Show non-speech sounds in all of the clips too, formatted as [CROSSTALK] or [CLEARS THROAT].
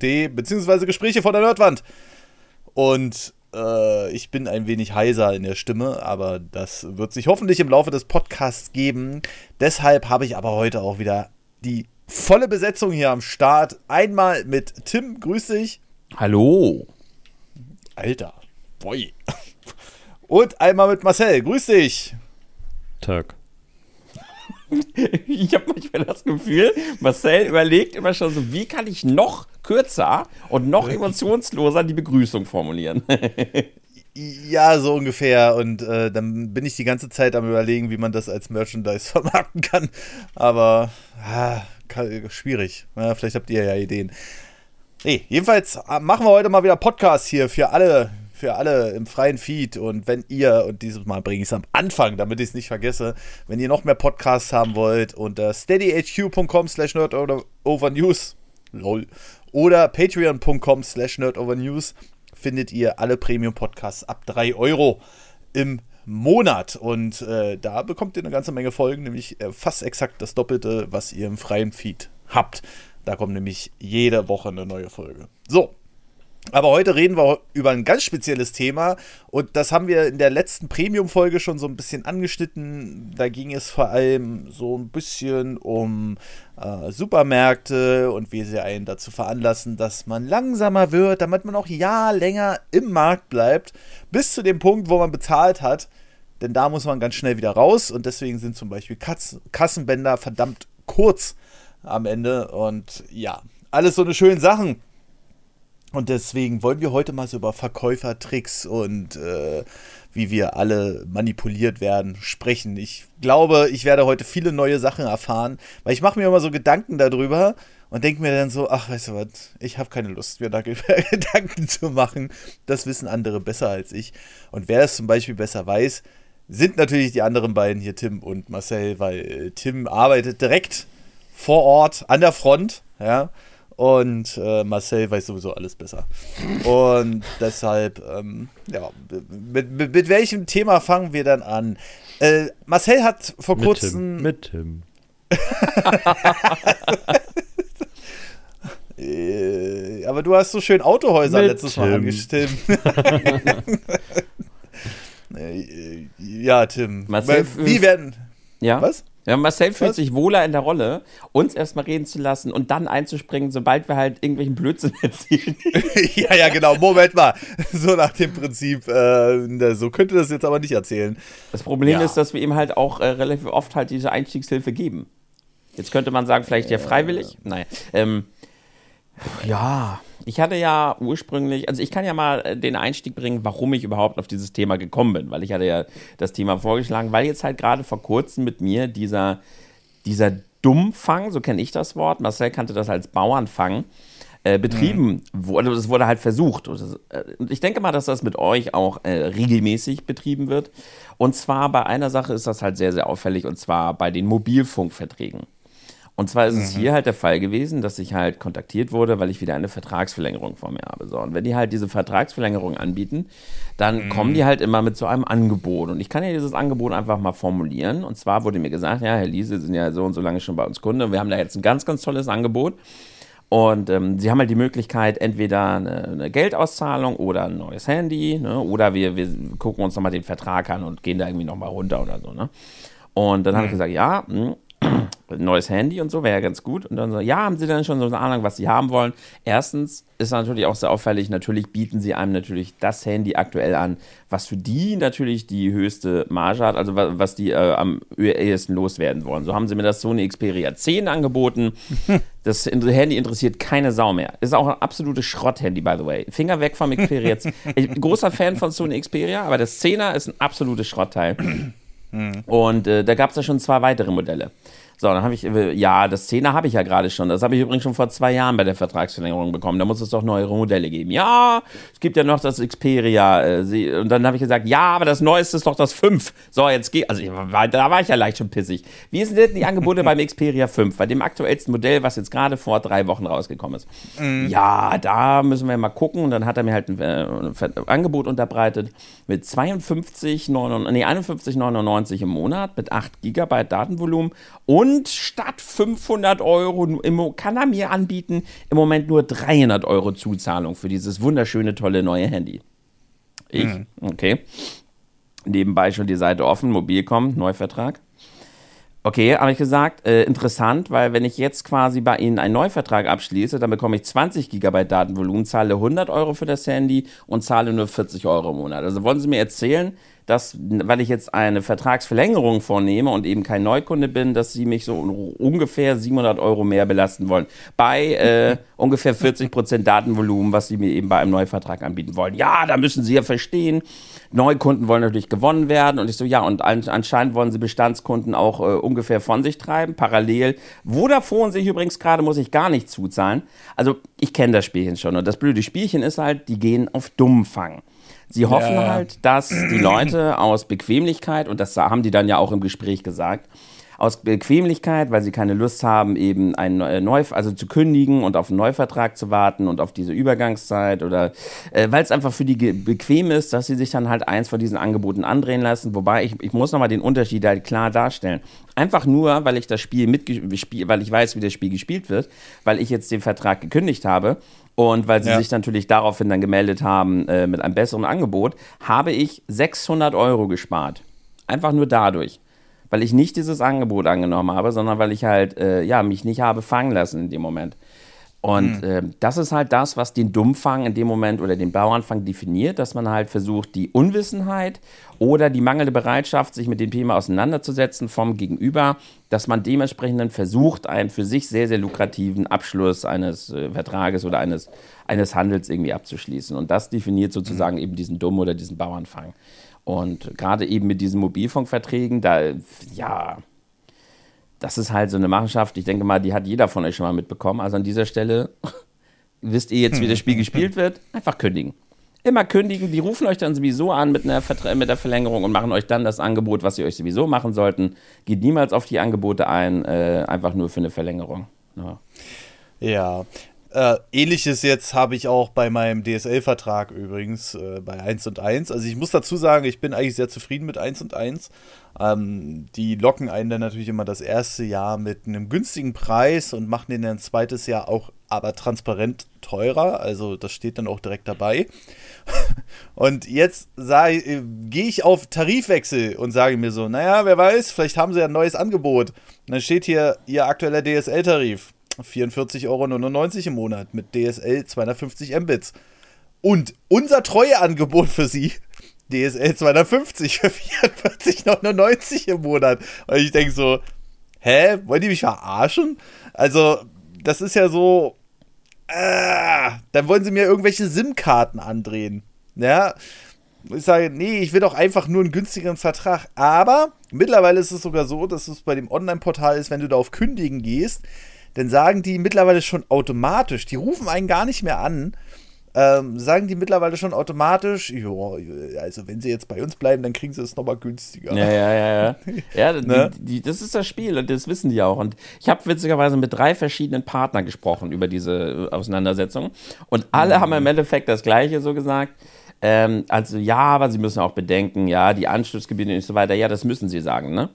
nerdwand.de, beziehungsweise Gespräche von der Nerdwand. Und äh, ich bin ein wenig heiser in der Stimme, aber das wird sich hoffentlich im Laufe des Podcasts geben. Deshalb habe ich aber heute auch wieder die volle Besetzung hier am Start. Einmal mit Tim, grüß dich. Hallo. Alter, boy. [LAUGHS] Und einmal mit Marcel, grüß dich. Tag. [LAUGHS] Ich habe manchmal das Gefühl, Marcel überlegt immer schon so, wie kann ich noch kürzer und noch emotionsloser die Begrüßung formulieren. [LAUGHS] Ja, so ungefähr. Und äh, dann bin ich die ganze Zeit am Überlegen, wie man das als Merchandise [LAUGHS] vermarkten kann. Aber ah, schwierig. Ja, vielleicht habt ihr ja Ideen. Nee, jedenfalls äh, machen wir heute mal wieder Podcast hier für alle, für alle im freien Feed. Und wenn ihr, und dieses Mal bringe ich es am Anfang, damit ich es nicht vergesse, wenn ihr noch mehr Podcasts haben wollt, unter steadyhq.com slash nerdovernews, lol, oder patreon.com slash nerdovernews findet ihr alle Premium-Podcasts ab 3 Euro im Monat. Und äh, da bekommt ihr eine ganze Menge Folgen, nämlich äh, fast exakt das Doppelte, was ihr im freien Feed habt. Da kommt nämlich jede Woche eine neue Folge. So, aber heute reden wir über ein ganz spezielles Thema und das haben wir in der letzten Premium-Folge schon so ein bisschen angeschnitten. Da ging es vor allem so ein bisschen um äh, Supermärkte und wie sie einen dazu veranlassen, dass man langsamer wird, damit man auch ja länger im Markt bleibt, bis zu dem Punkt, wo man bezahlt hat. Denn da muss man ganz schnell wieder raus und deswegen sind zum Beispiel Katz Kassenbänder verdammt kurz am Ende und ja, alles so eine schöne Sachen. Und deswegen wollen wir heute mal so über Verkäufertricks und äh, wie wir alle manipuliert werden sprechen. Ich glaube, ich werde heute viele neue Sachen erfahren, weil ich mache mir immer so Gedanken darüber und denke mir dann so, ach, weißt du was, ich habe keine Lust, mir da [LAUGHS] Gedanken zu machen. Das wissen andere besser als ich. Und wer es zum Beispiel besser weiß, sind natürlich die anderen beiden hier, Tim und Marcel, weil Tim arbeitet direkt vor Ort an der Front, ja und äh, Marcel weiß sowieso alles besser. Und deshalb, ähm, ja, mit, mit, mit, welchem Thema fangen wir dann an? Äh, Marcel hat vor mit kurzem. Tim. Mit Tim. [LAUGHS] äh, aber du hast so schön Autohäuser mit letztes Tim. Mal angestimmt. [LAUGHS] Äh, ja, Tim. Marcel, wie werden. Ja? Was? Ja, Marcel fühlt Was? sich wohler in der Rolle, uns erstmal reden zu lassen und dann einzuspringen, sobald wir halt irgendwelchen Blödsinn [LAUGHS] erzählen. [LAUGHS] ja, ja, genau. Moment mal. [LAUGHS] So nach dem Prinzip, äh, so könnte das jetzt aber nicht erzählen. Das Problem ja. ist, dass wir ihm halt auch äh, relativ oft halt diese Einstiegshilfe geben. Jetzt könnte man sagen, vielleicht ja freiwillig. Nein. Ähm, ja. Ich hatte ja ursprünglich, also ich kann ja mal äh, den Einstieg bringen, warum ich überhaupt auf dieses Thema gekommen bin, weil ich hatte ja das Thema vorgeschlagen, weil jetzt halt gerade vor kurzem mit mir dieser, dieser Dummfang, so kenne ich das Wort, Marcel kannte das als Bauernfang, äh, betrieben mhm. wurde. Es wurde halt versucht. Äh, und ich denke mal, dass das mit euch auch äh, regelmäßig betrieben wird. Und zwar bei einer Sache ist das halt sehr, sehr auffällig, und zwar bei den Mobilfunkverträgen. Und zwar ist es mhm. hier halt der Fall gewesen, dass ich halt kontaktiert wurde, weil ich wieder eine Vertragsverlängerung vor mir habe. So, und wenn die halt diese Vertragsverlängerung anbieten, dann mhm. kommen die halt immer mit so einem Angebot. Und ich kann ja dieses Angebot einfach mal formulieren. Und zwar wurde mir gesagt, ja, Herr Liese, Sie sind ja so und so lange schon bei uns Kunde. Wir haben da jetzt ein ganz, ganz tolles Angebot. Und ähm, Sie haben halt die Möglichkeit, entweder eine, eine Geldauszahlung oder ein neues Handy, ne? oder wir, wir gucken uns nochmal den Vertrag an und gehen da irgendwie nochmal runter oder so. Ne? Und dann mhm. habe ich gesagt, ja, mh, hm, neues Handy und so, wäre ja ganz gut. Und dann so, ja, haben Sie denn schon so eine Ahnung, was Sie haben wollen? Erstens ist natürlich auch sehr auffällig, natürlich bieten Sie einem natürlich das Handy aktuell an, was für die natürlich die höchste Marge hat, also was die äh, am ehesten loswerden wollen. So haben Sie mir das Sony Xperia 10 angeboten. [LAUGHS] Das Handy interessiert keine Sau mehr. Ist auch ein absolutes Schrott-Handy, by the way. Finger weg vom Xperia. [LAUGHS] ich bin großer Fan von Sony Xperia, aber das 10er ist ein absolutes Schrottteil. Mhm. Und äh, da gab es ja schon zwei weitere Modelle. So, dann habe ich, äh, ja, das 10er habe ich ja gerade schon. Das habe ich übrigens schon vor zwei Jahren bei der Vertragsverlängerung bekommen. Da muss es doch neuere Modelle geben. Ja, es gibt ja noch das Xperia. Äh, und dann habe ich gesagt, ja, aber das Neueste ist doch das 5. So, jetzt geht, also da war ich ja leicht schon pissig. Wie sind denn die Angebote beim Xperia 5, bei dem aktuellsten Modell, was jetzt gerade vor drei Wochen rausgekommen ist? Mhm. Ja, da müssen wir mal gucken. Und dann hat er mir halt ein, äh, ein Angebot unterbreitet mit 52, 99, nee, 51,99 im Monat mit 8 GB Datenvolumen und Und statt 500 Euro kann er mir anbieten, im Moment nur 300 Euro Zuzahlung für dieses wunderschöne, tolle neue Handy. Ich, mhm. okay. Nebenbei schon die Seite offen, Mobilcom, Neuvertrag. Okay, habe ich gesagt, äh, interessant, weil wenn ich jetzt quasi bei Ihnen einen Neuvertrag abschließe, dann bekomme ich 20 GB Datenvolumen, zahle 100 Euro für das Handy und zahle nur 40 Euro im Monat. Also wollen Sie mir erzählen, dass, weil ich jetzt eine Vertragsverlängerung vornehme und eben kein Neukunde bin, dass Sie mich so ungefähr 700 Euro mehr belasten wollen. Bei äh, [LAUGHS] ungefähr 40 Prozent Datenvolumen, was Sie mir eben bei einem Neuvertrag anbieten wollen. Ja, da müssen Sie ja verstehen, Neukunden wollen natürlich gewonnen werden. Und ich so, ja, und anscheinend wollen sie Bestandskunden auch äh, ungefähr von sich treiben, parallel. Vodafone sich übrigens gerade, muss ich gar nicht zuzahlen. Also ich kenne das Spielchen schon. Und das blöde Spielchen ist halt, die gehen auf Dummfang. Sie hoffen ja. halt, dass die Leute aus Bequemlichkeit, und das haben die dann ja auch im Gespräch gesagt, aus Bequemlichkeit, weil sie keine Lust haben, eben einen äh, Neu also zu kündigen und auf einen Neuvertrag zu warten und auf diese Übergangszeit oder äh, weil es einfach für die bequem ist, dass sie sich dann halt eins von diesen Angeboten andrehen lassen. Wobei ich, ich muss nochmal den Unterschied halt klar darstellen. Einfach nur, weil ich das Spiel mitgespielt, weil ich weiß, wie das Spiel gespielt wird, weil ich jetzt den Vertrag gekündigt habe, und weil sie ja. sich natürlich daraufhin dann gemeldet haben äh, mit einem besseren Angebot, habe ich 600 Euro gespart. Einfach nur dadurch weil ich nicht dieses Angebot angenommen habe, sondern weil ich halt, äh, ja, mich nicht habe fangen lassen in dem Moment. Und äh, das ist halt das, was den Dummfang in dem Moment oder den Bauernfang definiert, dass man halt versucht, die Unwissenheit oder die mangelnde Bereitschaft, sich mit dem Thema auseinanderzusetzen vom Gegenüber, dass man dementsprechend dann versucht, einen für sich sehr, sehr lukrativen Abschluss eines äh, Vertrages oder eines, eines Handels irgendwie abzuschließen. Und das definiert sozusagen mhm. eben diesen Dumm oder diesen Bauernfang. Und gerade eben mit diesen Mobilfunkverträgen, da, ja, das ist halt so eine Machenschaft. Ich denke mal, die hat jeder von euch schon mal mitbekommen. Also an dieser Stelle [LAUGHS] wisst ihr jetzt, wie das Spiel gespielt wird. Einfach kündigen. Immer kündigen. Die rufen euch dann sowieso an mit, einer Vertra mit der Verlängerung und machen euch dann das Angebot, was sie euch sowieso machen sollten. Geht niemals auf die Angebote ein, äh, einfach nur für eine Verlängerung. Ja. Ja, äh, ähnliches jetzt habe ich auch bei meinem DSL-Vertrag übrigens, äh, bei 1 und 1. Also ich muss dazu sagen, ich bin eigentlich sehr zufrieden mit 1 und 1. Ähm, die locken einen dann natürlich immer das erste Jahr mit einem günstigen Preis und machen den dann ein zweites Jahr auch aber transparent teurer. Also das steht dann auch direkt dabei. [LAUGHS] und jetzt äh, gehe ich auf Tarifwechsel und sage mir so, naja, wer weiß, vielleicht haben sie ja ein neues Angebot. Und dann steht hier ihr aktueller DSL-Tarif 44,99 Euro im Monat mit DSL 250 Mbits. Und unser Treueangebot für Sie, DSL 250 für 44,99 im Monat. Und ich denke so, hä, wollen die mich verarschen? Also, das ist ja so, äh, dann wollen sie mir irgendwelche SIM-Karten andrehen. Ja, ich sage, nee, ich will doch einfach nur einen günstigeren Vertrag. Aber mittlerweile ist es sogar so, dass es bei dem Online-Portal ist, wenn du da auf Kündigen gehst, dann sagen die mittlerweile schon automatisch, die rufen einen gar nicht mehr an, ähm, sagen die mittlerweile schon automatisch, jo, also wenn sie jetzt bei uns bleiben, dann kriegen sie es nochmal günstiger. Ja, ja, ja, ja. [LAUGHS] ja ne? die, die, das ist das Spiel und das wissen die auch. Und ich habe witzigerweise mit drei verschiedenen Partnern gesprochen über diese Auseinandersetzung und alle mhm. haben im Endeffekt das Gleiche so gesagt. Ähm, also ja, aber sie müssen auch bedenken, ja, die Anschlussgebiete und so weiter, ja, das müssen sie sagen, ne?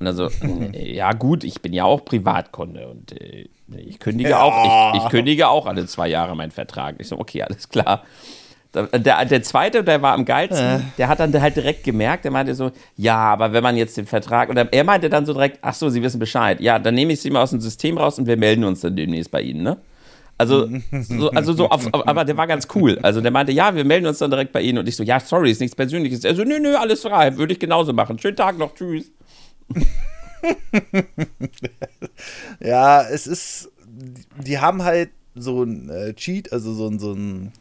Und also, ja gut, ich bin ja auch Privatkunde und äh, ich kündige ja. auch, ich, ich, kündige auch alle zwei Jahre meinen Vertrag. Ich so, okay, alles klar. Der, der zweite, der war am geilsten, äh. der hat dann halt direkt gemerkt, der meinte so, ja, aber wenn man jetzt den Vertrag, oder er meinte dann so direkt, ach so, Sie wissen Bescheid, ja, dann nehme ich Sie mal aus dem System raus und wir melden uns dann demnächst bei Ihnen, ne? Also, so, also so, auf, auf, aber der war ganz cool. Also der meinte, ja, wir melden uns dann direkt bei Ihnen. Und ich so, ja, sorry, ist nichts Persönliches. Er so, nö, nö, alles frei, würde ich genauso machen. Schönen Tag noch, tschüss. [LAUGHS] ja, es ist. Die haben halt so ein äh, Cheat, also so ein, so ein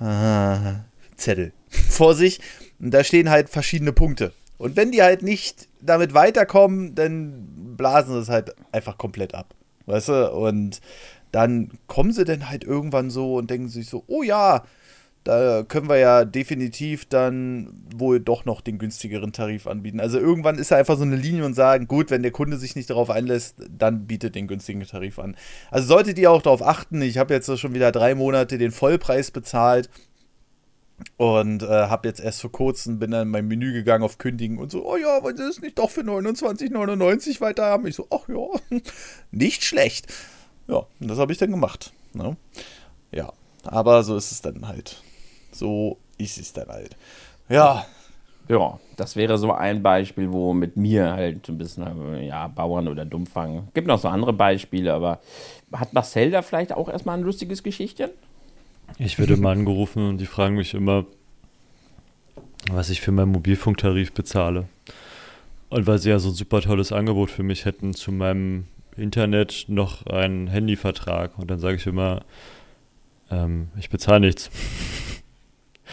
äh, Zettel [LAUGHS] vor sich. Und da stehen halt verschiedene Punkte. Und wenn die halt nicht damit weiterkommen, dann blasen sie es halt einfach komplett ab. Weißt du? Und dann kommen sie dann halt irgendwann so und denken sich so, oh ja, da können wir ja definitiv dann wohl doch noch den günstigeren Tarif anbieten. Also irgendwann ist da einfach so eine Linie und sagen, gut, wenn der Kunde sich nicht darauf einlässt, dann bietet den günstigen Tarif an. Also solltet ihr auch darauf achten, ich habe jetzt schon wieder drei Monate den Vollpreis bezahlt Und äh, habe jetzt erst vor kurzem, bin dann in mein Menü gegangen auf Kündigen und so, oh ja, wollen Sie es nicht doch für 29,99 weiter haben? Ich so, ach ja, [LAUGHS] nicht schlecht. Ja, das habe ich dann gemacht. Ne? Ja, aber so ist es dann halt. So ist es dann halt. Ja. Ja, das wäre so ein Beispiel, wo mit mir halt ein bisschen, ja, Bauern oder Dummfang. Gibt noch so andere Beispiele, aber hat Marcel da vielleicht auch erstmal ein lustiges Geschichtchen? Ich werde immer angerufen und die fragen mich immer, was ich für meinen Mobilfunktarif bezahle. Und weil sie ja so ein super tolles Angebot für mich hätten zu meinem Internet noch einen Handyvertrag. Und dann sage ich immer, ähm, ich bezahle nichts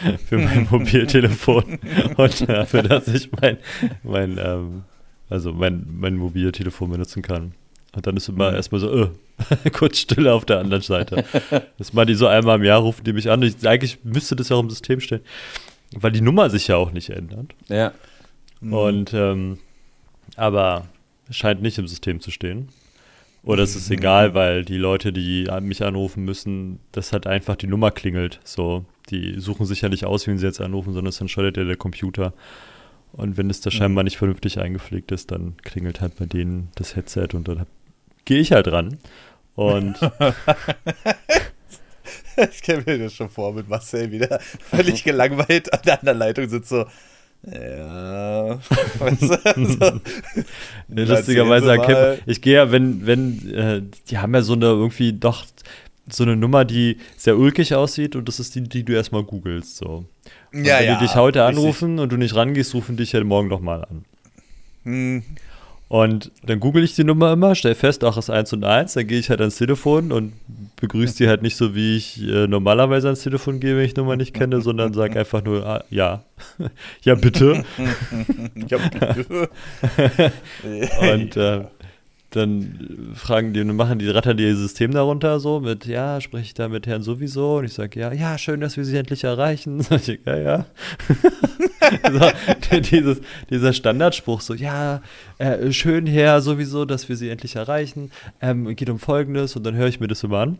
[LAUGHS] für mein Mobiltelefon [LAUGHS] und dafür, dass ich mein, mein, ähm, also mein, mein Mobiltelefon benutzen kann. Und dann ist immer mhm. erstmal so, äh, [LAUGHS] kurz Stille auf der anderen Seite. Das mal die so einmal im Jahr rufen die mich an. Ich, eigentlich müsste das ja auch im System stehen, weil die Nummer sich ja auch nicht ändert. Ja. Mhm. Und, ähm, aber es scheint nicht im System zu stehen. Oder es ist egal, weil die Leute, die mich anrufen müssen, das hat einfach die Nummer klingelt. So, die suchen sich ja nicht aus, wen sie jetzt anrufen, sondern es entscheidet ja der Computer. Und wenn es da scheinbar nicht vernünftig eingepflegt ist, dann klingelt halt bei denen das Headset und dann gehe ich halt ran. Und [LAUGHS] ich kenne mir das schon vor mit Marcel wieder völlig gelangweilt an der anderen Leitung sitzt so. Ja. [LAUGHS] Weißt du, so, [LAUGHS] Lustigerweise erkennt ich gehe ja, wenn, wenn, äh, die haben ja so eine irgendwie doch so eine Nummer, die sehr ulkig aussieht und das ist die, die du erstmal googelst. So. Und ja, wenn ja, die dich heute anrufen richtig. und du nicht rangehst, rufen dich ja morgen nochmal an. Hm. Und dann google ich die Nummer immer, stell fest, ach, ist 1 und 1, dann gehe ich halt ans Telefon und begrüße die halt nicht so, wie ich äh, normalerweise ans Telefon gehe, wenn ich Nummer nicht kenne, sondern sage einfach nur, ah, ja. [LAUGHS] ja, bitte. [LAUGHS] ja, bitte. [LAUGHS] und äh, dann fragen die, machen die, rattern die ihr System darunter so mit, ja, spreche ich da mit Herrn sowieso? Und ich sage, ja, ja, schön, dass wir sie endlich erreichen. [LAUGHS] Sag ich, ja, ja. [LAUGHS] so, dieses, dieser Standardspruch so, ja, äh, schön, Herr, sowieso, dass wir sie endlich erreichen. Ähm, geht um Folgendes und dann höre ich mir das immer an.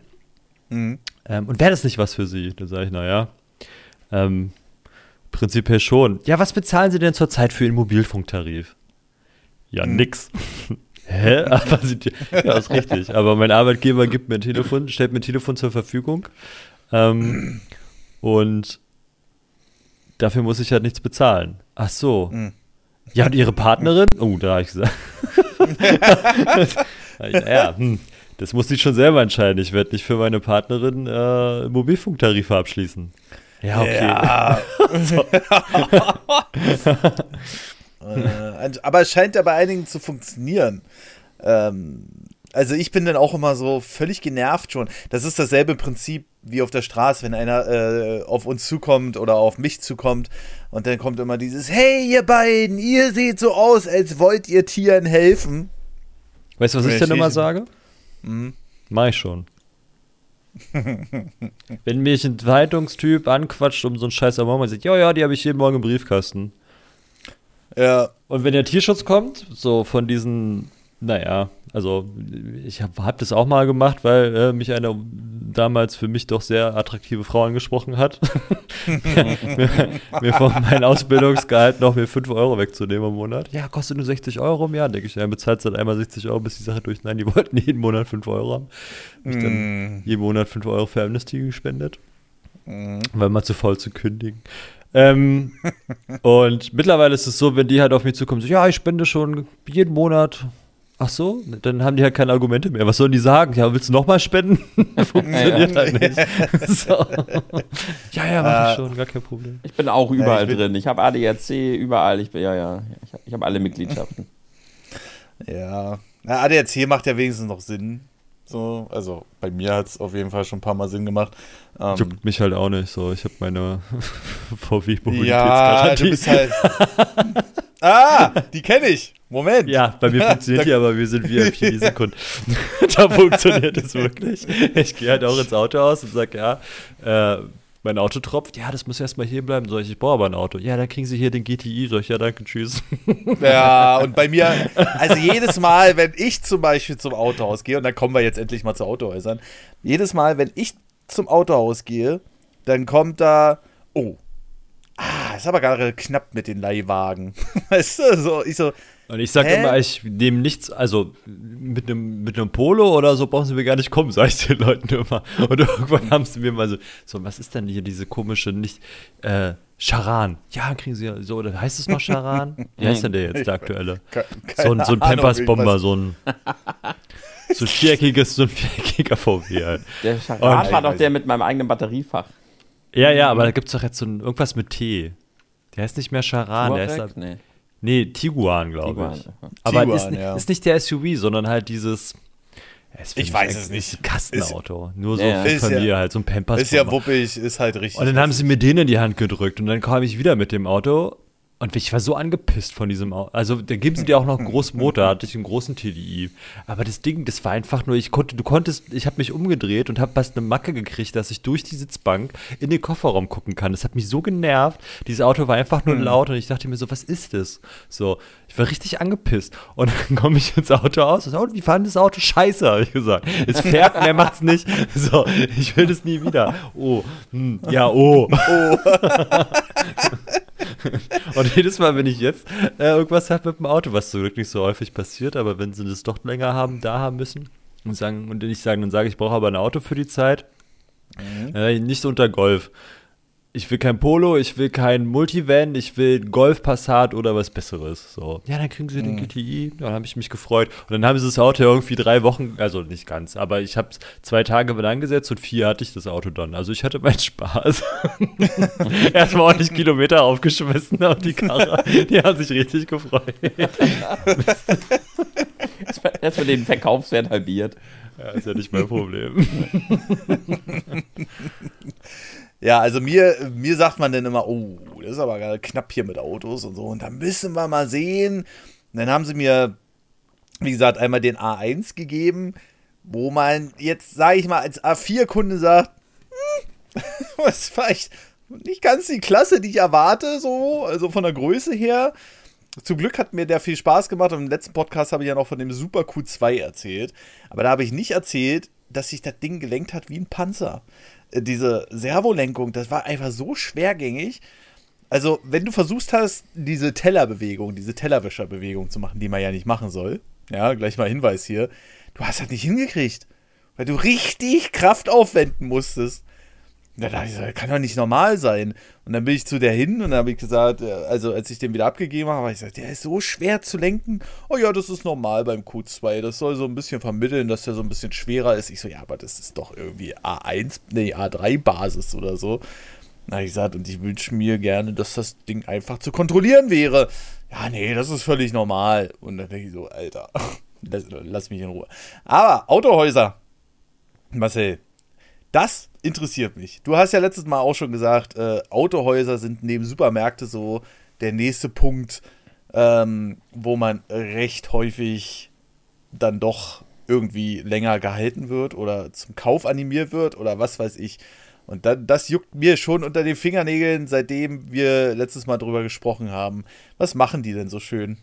Mhm. Ähm, und wäre das nicht was für Sie? Dann sage ich, naja, ähm, prinzipiell schon. Ja, was bezahlen Sie denn zurzeit für Ihren Mobilfunktarif? Ja, mhm. [LAUGHS] Hä? [LAUGHS] Aber sie, ja, ist richtig. Aber mein Arbeitgeber gibt mir ein Telefon, stellt mir ein Telefon zur Verfügung. Ähm, und dafür muss ich halt nichts bezahlen. Ach so. Mhm. Ja, und ihre Partnerin? Oh, da habe ich gesagt. [LAUGHS] ja, hm, das muss ich schon selber entscheiden. Ich werde nicht für meine Partnerin äh, Mobilfunktarife abschließen. Ja, okay. Ja. [LAUGHS] äh, aber es scheint ja bei einigen zu funktionieren. Ähm, also ich bin dann auch immer so völlig genervt schon. Das ist dasselbe Prinzip wie auf der Straße, wenn einer äh, auf uns zukommt oder auf mich zukommt und dann kommt immer dieses Hey ihr beiden, ihr seht so aus, als wollt ihr Tieren helfen. Weißt du, was ich denn immer sage? Mhm. Mach ich schon. [LAUGHS] wenn mich ein Zeitungstyp anquatscht um so einen scheiß Amor und sagt, ja, ja, die habe ich jeden Morgen im Briefkasten. Ja. Und wenn der Tierschutz kommt, so von diesen, naja, also ich habe hab das auch mal gemacht, weil äh, mich eine damals für mich doch sehr attraktive Frau angesprochen hat, [LAUGHS] mir, mir, von meinem Ausbildungsgehalt noch mir 5 Euro wegzunehmen im Monat. Ja, kostet nur 60 Euro im Jahr. Denke ich, ja, bezahlt dann einmal 60 Euro, bis die Sache durch. Nein, die wollten [LAUGHS] jeden Monat 5 Euro haben. Hab ich dann mm. jeden Monat 5 Euro für Amnesty gespendet, mm. weil man zu faul zu kündigen. Ähm, und mittlerweile ist es so, wenn die halt auf mich zukommen, so, ja, ich spende schon jeden Monat. Ach so, dann haben die halt keine Argumente mehr. Was sollen die sagen? Ja, willst du nochmal spenden? [LAUGHS] Funktioniert ja. halt nicht. [LAUGHS] so. Ja, ja, mach ich schon, gar kein Problem. Ich bin auch überall ja, ich bin drin. Ich habe ADAC überall. Ich bin, ja, ja, ich habe hab alle Mitgliedschaften. Ja. Na, ADAC macht ja wenigstens noch Sinn. So, also bei mir hat es auf jeden Fall schon ein paar Mal Sinn gemacht. Ähm, Juckt mich halt auch nicht so. Ich habe meine [LAUGHS] VW-Mobilitätsgarantie. Ja, du bist halt. [LAUGHS] ah, die kenne ich. Moment. Ja, bei mir [LAUGHS] funktioniert die, aber wir sind VIP die Sekunden. da funktioniert es wirklich. Ich gehe halt auch ins Auto aus und sage, ja, äh, mein Auto tropft, ja, das muss erstmal hier bleiben. Soll ich, ich brauche aber ein Auto. Ja, dann kriegen Sie hier den GTI. Soll ich, ja, danke, tschüss. [LAUGHS] Ja, und bei mir, also jedes Mal, wenn ich zum Beispiel zum Autohaus gehe, und dann kommen wir jetzt endlich mal zu Autohäusern, jedes Mal, wenn ich zum Autohaus gehe, dann kommt da, oh, ist aber gerade knapp mit den Leihwagen. [LAUGHS] Weißt du, so, ich so, Und ich sage immer, ich nehme nichts, also mit einem mit einem Polo oder so brauchen sie mir gar nicht kommen, [LAUGHS] sage ich den Leuten immer. Und irgendwann haben sie mir mal so, so, was ist denn hier diese komische, nicht, äh, Charan. Ja, kriegen sie ja so, oder heißt es noch Charan? Wie heißt denn der jetzt, der aktuelle? ke- So ein, so ein keine Pampers-Bomber, so ein, [LAUGHS] so ein viereckiges, so ein viereckiger VW halt. Der Charan Und- war doch der mit meinem eigenen Batteriefach. Ja, ja, aber da gibt es doch jetzt so ein, irgendwas mit T. Der heißt nicht mehr Charan, der ist, da- nee. Nee, Tiguan, glaube ich. Aber Tiguan, ist, ja. ist nicht der SUV, sondern halt dieses. Es Ich ist weiß es nicht. Ist Kastenauto. Nur so Ja, für Ist ja- halt so ein Pampers. Ist ja wuppig, ist halt richtig. und dann haben sie mir den in die Hand gedrückt und dann kam ich wieder mit dem Auto und ich war so angepisst von diesem Auto. Also, da geben sie dir auch noch einen großen Motor, hatte ich einen großen TDI. Aber das Ding, das war einfach nur, ich konnte, du konntest, ich habe mich umgedreht und habe fast eine Macke gekriegt, dass ich durch die Sitzbank in den Kofferraum gucken kann. Das hat mich so genervt. Dieses Auto war einfach nur laut und ich dachte mir so, was ist das? So, ich war richtig angepisst. Und dann komme ich ins Auto aus und so, und wie fand das Auto scheiße, habe ich gesagt. Es fährt, mehr macht's nicht. [LAUGHS] So, ich will das nie wieder. Oh, hm, ja, oh. [LAUGHS] Und jedes Mal, wenn ich jetzt äh, irgendwas habe mit dem Auto, was zum Glück nicht so häufig passiert, aber wenn sie das doch länger haben, da haben müssen und sagen und ich sagen, dann sage ich brauche aber ein Auto für die Zeit, äh, nicht unter Golf. Ich will kein Polo, ich will kein Multivan, ich will Golf Passat oder was Besseres. So. Ja, dann kriegen sie den GTI. Dann habe ich mich gefreut. Und dann haben sie das Auto irgendwie drei Wochen, also nicht ganz, aber ich habe es zwei Tage mit angesetzt und vier hatte ich das Auto dann. Also ich hatte meinen Spaß. [LAUGHS] Erstmal ordentlich Kilometer aufgeschmissen auf die Karre. Die haben sich richtig gefreut. [LAUGHS] Erstmal den Verkaufswert halbiert. Ja, ist ja nicht mein Problem. [LAUGHS] Ja, also mir, mir sagt man dann immer, oh, das ist aber gerade knapp hier mit Autos und so. Und da müssen wir mal sehen. Und dann haben sie mir, wie gesagt, einmal den A1 gegeben, wo man jetzt, sage ich mal, als A4-Kunde sagt, hm, [LAUGHS] das ist vielleicht nicht ganz die Klasse, die ich erwarte, so, also von der Größe her. Zum Glück hat mir der viel Spaß gemacht und im letzten Podcast habe ich ja noch von dem Super Q2 erzählt. Aber da habe ich nicht erzählt, dass sich das Ding gelenkt hat wie ein Panzer. Diese Servolenkung, das war einfach so schwergängig. Also, wenn du versuchst hast, diese Tellerbewegung, diese Tellerwischerbewegung zu machen, die man ja nicht machen soll, ja, gleich mal Hinweis hier, du hast das nicht hingekriegt, weil du richtig Kraft aufwenden musstest. Da dachte ich, das kann doch nicht normal sein. Und dann bin ich zu der hin und dann habe ich gesagt, äh, also als ich den wieder abgegeben habe, habe ich gesagt, der ist so schwer zu lenken. Oh ja, das ist normal beim Q2. Das soll so ein bisschen vermitteln, dass der so ein bisschen schwerer ist. Ich so, ja, aber das ist doch irgendwie A1, nee, A3-Basis oder so. Na, ich gesagt, und ich wünsche mir gerne, dass das Ding einfach zu kontrollieren wäre. Ja, nee, das ist völlig normal. Und dann denke ich so, Alter, [LAUGHS] lass, lass mich in Ruhe. Aber Autohäuser, Marcel, das interessiert mich. Du hast ja letztes Mal auch schon gesagt, äh, Autohäuser sind neben Supermärkte so der nächste Punkt, ähm, wo man recht häufig dann doch irgendwie länger gehalten wird oder zum Kauf animiert wird oder was weiß ich. Und dann, das juckt mir schon unter den Fingernägeln, seitdem wir letztes Mal drüber gesprochen haben. Was machen die denn so schön?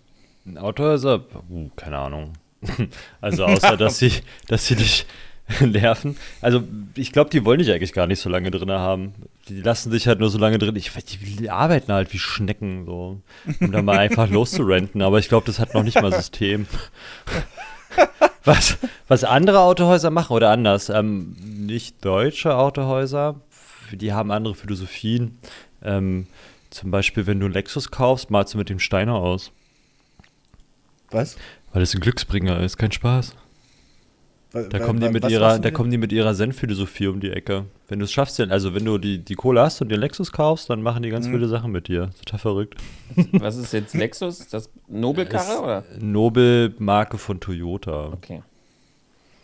Ein Autohäuser? Uh, keine Ahnung. [LAUGHS] Also außer, [LAUGHS] dass sie, dass sie dich [LAUGHS] nerven. Also ich glaube, die wollen dich eigentlich gar nicht so lange drin haben. Die lassen dich halt nur so lange drin. Ich weiß, die arbeiten halt wie Schnecken, so, um da mal einfach [LAUGHS] loszurenten. Aber ich glaube, das hat noch nicht mal System. [LAUGHS] Was, was andere Autohäuser machen oder anders, ähm, nicht deutsche Autohäuser, die haben andere Philosophien. Ähm, zum Beispiel, wenn du einen Lexus kaufst, malst du mit dem Steiner aus. Was? Weil es ein Glücksbringer ist, kein Spaß. Da kommen die mit Was ihrer, da kommen die mit ihrer Zen-Philosophie um die Ecke. Wenn du es schaffst, also wenn du die, die Kohle hast und dir Lexus kaufst, dann machen die ganz Mhm. wilde Sachen mit dir. Total verrückt. Was ist jetzt Lexus? Das Nobelkarre oder? Nobel-Marke von Toyota. Okay.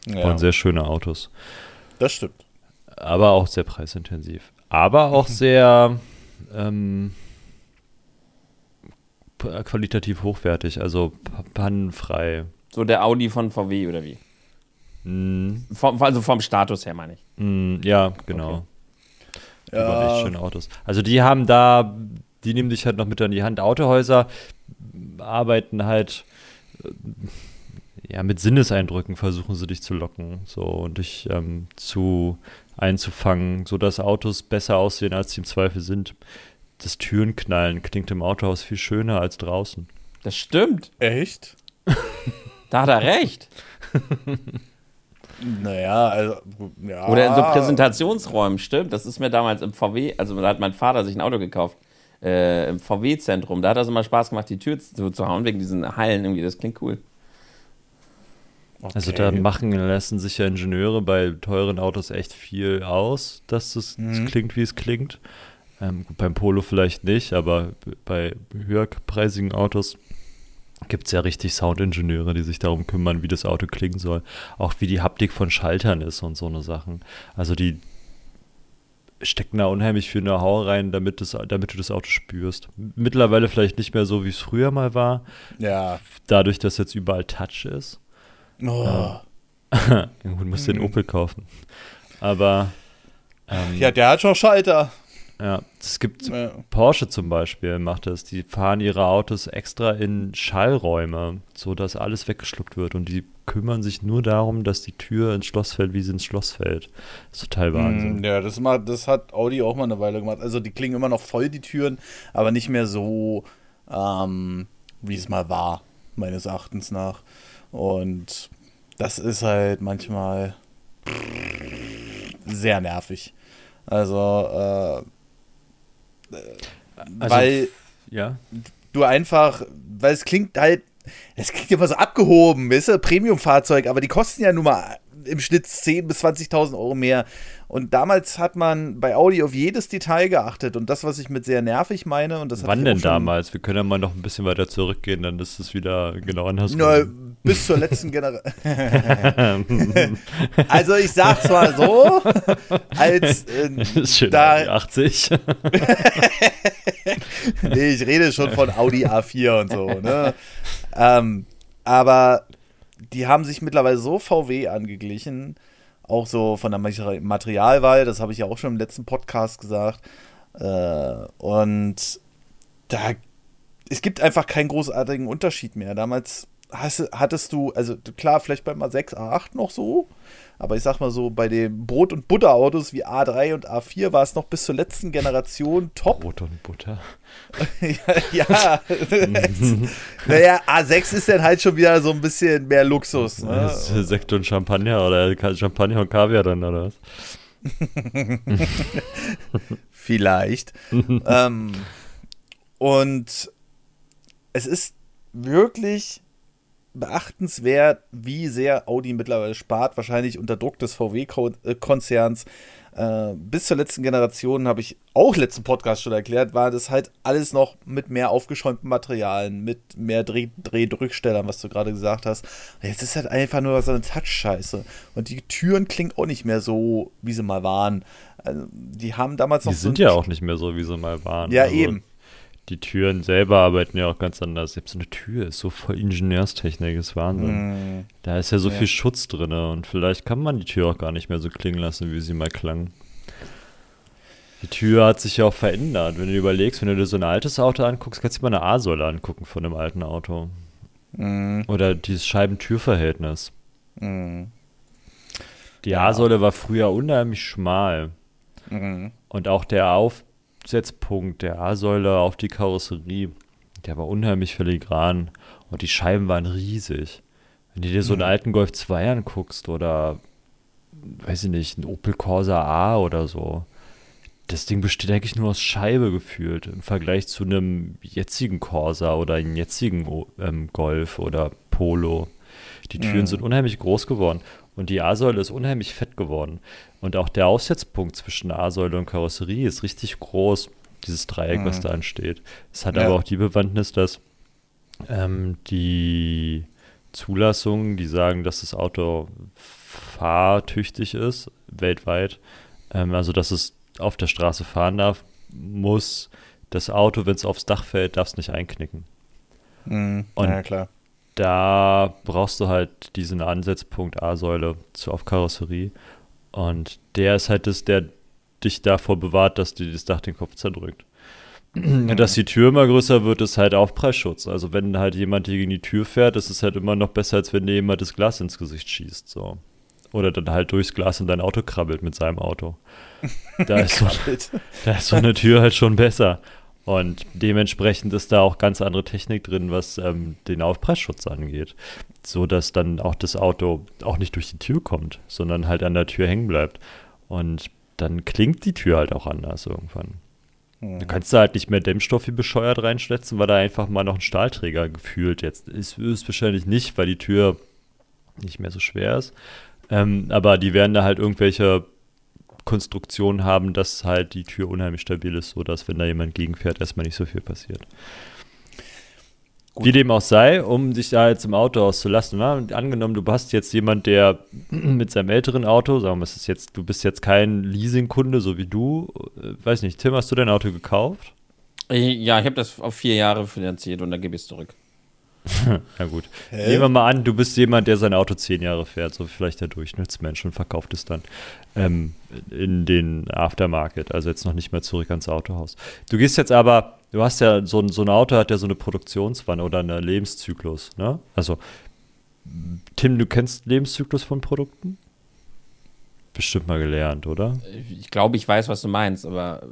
Ja, Waren sehr schöne Autos. das stimmt. Aber auch sehr preisintensiv. Aber auch [LAUGHS] sehr ähm, qualitativ hochwertig, also pannenfrei. So der Audi von VW oder wie? Mm, Vom, also vom Status her meine ich. mm, ja, genau. Die waren echt Ja, schöne Autos. Also die haben da, die nehmen dich halt noch mit an die Hand. Autohäuser arbeiten halt äh, ja mit Sinneseindrücken versuchen sie dich zu locken so und dich ähm, zu einzufangen, sodass Autos besser aussehen, als sie im Zweifel sind. das Türenknallen klingt im Autohaus viel schöner als draußen. Das stimmt. Echt? Da hat er recht. [LAUGHS] Naja, also, ja. Oder in so Präsentationsräumen, stimmt. Das ist mir damals im VW, also da hat mein Vater sich ein Auto gekauft. Äh, Im VW-Zentrum. Da hat das immer Spaß gemacht, die Tür zu, zu hauen, wegen diesen Hallen irgendwie. Das klingt cool. Okay. Also da machen lassen sich ja Ingenieure bei teuren Autos echt viel aus, dass es Mhm. klingt, wie es klingt. Ähm, beim Polo vielleicht nicht, aber bei höherpreisigen Autos gibt es ja richtig Soundingenieure, die sich darum kümmern, wie das Auto klingen soll. Auch wie die Haptik von Schaltern ist und so eine Sachen. Also die stecken da unheimlich viel Know-how rein, damit, das, damit du das Auto spürst. Mittlerweile vielleicht nicht mehr so, wie es früher mal war, Ja. dadurch, dass jetzt überall Touch ist. Oh. [LAUGHS] Gut, musst den Opel kaufen. Aber ähm, Ja, der hat schon Schalter. Ja, es gibt Ja. Porsche zum Beispiel macht das. Die fahren ihre Autos extra in Schallräume, sodass alles weggeschluckt wird und die kümmern sich nur darum, dass die Tür ins Schloss fällt, wie sie ins Schloss fällt. Das ist total Wahnsinn. Mm, Ja, das, mal, das hat Audi auch mal eine Weile gemacht. Also die klingen immer noch voll, die Türen, aber nicht mehr so, ähm, wie es mal war, meines Erachtens nach. Und das ist halt manchmal sehr nervig. Also, äh, Also, weil Ja, du einfach, weil es klingt halt, es klingt immer so abgehoben, weißt du, Premium-Fahrzeug, aber die kosten ja nun mal im Schnitt 10.000 bis 20.000 Euro mehr. Und damals hat man bei Audi auf jedes Detail geachtet und das, was ich mit sehr nervig meine, und das wann denn damals? Wir können ja mal noch ein bisschen weiter zurückgehen, dann ist es wieder genau andersrum. Na, bis zur letzten Generation. [LAUGHS] [LAUGHS] also ich sag's mal so, als äh, schön, da- 80. [LAUGHS] nee, ich rede schon von Audi A4 und so, ne? ähm, aber die haben sich mittlerweile so VW angeglichen, auch so von der Materi- Materialwahl, das habe ich ja auch schon im letzten Podcast gesagt. Äh, und da, es gibt einfach keinen großartigen Unterschied mehr. Damals hast, hattest du, also klar, vielleicht beim A6, A8 noch so, aber ich sag mal so, bei den Brot- und Butterautos wie A3 und A4 war es noch bis zur letzten Generation top. Brot und Butter. [LAUGHS] ja, ja. [LAUGHS] naja, A6 ist dann halt schon wieder so ein bisschen mehr Luxus. Ne? Das ist Sekt und Champagner oder Champagner und Kaviar dann, oder was? [LAUGHS] Vielleicht. ähm, und es ist wirklich beachtenswert, wie sehr Audi mittlerweile spart, wahrscheinlich unter Druck des VW-Konzerns. Äh, bis zur letzten Generation habe ich auch letzten Podcast schon erklärt, war das halt alles noch mit mehr aufgeschäumten Materialien, mit mehr Dreh Drehdrückstellern, was du gerade gesagt hast. Und jetzt ist halt einfach nur so eine Touch-Scheiße. Und die Türen klingen auch nicht mehr so, wie sie mal waren. Also, die haben damals noch Die so sind ja auch nicht mehr so, wie sie mal waren. Ja, Also, eben. Die Türen selber arbeiten ja auch ganz anders. Selbst so eine Tür ist so voll Ingenieurstechnik, ist Wahnsinn. Mm, Da ist ja so Ja. viel Schutz drin und vielleicht kann man die Tür auch gar nicht mehr so klingen lassen, wie sie mal klang. Die Tür hat sich ja auch verändert. Wenn du dir überlegst, wenn du dir so ein altes Auto anguckst, kannst du dir mal eine A-Säule angucken von einem alten Auto. mm, Oder dieses Scheibentürverhältnis. mm, Die Ja. A-Säule war früher unheimlich schmal. mm. Und auch der Aufsetzpunkt der A-Säule auf die Karosserie, der war unheimlich filigran. Und die Scheiben waren riesig. Wenn du dir so einen Mhm. alten Golf 2 anguckst oder, weiß ich nicht, ein Opel Corsa A oder so, das Ding besteht eigentlich nur aus Scheibe gefühlt im Vergleich zu einem jetzigen Corsa oder einem jetzigen ähm, Golf oder Polo. Die Türen Mhm. sind unheimlich groß geworden und die A-Säule ist unheimlich fett geworden. Und auch der Aufsetzpunkt zwischen A-Säule und Karosserie ist richtig groß, dieses Dreieck, was Mhm. da ansteht. Es hat Ja. aber auch die Bewandtnis, dass ähm, die Zulassungen, die sagen, dass das Auto fahrtüchtig ist, weltweit, ähm, also dass es auf der Straße fahren darf, muss das Auto, wenn es aufs Dach fällt, darf es nicht einknicken. Mm. Und- ja, klar. Da brauchst du halt diesen Ansatzpunkt A-Säule zu auf Karosserie. Und der ist halt das, der dich davor bewahrt, dass dir das Dach den Kopf zerdrückt. Dass die Tür immer größer wird, ist halt Aufpressschutz. Also wenn halt jemand hier gegen die Tür fährt, ist es halt immer noch besser, als wenn dir jemand das Glas ins Gesicht schießt. So. Oder dann halt durchs Glas in dein Auto krabbelt mit seinem Auto. Da ist so, [LAUGHS] da ist so eine Tür halt schon besser. Und dementsprechend ist da auch ganz andere Technik drin, was ähm, den Aufpressschutz angeht. So dass dann auch das Auto auch nicht durch die Tür kommt, sondern halt an der Tür hängen bleibt. Und dann klingt die Tür halt auch anders irgendwann. Du kannst da halt nicht mehr Dämmstoff wie bescheuert reinschätzen, weil da einfach mal noch ein Stahlträger gefühlt jetzt ist. Ist wahrscheinlich nicht, weil die Tür nicht mehr so schwer ist. Ähm, aber die werden da halt irgendwelche Konstruktionen haben, dass halt die Tür unheimlich stabil ist, sodass, wenn da jemand gegenfährt, erstmal nicht so viel passiert. Gut. Wie dem auch sei, um dich da jetzt im Auto auszulassen. Ne? Angenommen, du hast jetzt jemand, der [CLEARS THROAT] mit seinem älteren Auto, sagen wir es ist jetzt, du bist jetzt kein Leasingkunde, so wie du. Äh, weiß nicht, Tim, hast du dein Auto gekauft? Ja, ich habe das auf vier Jahre finanziert und dann gebe ich es zurück. [LAUGHS] Na gut. Hä? Nehmen wir mal an, du bist jemand, der sein Auto zehn Jahre fährt, so vielleicht der Durchschnittsmensch und verkauft es dann ähm, in den Aftermarket, also jetzt noch nicht mehr zurück ans Autohaus. Du gehst jetzt aber, du hast ja so, so ein Auto, hat ja so eine Produktionswanne oder einen Lebenszyklus, ne? Also, Tim, du kennst Lebenszyklus von Produkten? Bestimmt mal gelernt, oder? Ich glaube, ich weiß, was du meinst, aber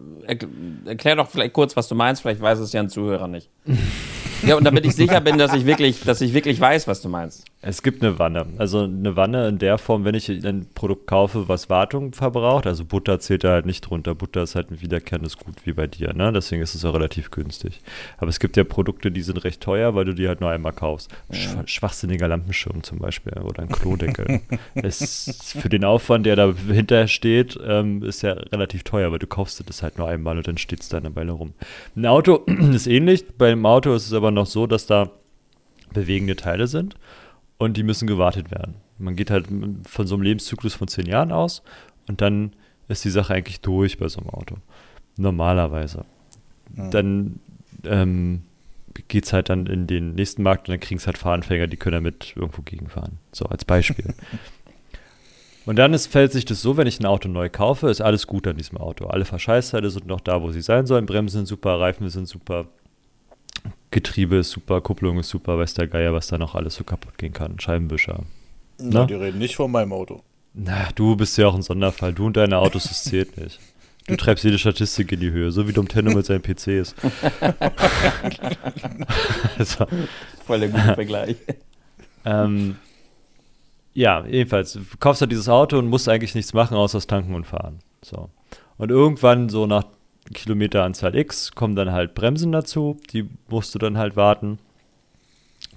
erklär doch vielleicht kurz, was du meinst, vielleicht weiß es ja ein Zuhörer nicht. [LAUGHS] Ja, und damit ich sicher bin, dass ich wirklich, dass ich wirklich weiß, was du meinst. Es gibt eine Wanne. Also eine Wanne in der Form, wenn ich ein Produkt kaufe, was Wartung verbraucht, also Butter zählt da halt nicht drunter. Butter ist halt ein wiederkehrendes Gut wie bei dir, ne? Deswegen ist es auch relativ günstig. Aber es gibt ja Produkte, die sind recht teuer, weil du die halt nur einmal kaufst. Sch schwachsinniger Lampenschirm zum Beispiel oder ein Klodeckel. [LAUGHS] ist für den Aufwand, der dahinter steht, ähm, ist ja relativ teuer, weil du kaufst das halt nur einmal und dann steht es da eine Weile rum. Ein Auto [CLEARS THROAT] ist ähnlich. Bei einem Auto ist es aber noch so, dass da bewegende Teile sind und die müssen gewartet werden. Man geht halt von so einem Lebenszyklus von zehn Jahren aus und dann ist die Sache eigentlich durch bei so einem Auto. Normalerweise. Ja. Dann ähm, geht es halt dann in den nächsten Markt und dann kriegen es halt Fahranfänger, die können damit irgendwo gegenfahren. So als Beispiel. [LAUGHS] und dann ist, fällt sich das so, wenn ich ein Auto neu kaufe, ist alles gut an diesem Auto. Alle Verschleißteile sind noch da, wo sie sein sollen. Bremsen sind super, Reifen sind super, Getriebe ist super, Kupplung ist super, weiß der Geier, was da noch alles so kaputt gehen kann. Scheibenwischer. Na, die reden nicht von meinem Auto. Na, du bist ja auch ein Sonderfall. Du und deine Autos, das zählt nicht. Du treibst jede Statistik in die Höhe, so wie Domtendo mit seinen PCs. [LAUGHS] also, Voll der gute Vergleich. ähm, ja, jedenfalls, du kaufst halt dieses Auto und musst eigentlich nichts machen, außer das Tanken und Fahren. So. Und irgendwann, so nach Kilometeranzahl X kommen dann halt Bremsen dazu, die musst du dann halt warten.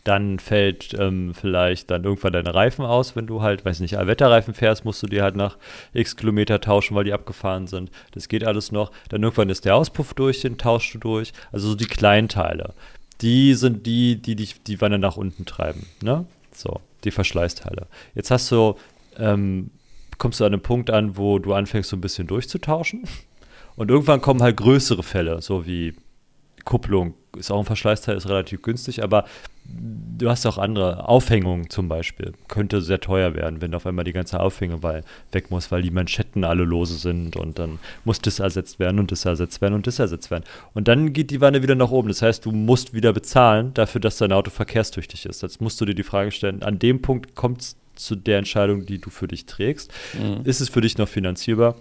Dann fällt ähm, vielleicht dann irgendwann deine Reifen aus, wenn du halt, weiß nicht, Allwetterreifen fährst, musst du die halt nach x Kilometer tauschen, weil die abgefahren sind. Das geht alles noch. Dann irgendwann ist der Auspuff durch, den tauschst du durch. Also so die Kleinteile. Die sind die, die dich die Wanne nach unten treiben. Ne? So, die Verschleißteile. Jetzt hast du, ähm, kommst du an einen Punkt an, wo du anfängst, so ein bisschen durchzutauschen. Und irgendwann kommen halt größere Fälle, so wie Kupplung, ist auch ein Verschleißteil, ist relativ günstig, aber du hast auch andere Aufhängungen zum Beispiel. Könnte sehr teuer werden, wenn auf einmal die ganze Aufhängung weg muss, weil die Manschetten alle lose sind und dann muss das ersetzt werden und das ersetzt werden und das ersetzt werden. Und dann geht die Wanne wieder nach oben. Das heißt, du musst wieder bezahlen dafür, dass dein Auto verkehrstüchtig ist. Jetzt musst du dir die Frage stellen, an dem Punkt kommt es zu der Entscheidung, die du für dich trägst. Mhm. Ist es für dich noch finanzierbar?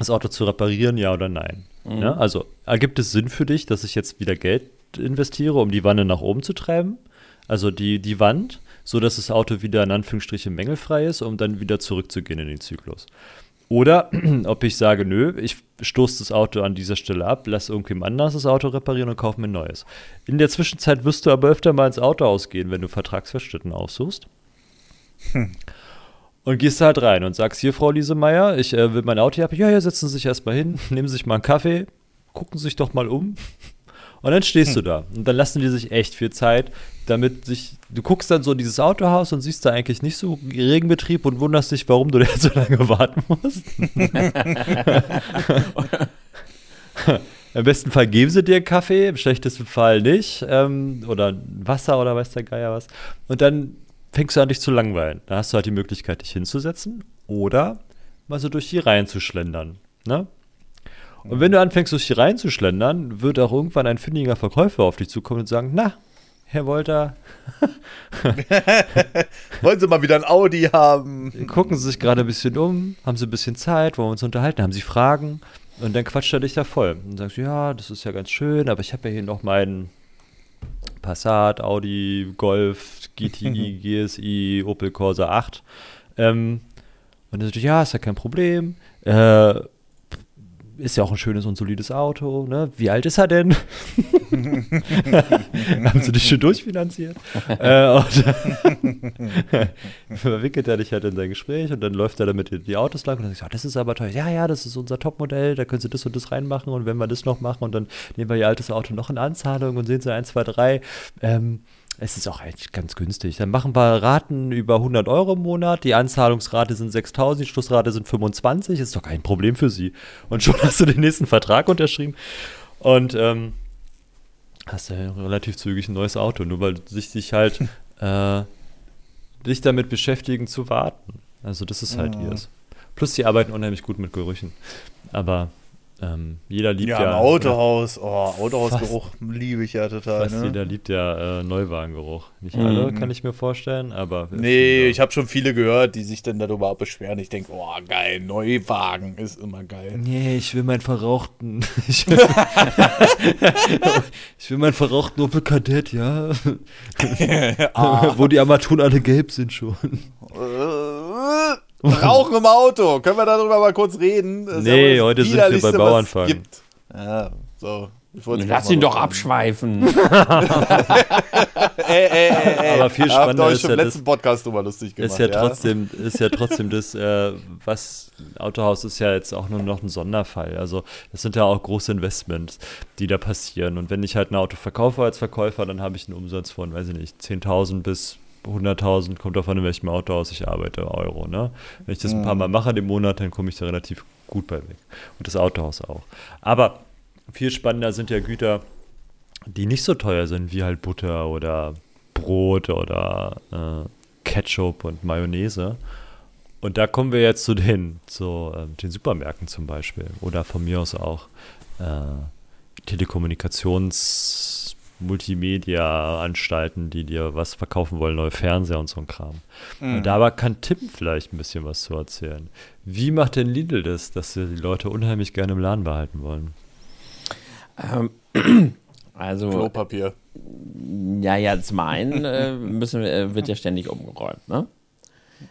Das Auto zu reparieren, ja oder nein? Mhm. Ja, also ergibt es Sinn für dich, dass ich jetzt wieder Geld investiere, um die Wanne nach oben zu treiben? Also die, die Wand, so dass das Auto wieder in Anführungsstrichen mängelfrei ist, um dann wieder zurückzugehen in den Zyklus. Oder [CLEARS THROAT] ob ich sage, nö, ich stoße das Auto an dieser Stelle ab, lass irgendjemand anders das Auto reparieren und kaufe mir ein neues. In der Zwischenzeit wirst du aber öfter mal ins Auto ausgehen, wenn du Vertragsverschritten aussuchst. Hm. Und gehst halt rein und sagst, hier, Frau Liesemeier, ich äh, will mein Auto hier ab. Ja, ja, setzen Sie sich erstmal hin, [LAUGHS] nehmen Sie sich mal einen Kaffee, gucken Sie sich doch mal um. Und dann stehst hm. du da. Und dann lassen die sich echt viel Zeit, damit sich. Du guckst dann so in dieses Autohaus und siehst da eigentlich nicht so Regenbetrieb und wunderst dich, warum du da so lange warten musst. [LAUGHS] Im besten Fall geben sie dir einen Kaffee, im schlechtesten Fall nicht. Ähm, oder Wasser oder weiß der Geier was. Und dann fängst du an, dich zu langweilen. Da hast du halt die Möglichkeit, dich hinzusetzen oder mal so durch die Reihen zu schlendern. Ne? Und wenn du anfängst, durch die Reihen zu schlendern, wird auch irgendwann ein findiger Verkäufer auf dich zukommen und sagen, na, Herr Wolter. [LAUGHS] Wollen Sie mal wieder ein Audi haben? Gucken Sie sich gerade ein bisschen um, haben Sie ein bisschen Zeit, wollen wir uns unterhalten, haben Sie Fragen? Und dann quatscht er dich da voll. Und sagst, ja, das ist ja ganz schön, aber ich habe ja hier noch meinen Passat, Audi, Golf, GTI, GSI, [LAUGHS] Opel Corsa 8. Ähm, und er sagt, ja, ist ja kein Problem. Äh, ist ja auch ein schönes und solides Auto. Ne? Wie alt ist er denn? [LAUGHS] Haben sie dich schon durchfinanziert? [LAUGHS] äh, [LAUGHS] verwickelt er dich halt in sein Gespräch und dann läuft er damit die Autos lang und dann sagt, ja, das ist aber teuer. Ja, ja, das ist unser Topmodell, da können sie das und das reinmachen und wenn wir das noch machen und dann nehmen wir ihr altes Auto noch in Anzahlung und sehen sie 1, 2, 3. Ähm, es ist auch eigentlich ganz günstig. Dann machen wir Raten über 100 Euro im Monat. Die Anzahlungsrate sind 6000, die Schlussrate sind 25. Ist doch kein Problem für Sie. Und schon [LAUGHS] hast du den nächsten Vertrag unterschrieben. Und ähm, hast du ja relativ zügig ein neues Auto, nur weil sich dich halt [LAUGHS] äh, dich damit beschäftigen zu warten. Also das ist halt Mhm. ihrs. Plus die arbeiten unheimlich gut mit Gerüchen. Aber ähm, jeder liebt Ja, ja. Autohaus. Oh, Autohausgeruch liebe ich ja total. Fast Ne? jeder liebt ja äh, Neuwagengeruch. Nicht alle, Mhm. kann ich mir vorstellen, aber. Nee, ich habe schon viele gehört, die sich dann darüber beschweren. Ich denke, oh geil, Neuwagen ist immer geil. Nee, ich will meinen verrauchten. [LAUGHS] Ich will, [LAUGHS] ich will meinen verrauchten Opel Kadett, ja. [LAUGHS] Ah. Wo die Armaturen alle gelb sind schon. [LAUGHS] Rauchen im Auto. Können wir darüber mal kurz reden? Das Nee, ja heute sind wir bei Bauernfang. es gibt. Ja, so. Lass ihn doch abschweifen. [LAUGHS] Ey, ey, ey, ey. Aber viel spannender euch ist ja im das- letzten Podcast drüber lustig gemacht. Ist ja trotzdem, ist ja trotzdem das, äh, was Autohaus ist ja jetzt auch nur noch ein Sonderfall. Also das sind ja auch große Investments, die da passieren. Und wenn ich halt ein Auto verkaufe als Verkäufer, dann habe ich einen Umsatz von, weiß ich nicht, 10.000 bis 100.000, kommt davon, in welchem Autohaus ich arbeite, Euro. Ne? Wenn ich das ein paar Mal mache im Monat, dann komme ich da relativ gut bei weg. Und das Autohaus auch. Aber viel spannender sind ja Güter, die nicht so teuer sind, wie halt Butter oder Brot oder äh, Ketchup und Mayonnaise. Und da kommen wir jetzt zu den, zu, ähm, den Supermärkten zum Beispiel. Oder von mir aus auch äh, Telekommunikations-, Multimedia-Anstalten, die dir was verkaufen wollen, neue Fernseher und so ein Kram. Und dabei kann Tim vielleicht ein bisschen was zu erzählen. Wie macht denn Lidl das, dass sie die Leute unheimlich gerne im Laden behalten wollen? Ähm, [CLEARS THROAT] also, Klopapier. ja, ja, zum einen äh, müssen, wir- äh, wird ja ständig umgeräumt, ne?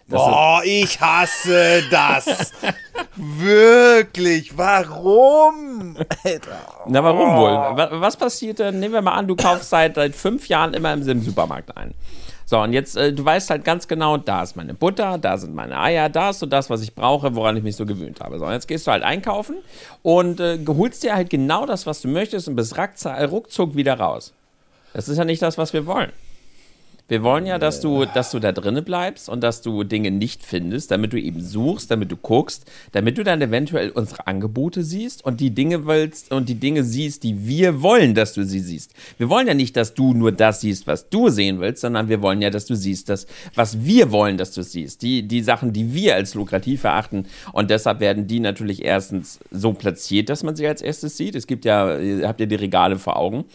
Boah, ich hasse das. [LAUGHS] Wirklich. Warum? Alter. Na, warum wohl? Wa- Was passiert denn? Nehmen wir mal an, du kaufst seit, seit fünf Jahren immer im Sim-Supermarkt ein. So, und jetzt, äh, du weißt halt ganz genau, da ist meine Butter, da sind meine Eier, da ist so das, was ich brauche, woran ich mich so gewöhnt habe. So, und jetzt gehst du halt einkaufen und äh, holst dir halt genau das, was du möchtest und bist ruckzuck wieder raus. Das ist ja nicht das, was wir wollen. Wir wollen ja, dass du, dass du da drinnen bleibst und dass du Dinge nicht findest, damit du eben suchst, damit du guckst, damit du dann eventuell unsere Angebote siehst und die Dinge willst und die Dinge siehst, die wir wollen, dass du sie siehst. Wir wollen ja nicht, dass du nur das siehst, was du sehen willst, sondern wir wollen ja, dass du siehst, das, was wir wollen, dass du siehst. Die, die Sachen, die wir als lukrativ erachten. Und deshalb werden die natürlich erstens so platziert, dass man sie als erstes sieht. Es gibt ja, ihr habt ja die Regale vor Augen.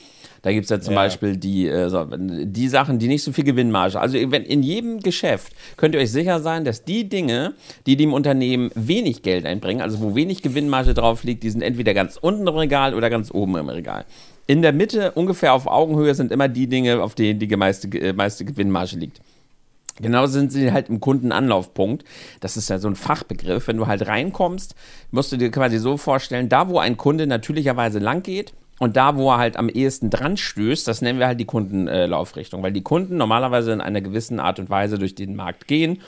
Da gibt es ja zum Ja. Beispiel die, äh, so, die Sachen, die nicht so viel Gewinnmarge. Also wenn in jedem Geschäft könnt ihr euch sicher sein, dass die Dinge, die dem Unternehmen wenig Geld einbringen, also wo wenig Gewinnmarge drauf liegt, die sind entweder ganz unten im Regal oder ganz oben im Regal. In der Mitte, ungefähr auf Augenhöhe, sind immer die Dinge, auf denen die meiste, äh, meiste Gewinnmarge liegt. Genau sind sie halt im Kundenanlaufpunkt. Das ist ja so ein Fachbegriff. Wenn du halt reinkommst, musst du dir quasi so vorstellen, da wo ein Kunde natürlicherweise lang geht und da wo er halt am ehesten dran stößt, das nennen wir halt die Kundenlaufrichtung, weil die Kunden normalerweise in einer gewissen Art und Weise durch den Markt gehen.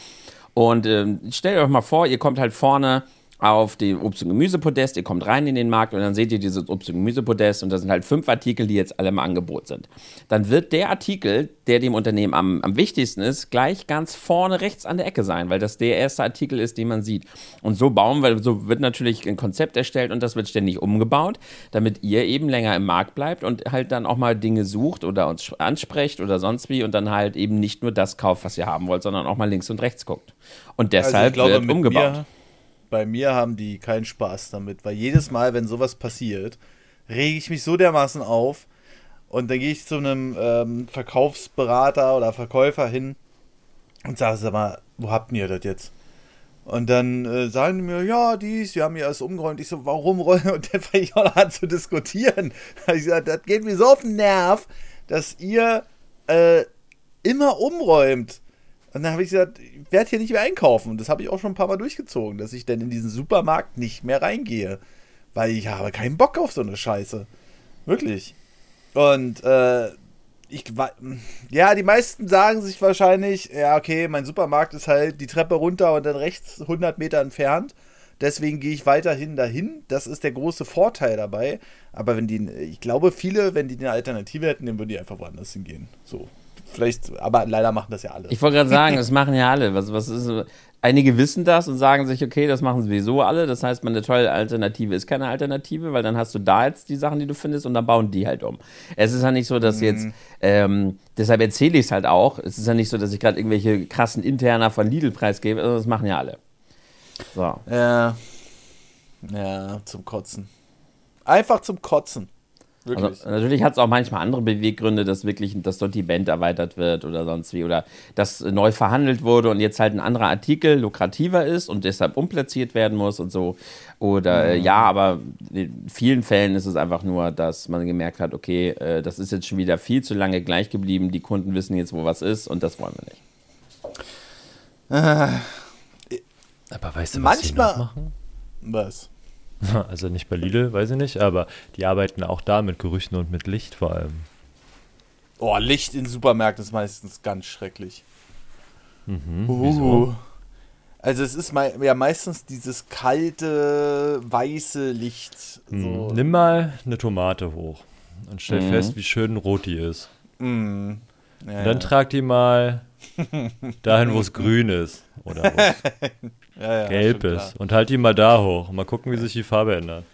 Und ähm, stellt euch mal vor, ihr kommt halt vorne auf den Obst- und Gemüsepodest, ihr kommt rein in den Markt und dann seht ihr dieses Obst- und Gemüsepodest und da sind halt fünf Artikel, die jetzt alle im Angebot sind. Dann wird der Artikel, der dem Unternehmen am, am wichtigsten ist, gleich ganz vorne rechts an der Ecke sein, weil das der erste Artikel ist, den man sieht. Und so bauen wir, so wird natürlich ein Konzept erstellt und das wird ständig umgebaut, damit ihr eben länger im Markt bleibt und halt dann auch mal Dinge sucht oder uns ansprecht oder sonst wie und dann halt eben nicht nur das kauft, was ihr haben wollt, sondern auch mal links und rechts guckt. Und Also deshalb ich glaube, wird umgebaut. Bei mir haben die keinen Spaß damit, weil jedes Mal, wenn sowas passiert, rege ich mich so dermaßen auf und dann gehe ich zu einem ähm, Verkaufsberater oder Verkäufer hin und sage, sag mal, wo habt ihr das jetzt? Und dann äh, sagen die mir, ja, dies, wir haben hier alles umgeräumt. Ich so, warum räumen? Und dann fange ich auch an zu diskutieren. [LAUGHS] Ich gesagt, das geht mir so auf den Nerv, dass ihr äh, immer umräumt. Und dann habe ich gesagt, ich werde hier nicht mehr einkaufen. Und das habe ich auch schon ein paar Mal durchgezogen, dass ich dann in diesen Supermarkt nicht mehr reingehe. Weil ich habe keinen Bock auf so eine Scheiße. Wirklich. Und äh, ich ja, die meisten sagen sich wahrscheinlich, ja, okay, mein Supermarkt ist halt die Treppe runter und dann rechts 100 Meter entfernt. Deswegen gehe ich weiterhin dahin. Das ist der große Vorteil dabei. Aber wenn die, ich glaube, viele, wenn die eine Alternative hätten, dann würden die einfach woanders hingehen. So. Vielleicht, aber leider machen das ja alle. Ich wollte gerade sagen, das machen ja alle. Was, was ist, einige wissen das und sagen sich, okay, das machen sowieso alle. Das heißt, meine tolle Alternative ist keine Alternative, weil dann hast du da jetzt die Sachen, die du findest und dann bauen die halt um. Es ist ja nicht so, dass mhm. jetzt, ähm, deshalb erzähle ich es halt auch. Es ist ja nicht so, dass ich gerade irgendwelche krassen Interner von Lidl preisgebe. Also das machen ja alle. So. Ja. Ja, zum Kotzen. Einfach zum Kotzen. Also, natürlich hat es auch manchmal andere Beweggründe, dass wirklich das Sortiment erweitert wird oder sonst wie oder dass neu verhandelt wurde und jetzt halt ein anderer Artikel lukrativer ist und deshalb umplatziert werden muss und so. Oder mhm. ja, aber in vielen Fällen ist es einfach nur, dass man gemerkt hat, okay, äh, das ist jetzt schon wieder viel zu lange gleich geblieben, die Kunden wissen jetzt, wo was ist und das wollen wir nicht. Äh, aber weißt du, was manchmal, sie noch machen? Was? [LAUGHS] Also nicht bei Lidl, weiß ich nicht, aber die arbeiten auch da mit Gerüchen und mit Licht vor allem. Oh, Licht in Supermärkten ist meistens ganz schrecklich. Mhm, uh. Also es ist mei ja meistens dieses kalte, weiße Licht. Mhm. So. Nimm mal eine Tomate hoch und stell mhm. fest, wie schön rot die ist. Mhm. Ja, dann ja. trag die mal [LAUGHS] dahin, wo es grün ist. Oder [LAUGHS] ja, ja, gelb ist. Und halt die mal da hoch. Mal gucken, wie sich die Farbe ändert.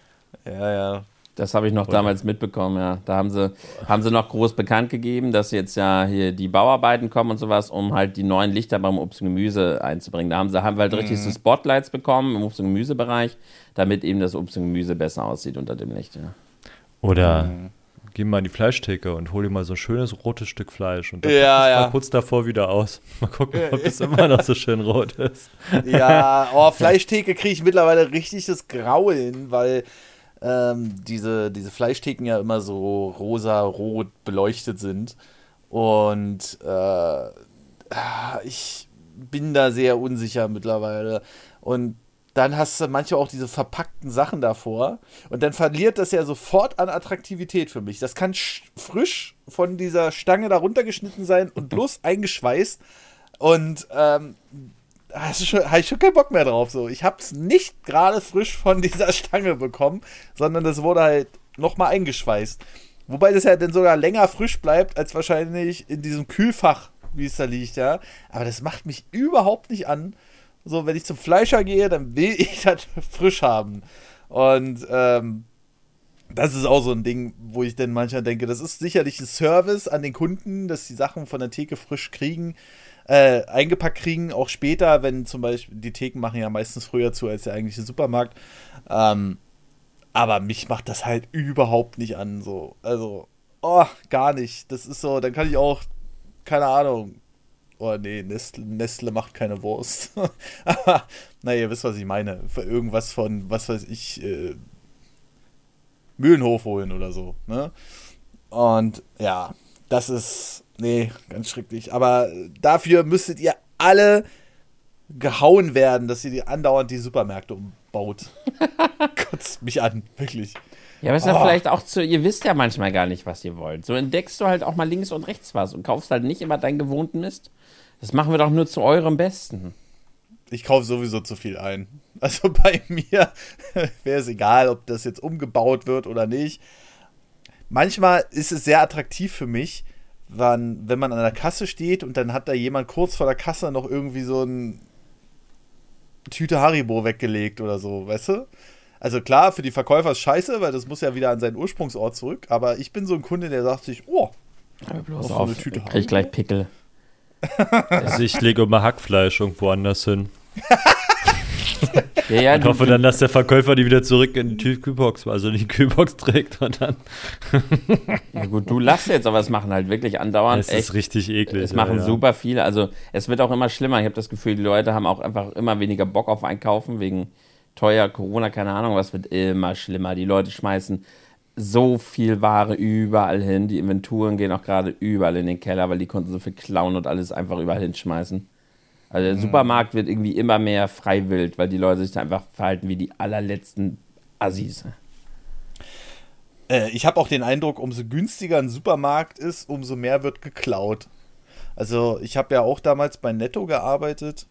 Ja, ja. Das habe ich noch Oder? damals mitbekommen, ja. Da haben sie, haben sie noch groß bekannt gegeben, dass jetzt ja hier die Bauarbeiten kommen und sowas, um halt die neuen Lichter beim Obst und Gemüse einzubringen. Da haben sie haben wir halt mhm. richtig so Spotlights bekommen im Obst- und Gemüsebereich, damit eben das Obst und Gemüse besser aussieht unter dem Licht. Ja. Oder mhm geh mal in die Fleischtheke und hol dir mal so ein schönes rotes Stück Fleisch. Und dann ja, ja. kurz davor wieder aus. [LAUGHS] Mal gucken, ob es immer noch so schön rot ist. Ja, [LAUGHS] oh, Fleischtheke kriege ich mittlerweile richtig das Grauen, weil ähm, diese, diese Fleischtheken ja immer so rosa-rot beleuchtet sind. Und äh, ich bin da sehr unsicher mittlerweile. Und dann hast du manchmal auch diese verpackten Sachen davor. Und dann verliert das ja sofort an Attraktivität für mich. Das kann frisch von dieser Stange da runtergeschnitten sein und [LAUGHS] bloß eingeschweißt. Und ähm, da habe ich schon keinen Bock mehr drauf. So. Ich habe es nicht gerade frisch von [LAUGHS] dieser Stange bekommen, sondern das wurde halt nochmal eingeschweißt. Wobei das ja dann sogar länger frisch bleibt, als wahrscheinlich in diesem Kühlfach, wie es da liegt, ja. Aber das macht mich überhaupt nicht an. So, wenn ich zum Fleischer gehe, dann will ich das frisch haben. Und ähm, das ist auch so ein Ding, wo ich dann manchmal denke, das ist sicherlich ein Service an den Kunden, dass die Sachen von der Theke frisch kriegen, äh, eingepackt kriegen, auch später, wenn zum Beispiel, die Theken machen ja meistens früher zu als der eigentliche Supermarkt. Ähm, aber mich macht das halt überhaupt nicht an, so. Also, oh, gar nicht. Das ist so, dann kann ich auch, keine Ahnung, Oh nee, Nestle, Nestle macht keine Wurst. [LAUGHS] Naja, ihr wisst, was ich meine. Für irgendwas von, was weiß ich, äh, Mühlenhof holen oder so. Ne? Und ja, das ist, nee, ganz schrecklich. Aber dafür müsstet ihr alle gehauen werden, dass ihr die andauernd die Supermärkte umbaut. [LAUGHS] Kotzt mich an, wirklich. Ja, aber ist ja oh. vielleicht auch zu, ihr wisst ja manchmal gar nicht, was ihr wollt. So entdeckst du halt auch mal links und rechts was und kaufst halt nicht immer deinen gewohnten Mist. Das machen wir doch nur zu eurem Besten. Ich kaufe sowieso zu viel ein. Also [LAUGHS] bei mir wäre es egal, ob das jetzt umgebaut wird oder nicht. Manchmal ist es sehr attraktiv für mich, wann, wenn man an der Kasse steht und dann hat da jemand kurz vor der Kasse noch irgendwie so ein Tüte Haribo weggelegt oder so, weißt du? Also klar, für die Verkäufer ist scheiße, weil das muss ja wieder an seinen Ursprungsort zurück. Aber ich bin so ein Kunde, der sagt sich, oh, bloß auf, eine Tüte. Krieg ich gleich Pickel. Also ich lege immer Hackfleisch irgendwo anders hin. ja, ja, ich hoffe dann, dass der Verkäufer die wieder zurück in die Kühlbox, also in die Kühlbox [LAUGHS] trägt und dann. [LAUGHS] ja gut, du lass jetzt, aber es machen halt wirklich andauernd. Es ist richtig eklig. Es machen ja, super viele. Also es wird auch immer schlimmer. Ich habe das Gefühl, die Leute haben auch einfach immer weniger Bock auf Einkaufen wegen teuer Corona, keine Ahnung, was wird immer schlimmer. Die Leute schmeißen so viel Ware überall hin. Die Inventuren gehen auch gerade überall in den Keller, weil die Kunden so viel klauen und alles einfach überall hinschmeißen. Also der mhm. Supermarkt wird irgendwie immer mehr freiwillig, weil die Leute sich da einfach verhalten wie die allerletzten Assis. Äh, ich habe auch den Eindruck, umso günstiger ein Supermarkt ist, umso mehr wird geklaut. Also ich habe ja auch damals bei Netto gearbeitet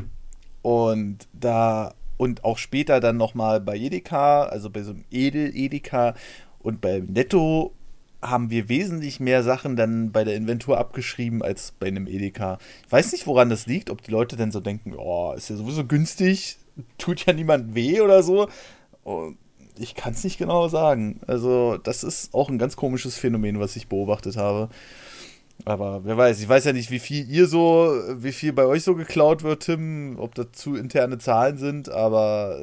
und da und auch später dann nochmal bei Edeka, also bei so einem Edel-Edeka und bei Netto haben wir wesentlich mehr Sachen dann bei der Inventur abgeschrieben als bei einem Edeka. Ich weiß nicht, woran das liegt, ob die Leute dann so denken, oh, ist ja sowieso günstig, tut ja niemand weh oder so. Und ich kann es nicht genau sagen. Also, das ist auch ein ganz komisches Phänomen, was ich beobachtet habe. Aber wer weiß, ich weiß ja nicht, wie viel ihr so, wie viel bei euch so geklaut wird, Tim, ob dazu interne Zahlen sind, aber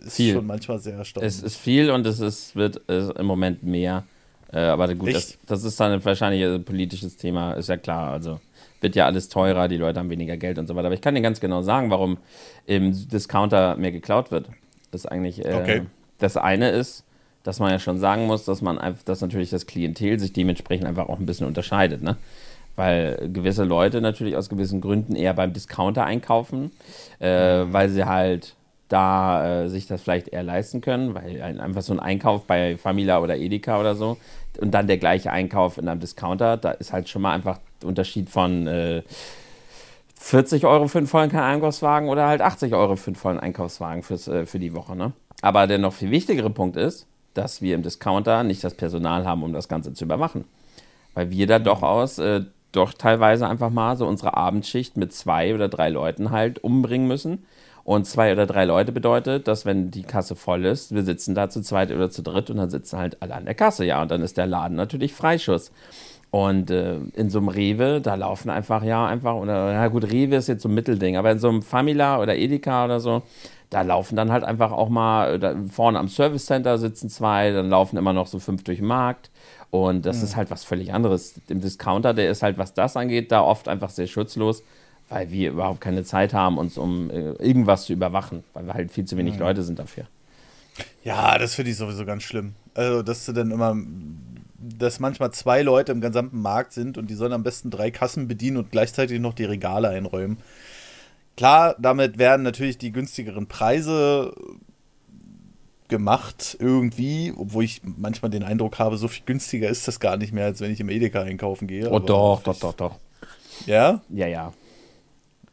es ist viel. schon manchmal sehr erstaunlich. Es ist viel und es ist, wird ist im Moment mehr. Äh, aber gut, das, das, ist dann wahrscheinlich ein politisches Thema, ist ja klar. Also wird ja alles teurer, die Leute haben weniger Geld und so weiter. Aber ich kann dir ganz genau sagen, warum im Discounter mehr geklaut wird. Das ist eigentlich äh, okay. das eine ist, dass man ja schon sagen muss, dass man einfach, dass natürlich das Klientel sich dementsprechend einfach auch ein bisschen unterscheidet, ne? Weil gewisse Leute natürlich aus gewissen Gründen eher beim Discounter einkaufen, äh, weil sie halt da äh, sich das vielleicht eher leisten können, weil ein, einfach so ein Einkauf bei Famila oder Edeka oder so und dann der gleiche Einkauf in einem Discounter, da ist halt schon mal einfach Unterschied von äh, 40 Euro für einen vollen Einkaufswagen oder halt 80 Euro für einen vollen Einkaufswagen fürs, äh, für die Woche. Ne? Aber der noch viel wichtigere Punkt ist, dass wir im Discounter nicht das Personal haben, um das Ganze zu überwachen. Weil wir da doch aus, äh, doch teilweise einfach mal so unsere Abendschicht mit zwei oder drei Leuten halt umbringen müssen. Und zwei oder drei Leute bedeutet, dass wenn die Kasse voll ist, wir sitzen da zu zweit oder zu dritt und dann sitzen halt alle an der Kasse, ja. Und dann ist der Laden natürlich Freischuss. Und äh, in so einem Rewe, da laufen einfach, ja, einfach, oder, na gut, Rewe ist jetzt so ein Mittelding, aber in so einem Famila oder Edeka oder so, da laufen dann halt einfach auch mal, da vorne am Service Center sitzen zwei, dann laufen immer noch so fünf durch den Markt. Und das mhm. ist halt was völlig anderes. Im Discounter, der ist halt, was das angeht, da oft einfach sehr schutzlos, weil wir überhaupt keine Zeit haben, uns um äh, irgendwas zu überwachen, weil wir halt viel zu wenig mhm. Leute sind dafür. Ja, das finde ich sowieso ganz schlimm. Also, dass du dann immer, dass manchmal zwei Leute im gesamten Markt sind und die sollen am besten drei Kassen bedienen und gleichzeitig noch die Regale einräumen. Klar, damit werden natürlich die günstigeren Preise gemacht irgendwie, obwohl ich manchmal den Eindruck habe, so viel günstiger ist das gar nicht mehr, als wenn ich im Edeka einkaufen gehe. Oh doch, doch, doch, doch. Ja? Ja, ja.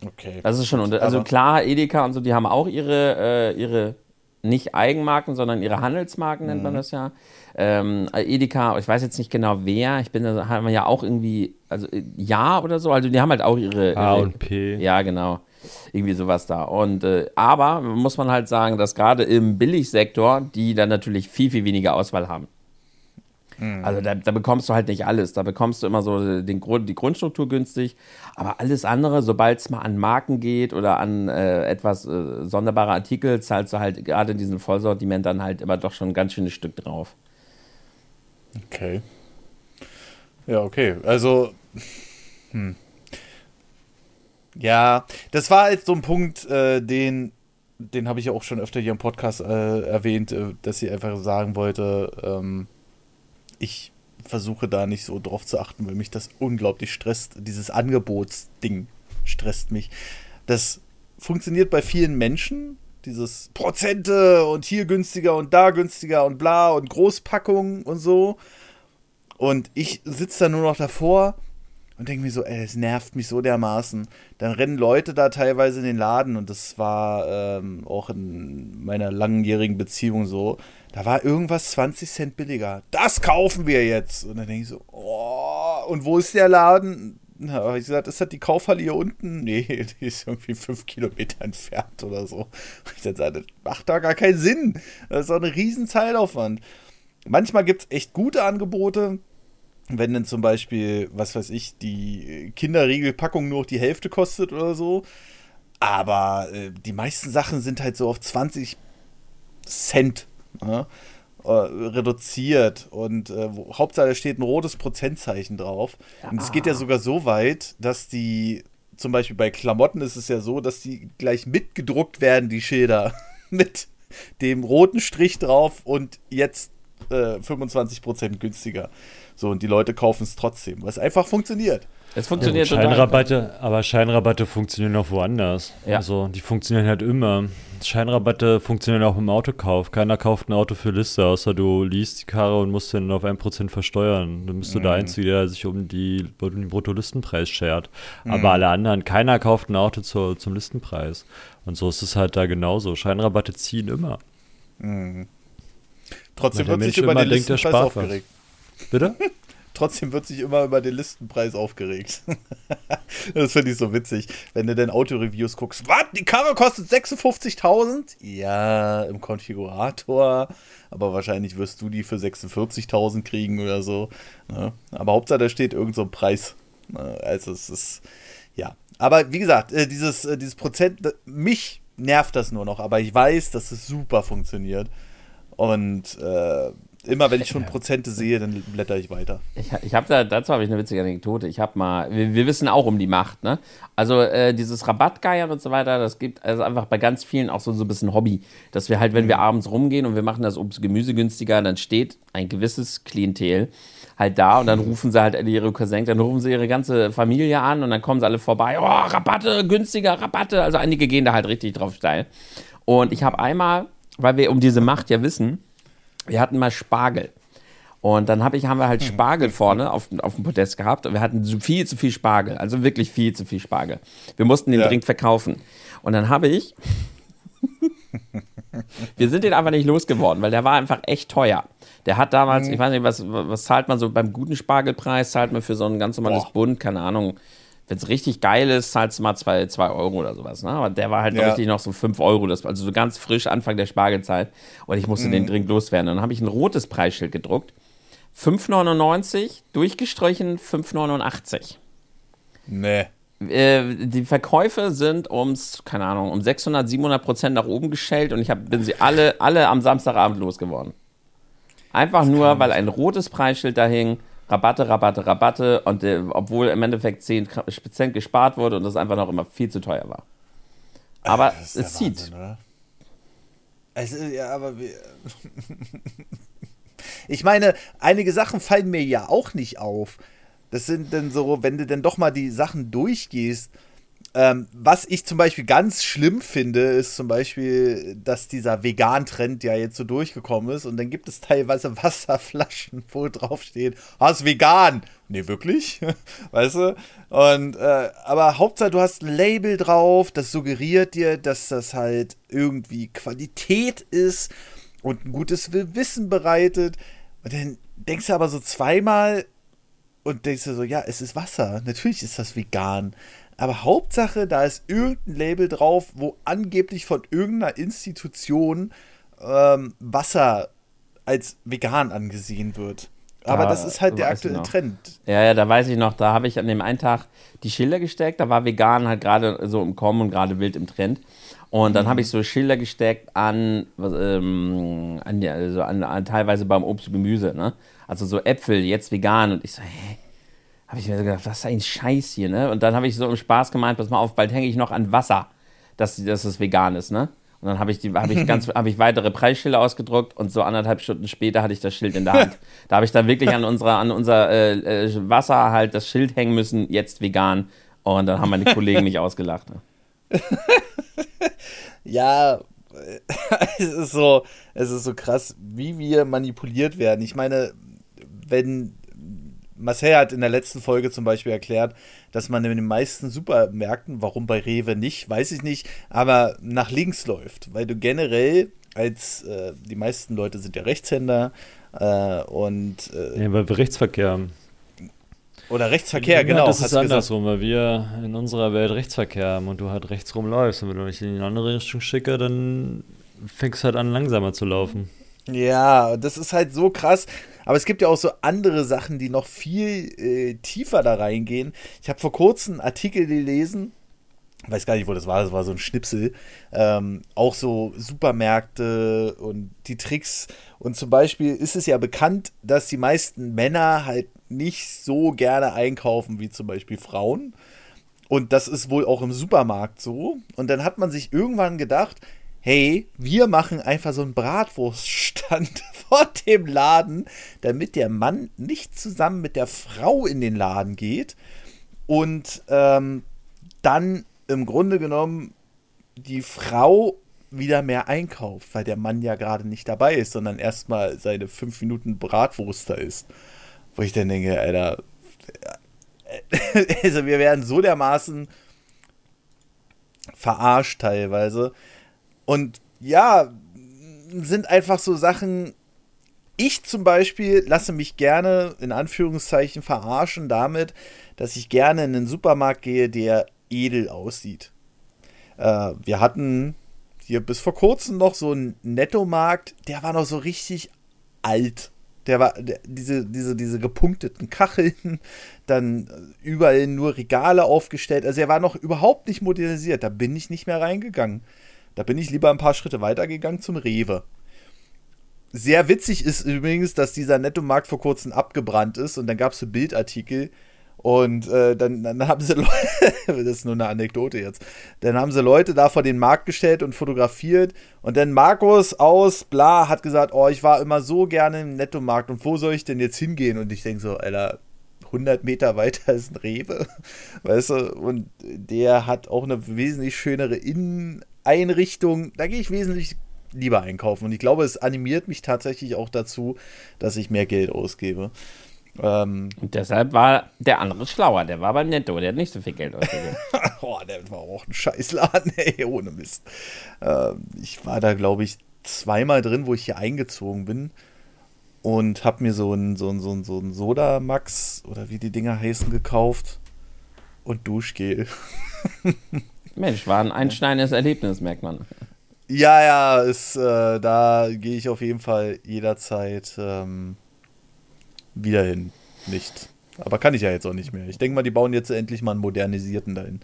Okay. Das ist schon unter. Also klar, Edeka und so, die haben auch ihre, äh, ihre nicht Eigenmarken, sondern ihre Handelsmarken nennt man mhm. das ja. Ähm, Edeka, ich weiß jetzt nicht genau wer, ich bin da, haben wir ja auch irgendwie, also ja oder so, also die haben halt auch ihre. A und P. Ja, genau irgendwie sowas da. Und äh, aber muss man halt sagen, dass gerade im Billigsektor die dann natürlich viel, viel weniger Auswahl haben. Mhm. Also da, da, bekommst du halt nicht alles. Da bekommst du immer so den Grund, die Grundstruktur günstig. Aber alles andere, sobald es mal an Marken geht oder an äh, etwas äh, sonderbare Artikel, zahlst du halt gerade in diesem Vollsortiment dann halt immer doch schon ein ganz schönes Stück drauf. Okay. Ja, okay. Also, hm. Ja, das war jetzt so ein Punkt, äh, den, den habe ich ja auch schon öfter hier im Podcast äh, erwähnt, äh, dass sie einfach sagen wollte, ähm, ich versuche da nicht so drauf zu achten, weil mich das unglaublich stresst. Dieses Angebotsding stresst mich. Das funktioniert bei vielen Menschen, dieses Prozente und hier günstiger und da günstiger und bla und Großpackungen und so. Und ich sitze da nur noch davor und denke mir so, ey, es nervt mich so dermaßen. Dann rennen Leute da teilweise in den Laden und das war ähm, auch in meiner langjährigen Beziehung so. Da war irgendwas 20 Cent billiger. Das kaufen wir jetzt. Und dann denke ich so, oh, und wo ist der Laden? Na, habe ich gesagt, ist das die Kaufhalle hier unten? [LAUGHS] Nee, die ist irgendwie fünf Kilometer entfernt oder so. Und ich dann sage, das macht da gar keinen Sinn. Das ist doch ein riesen Zeitaufwand. Manchmal gibt es echt gute Angebote wenn dann zum Beispiel, was weiß ich, die Kinderriegelpackung nur noch die Hälfte kostet oder so. aber äh, die meisten Sachen sind halt so auf 20 Cent ne? äh, reduziert und äh, wo, Hauptsache da steht ein rotes Prozentzeichen drauf. Ja. Und es geht ja sogar so weit, dass die, zum Beispiel bei Klamotten ist es ja so, dass die gleich mitgedruckt werden, die Schilder, [LAUGHS] mit dem roten Strich drauf und jetzt äh, 25% günstiger. So, und die Leute kaufen es trotzdem, weil es einfach funktioniert. Es funktioniert ja, Scheinrabatte, aber Scheinrabatte funktionieren auch woanders. Ja. Also die funktionieren halt immer. Scheinrabatte funktionieren auch im Autokauf. Keiner kauft ein Auto für Liste, außer du liest die Karre und musst den auf 1% versteuern. Dann bist du der mhm. Einzige, der sich um, die, um den Bruttolistenpreis schert. Mhm. Aber alle anderen, keiner kauft ein Auto zu, zum Listenpreis. Und so ist es halt da genauso. Scheinrabatte ziehen immer. Mhm. Trotzdem wird sich über den Listenpreis aufgeregt. Bitte? [LAUGHS] Trotzdem wird sich immer über den Listenpreis aufgeregt. [LAUGHS] das finde ich so witzig. Wenn du denn Autoreviews guckst, was, die Karre kostet 56.000? Ja, im Konfigurator. Aber wahrscheinlich wirst du die für 46.000 kriegen oder so. Ne? Aber Hauptsache, da steht irgend so ein Preis. Ne? Also es ist, ja. Aber wie gesagt, äh, dieses, äh, dieses Prozent, mich nervt das nur noch. Aber ich weiß, dass es super funktioniert. Und äh, Immer wenn ich schon Prozente sehe, dann blätter ich weiter. Ich, ich habe da, dazu habe ich eine witzige Anekdote. Ich habe mal, wir, wir, wissen auch um die Macht, ne? Also äh, dieses Rabattgeiern und so weiter, das gibt also einfach bei ganz vielen auch so, so ein bisschen Hobby. Dass wir halt, wenn wir mhm. abends rumgehen und wir machen das Obst Gemüse günstiger, dann steht ein gewisses Klientel halt da und dann mhm. rufen sie halt ihre Cousins, dann rufen sie ihre ganze Familie an und dann kommen sie alle vorbei. Oh, Rabatte, günstiger, Rabatte. Also einige gehen da halt richtig drauf steil. Und ich habe einmal, weil wir um diese Macht ja wissen, wir hatten mal Spargel. Und dann hab ich, haben wir halt hm. Spargel vorne auf, auf dem Podest gehabt und wir hatten viel zu viel Spargel, also wirklich viel zu viel Spargel. Wir mussten den ja. dringend verkaufen. Und dann habe ich, [LAUGHS] wir sind den einfach nicht losgeworden, weil der war einfach echt teuer. Der hat damals, mhm. ich weiß nicht, was, was zahlt man so beim guten Spargelpreis, zahlt man für so ein ganz normales Boah. Bund, keine Ahnung, wenn es richtig geil ist, zahlst du mal 2 Euro oder sowas. Ne? Aber der war halt ja. richtig noch so 5 Euro. Das, also so ganz frisch Anfang der Spargelzeit. Und ich musste mhm. den dringend loswerden. Und dann habe ich ein rotes Preisschild gedruckt. 5,99, durchgestrichen 5,89. Nee. Äh, die Verkäufe sind ums, keine Ahnung, um 600, 700 Prozent nach oben geschellt und ich hab, bin sie alle, alle am Samstagabend losgeworden. Einfach nur, weil ein rotes Preisschild da hing Rabatte, Rabatte, Rabatte und äh, obwohl im Endeffekt 10% gespart wurde und das einfach noch immer viel zu teuer war. Aber es zieht. Oder? Es ist, ja, aber [LAUGHS] ich meine, einige Sachen fallen mir ja auch nicht auf. Das sind dann so, wenn du dann doch mal die Sachen durchgehst, ähm, was ich zum Beispiel ganz schlimm finde, ist zum Beispiel, dass dieser Vegan-Trend ja jetzt so durchgekommen ist und dann gibt es teilweise [LAUGHS] Wasserflaschen, wo drauf steht, ah, vegan. Nee, wirklich? [LAUGHS] weißt du? Und, äh, aber Hauptsache, du hast ein Label drauf, das suggeriert dir, dass das halt irgendwie Qualität ist und ein gutes Wissen bereitet. Und dann denkst du aber so zweimal und denkst du so, ja, es ist Wasser. Natürlich ist das vegan. Aber Hauptsache, da ist irgendein Label drauf, wo angeblich von irgendeiner Institution ähm, Wasser als vegan angesehen wird. Aber da, das ist halt der aktuelle Trend. Ja, ja, da weiß ich noch, da habe ich an dem einen Tag die Schilder gesteckt, da war vegan halt gerade so im Kommen und gerade wild im Trend. Und dann mhm. habe ich so Schilder gesteckt an, ähm, an, also an, an, teilweise beim Obst und Gemüse, ne? Also so Äpfel, jetzt vegan. Und ich so, hä? Habe ich mir so gedacht, was ist ein Scheiß hier, ne? Und dann habe ich so im Spaß gemeint, pass mal auf, bald hänge ich noch an Wasser, dass, dass es vegan ist, ne? Und dann habe ich, die, hab ich, [LAUGHS] ganz, hab ich weitere Preisschilder ausgedruckt und so anderthalb Stunden später hatte ich das Schild in der Hand. [LAUGHS] da habe ich dann wirklich an, unserer, an unser äh, äh, Wasser halt das Schild hängen müssen, jetzt vegan. Und dann haben meine Kollegen mich ausgelacht. Ne? [LAUGHS] ja, es ist, so, es ist so krass, wie wir manipuliert werden. Ich meine, wenn Marcel hat in der letzten Folge zum Beispiel erklärt, dass man in den meisten Supermärkten, warum bei Rewe nicht, weiß ich nicht, aber nach links läuft, weil du generell als äh, die meisten Leute sind ja Rechtshänder äh, und äh, ja, weil wir Rechtsverkehr haben. Oder Rechtsverkehr, genau. Das ist andersrum, weil wir in unserer Welt Rechtsverkehr haben und du halt rechts rumläufst. Und wenn du dich in die andere Richtung schicke, dann fängst du halt an, langsamer zu laufen. Ja, das ist halt so krass. Aber es gibt ja auch so andere Sachen, die noch viel äh, tiefer da reingehen. Ich habe vor kurzem einen Artikel gelesen, weiß gar nicht, wo das war, das war so ein Schnipsel, ähm, auch so Supermärkte und die Tricks. Und zum Beispiel ist es ja bekannt, dass die meisten Männer halt nicht so gerne einkaufen wie zum Beispiel Frauen. Und das ist wohl auch im Supermarkt so. Und dann hat man sich irgendwann gedacht, hey, wir machen einfach so einen Bratwurststand [LAUGHS] vor dem Laden, damit der Mann nicht zusammen mit der Frau in den Laden geht und ähm, dann im Grunde genommen die Frau wieder mehr einkauft, weil der Mann ja gerade nicht dabei ist, sondern erstmal seine fünf Minuten Bratwurster ist. Wo ich dann denke, Alter, [LAUGHS] also wir werden so dermaßen verarscht teilweise. Und ja, sind einfach so Sachen. Ich zum Beispiel lasse mich gerne in Anführungszeichen verarschen damit, dass ich gerne in einen Supermarkt gehe, der edel aussieht. Äh, wir hatten hier bis vor kurzem noch so einen Nettomarkt, der war noch so richtig alt. Der war der, diese, diese, diese gepunkteten Kacheln, dann überall nur Regale aufgestellt. Also er war noch überhaupt nicht modernisiert. Da bin ich nicht mehr reingegangen. Da bin ich lieber ein paar Schritte weitergegangen zum Rewe. Sehr witzig ist übrigens, dass dieser Nettomarkt vor kurzem abgebrannt ist und dann gab es so Bildartikel, und äh, dann, dann haben sie [LAUGHS] Leute, das ist nur eine Anekdote jetzt, dann haben sie Leute da vor den Markt gestellt und fotografiert. Und dann Markus aus bla hat gesagt, oh, ich war immer so gerne im Nettomarkt und wo soll ich denn jetzt hingehen? Und ich denke so, Alter, 100 Meter weiter ist ein Rewe, [LAUGHS] weißt du, und der hat auch eine wesentlich schönere Inneneinrichtung. Da gehe ich wesentlich lieber einkaufen. Und ich glaube, es animiert mich tatsächlich auch dazu, dass ich mehr Geld ausgebe. Ähm, und deshalb war der andere schlauer. Der war beim Netto, der hat nicht so viel Geld ausgegeben. Boah, [LAUGHS] der war auch ein Scheißladen, [LAUGHS] ey, ohne Mist. Ähm, ich war da, glaube ich, zweimal drin, wo ich hier eingezogen bin und habe mir so ein, so ein, so ein, so ein Soda Max oder wie die Dinger heißen gekauft und Duschgel. [LAUGHS] Mensch, war ein einschneidendes Erlebnis, merkt man. Ja, ja, ist, äh, da gehe ich auf jeden Fall jederzeit ähm, wieder hin. Nicht. Aber kann ich ja jetzt auch nicht mehr. Ich denke mal, die bauen jetzt endlich mal einen modernisierten dahin.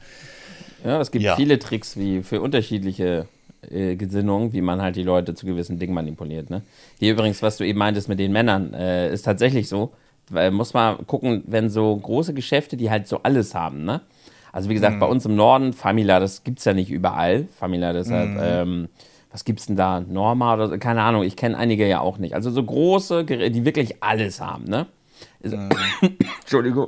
Ja, es gibt ja. viele Tricks wie für unterschiedliche äh, Gesinnungen, wie man halt die Leute zu gewissen Dingen manipuliert. Ne? Hier übrigens, was du eben meintest mit den Männern, äh, ist tatsächlich so. Weil, muss man gucken, wenn so große Geschäfte, die halt so alles haben, ne? Also wie gesagt, mhm. bei uns im Norden, Famila, das gibt es ja nicht überall. Famila, deshalb, mhm. ähm, was es denn da? Norma oder so? Keine Ahnung, ich kenne einige ja auch nicht. Also so große Geräte, die wirklich alles haben, ne? Mhm. [COUGHS] Entschuldigung.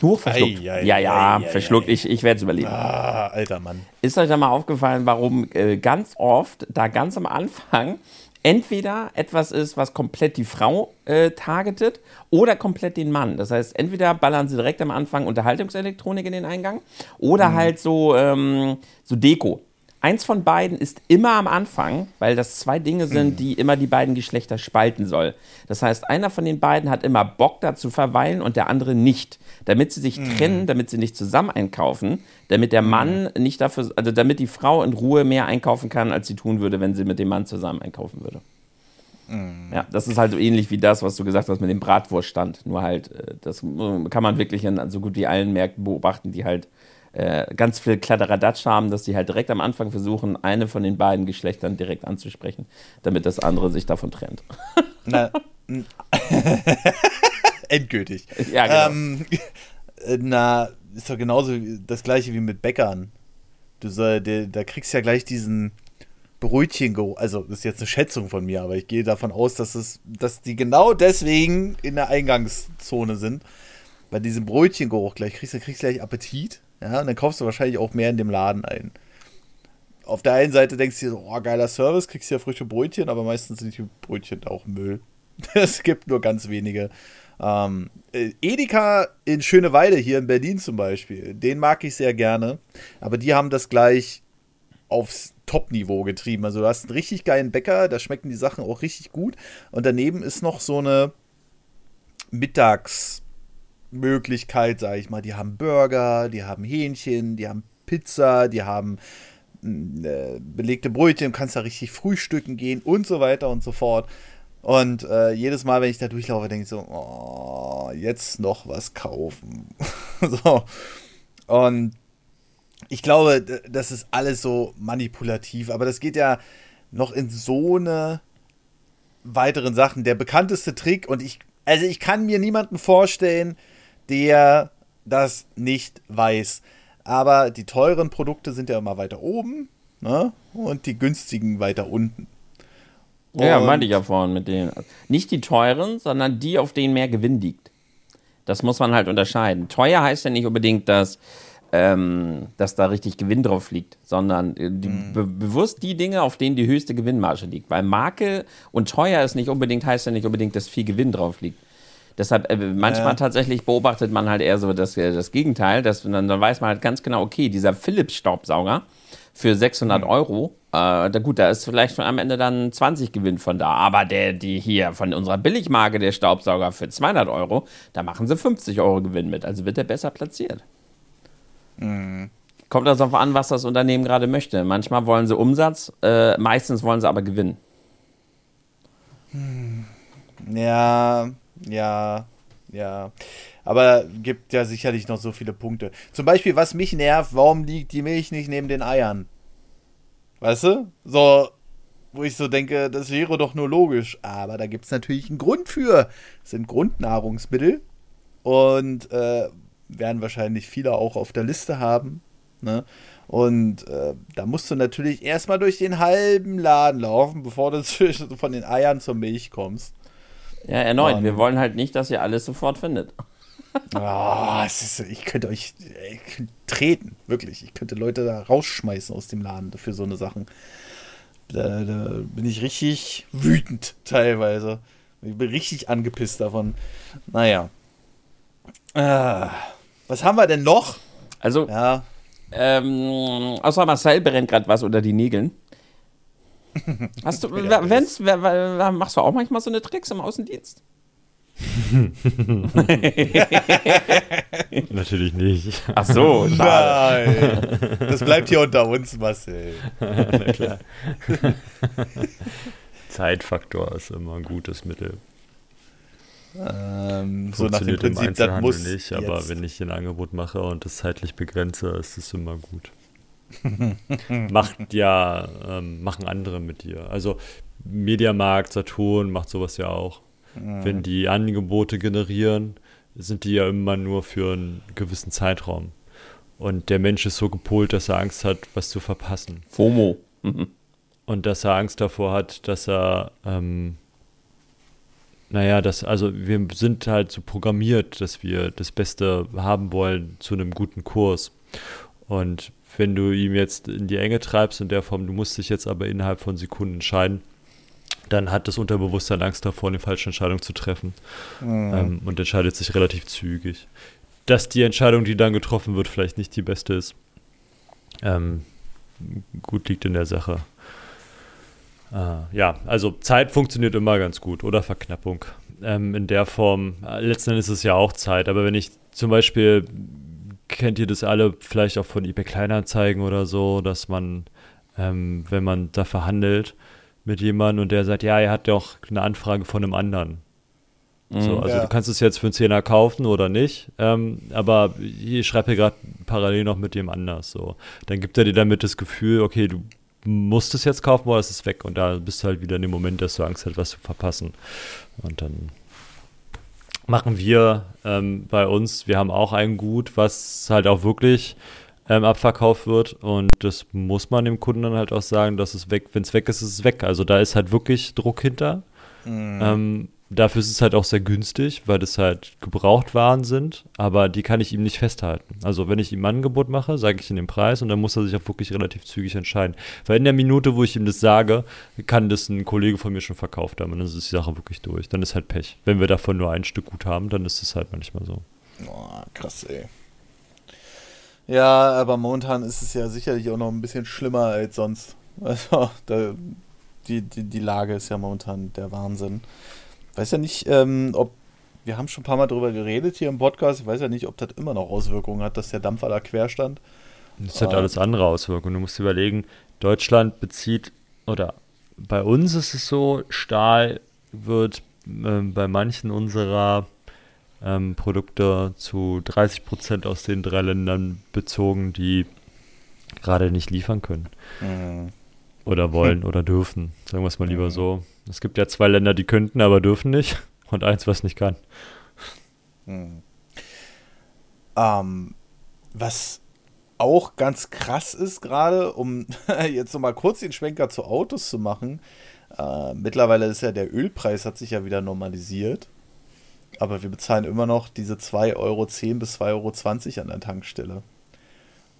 Huch, verschluckt. Ei, ei, ja, ja, ei, verschluckt. Ich, ich werde es überleben. Ah, alter Mann. Ist euch da mal aufgefallen, warum äh, ganz oft, da ganz am Anfang, entweder etwas ist, was komplett die Frau äh, targetet oder komplett den Mann. Das heißt, entweder ballern sie direkt am Anfang Unterhaltungselektronik in den Eingang oder mhm. halt so, ähm, so Deko. Eins von beiden ist immer am Anfang, weil das zwei Dinge sind, hm. die immer die beiden Geschlechter spalten soll. Das heißt, einer von den beiden hat immer Bock da zu verweilen und der andere nicht. Damit sie sich mhm. trennen, damit sie nicht zusammen einkaufen, damit der hm. Mann nicht dafür, also damit die Frau in Ruhe mehr einkaufen kann, als sie tun würde, wenn sie mit dem Mann zusammen einkaufen würde. Mhm. Ja, das ist halt so ähnlich wie das, was du gesagt hast mit dem Bratwurststand. Nur halt, äh, das kann man wirklich in so gut wie allen Märkten beobachten, die halt äh, ganz viel Kladderadatsch haben, dass die halt direkt am Anfang versuchen, eine von den beiden Geschlechtern direkt anzusprechen, damit das andere sich davon trennt. Na, [LAUGHS] [LAUGHS] endgültig. Ja, genau. Ähm, [LAUGHS] na, ist doch genauso das gleiche wie mit Bäckern. Du soll, der, da kriegst du ja gleich diesen Brötchen. Also, das ist jetzt eine Schätzung von mir, aber ich gehe davon aus, dass es, dass die genau deswegen in der Eingangszone sind. Bei diesem Brötchengeruch gleich kriegst du kriegst gleich Appetit. Ja, und dann kaufst du wahrscheinlich auch mehr in dem Laden ein. Auf der einen Seite denkst du dir so, oh, geiler Service, kriegst du ja frische Brötchen, aber meistens sind die Brötchen auch Müll. [LAUGHS] es gibt nur ganz wenige. Ähm, äh, Edeka in Schöneweide hier in Berlin zum Beispiel, den mag ich sehr gerne, aber die haben das gleich aufs Top-Niveau getrieben. Also du hast einen richtig geilen Bäcker, da schmecken die Sachen auch richtig gut und daneben ist noch so eine Mittags- Möglichkeit, sage ich mal. Die haben Burger, die haben Hähnchen, die haben Pizza, die haben mm, äh, belegte Brötchen, kannst da richtig frühstücken gehen und so weiter und so fort. Und äh, jedes Mal, wenn ich da durchlaufe, denke ich so, oh, jetzt noch was kaufen. [LAUGHS] so. Und ich glaube, das ist alles so manipulativ, aber das geht ja noch in so eine weiteren Sachen. Der bekannteste Trick, und ich, also ich kann mir niemanden vorstellen, der das nicht weiß. Aber die teuren Produkte sind ja immer weiter oben ne? und die günstigen weiter unten. Ja, meinte ich ja vorhin mit denen. Nicht die teuren, sondern die, auf denen mehr Gewinn liegt. Das muss man halt unterscheiden. Teuer heißt ja nicht unbedingt, dass, ähm, dass da richtig Gewinn drauf liegt, sondern äh, die, mhm. be bewusst die Dinge, auf denen die höchste Gewinnmarge liegt. Weil Marke und teuer ist nicht unbedingt, heißt ja nicht unbedingt, dass viel Gewinn drauf liegt. Deshalb, äh, manchmal ja. tatsächlich beobachtet man halt eher so das, äh, das Gegenteil. Dass, dann, dann weiß man halt ganz genau, okay, dieser Philips-Staubsauger für 600 mhm. Euro, äh, da, gut, da ist vielleicht am Ende dann 20 Gewinn von da. Aber der, die hier von unserer Billigmarke, der Staubsauger für 200 Euro, da machen sie 50 Euro Gewinn mit. Also wird der besser platziert. Mhm. Kommt also darauf an, was das Unternehmen gerade möchte. Manchmal wollen sie Umsatz, äh, meistens wollen sie aber Gewinn. Hm. Ja, ja, ja. Aber gibt ja sicherlich noch so viele Punkte. Zum Beispiel, was mich nervt, warum liegt die Milch nicht neben den Eiern? Weißt du? So, wo ich so denke, das wäre doch nur logisch. Aber da gibt es natürlich einen Grund für. Das sind Grundnahrungsmittel. Und äh, werden wahrscheinlich viele auch auf der Liste haben. Ne? Und äh, da musst du natürlich erstmal durch den halben Laden laufen, bevor du [LAUGHS] von den Eiern zur Milch kommst. Ja, erneut, Mann. wir wollen halt nicht, dass ihr alles sofort findet. Oh, ist, ich könnte euch ich könnte treten, wirklich. Ich könnte Leute da rausschmeißen aus dem Laden für so eine Sachen. Da, da bin ich richtig wütend teilweise. Ich bin richtig angepisst davon. Naja. Äh, was haben wir denn noch? Also, ja. ähm, außer Marcel brennt gerade was unter die Nägeln. Hast du, [LAUGHS] wenn's, machst du auch manchmal so eine Tricks im Außendienst? [LAUGHS] Natürlich nicht. Ach so, schade. Nein. Das bleibt hier unter uns, Marcel. Na klar. Zeitfaktor ist immer ein gutes Mittel. Ähm, so nach dem Prinzip, das muss nicht, aber jetzt. wenn ich ein Angebot mache und das zeitlich begrenze, ist es immer gut. [LAUGHS] macht ja, ähm, machen andere mit dir. Also Mediamarkt, Saturn macht sowas ja auch. Mhm. Wenn die Angebote generieren, sind die ja immer nur für einen gewissen Zeitraum. Und der Mensch ist so gepolt, dass er Angst hat, was zu verpassen. FOMO. Mhm. Und dass er Angst davor hat, dass er, ähm, naja, das, also wir sind halt so programmiert, dass wir das Beste haben wollen zu einem guten Kurs. Und wenn du ihm jetzt in die Enge treibst in der Form, du musst dich jetzt aber innerhalb von Sekunden entscheiden, dann hat das Unterbewusstsein Angst davor, eine falsche Entscheidung zu treffen mhm. ähm, und entscheidet sich relativ zügig. Dass die Entscheidung, die dann getroffen wird, vielleicht nicht die beste ist, ähm, gut liegt in der Sache. Äh, ja, also Zeit funktioniert immer ganz gut oder Verknappung. Ähm, in der Form, äh, letzten Endes ist es ja auch Zeit, aber wenn ich zum Beispiel, kennt ihr das alle vielleicht auch von eBay Kleinanzeigen oder so, dass man, ähm, wenn man da verhandelt, mit jemandem und der sagt, ja, er hat ja auch eine Anfrage von einem anderen. Mhm, so, also ja. du kannst es jetzt für einen Zehner kaufen oder nicht, ähm, aber ich schreibe hier gerade parallel noch mit dem anders. So. Dann gibt er dir damit das Gefühl, okay, du musst es jetzt kaufen oder ist es weg und da bist du halt wieder in dem Moment, dass du Angst hast, was zu verpassen. Und dann machen wir ähm, bei uns, wir haben auch ein Gut, was halt auch wirklich ähm, abverkauft wird. Und das muss man dem Kunden dann halt auch sagen, dass es weg, wenn es weg ist, ist es weg. Also da ist halt wirklich Druck hinter. Mhm. Ähm, dafür ist es halt auch sehr günstig, weil das halt Gebrauchtwaren sind, aber die kann ich ihm nicht festhalten. Also wenn ich ihm ein Angebot mache, sage ich ihm den Preis und dann muss er sich auch wirklich relativ zügig entscheiden. Weil in der Minute, wo ich ihm das sage, kann das ein Kollege von mir schon verkauft haben und dann ist die Sache wirklich durch. Dann ist halt Pech. Wenn wir davon nur ein Stück gut haben, dann ist es halt manchmal so. Oh, krass, ey. Ja, aber momentan ist es ja sicherlich auch noch ein bisschen schlimmer als sonst. Also, da, die, die, die Lage ist ja momentan der Wahnsinn. Ich weiß ja nicht, ähm, ob. Wir haben schon ein paar Mal darüber geredet hier im Podcast. Ich weiß ja nicht, ob das immer noch Auswirkungen hat, dass der Dampfer da quer stand. Das hat alles andere Auswirkungen. Du musst überlegen, Deutschland bezieht, oder bei uns ist es so, Stahl wird äh, bei manchen unserer ähm, Produkte zu 30 Prozent aus den drei Ländern bezogen, die gerade nicht liefern können. Mhm. Oder wollen [LAUGHS] oder dürfen. Sagen wir es mal lieber so. Es gibt ja zwei Länder, die könnten, aber dürfen nicht. [LAUGHS] Und eins, was nicht kann. Mhm. Ähm, was auch ganz krass ist gerade, um [LAUGHS] jetzt nochmal kurz den Schwenker zu Autos zu machen. Äh, mittlerweile ist ja der Ölpreis hat sich ja wieder normalisiert. Aber wir bezahlen immer noch diese 2,10 Euro bis 2,20 Euro an der Tankstelle.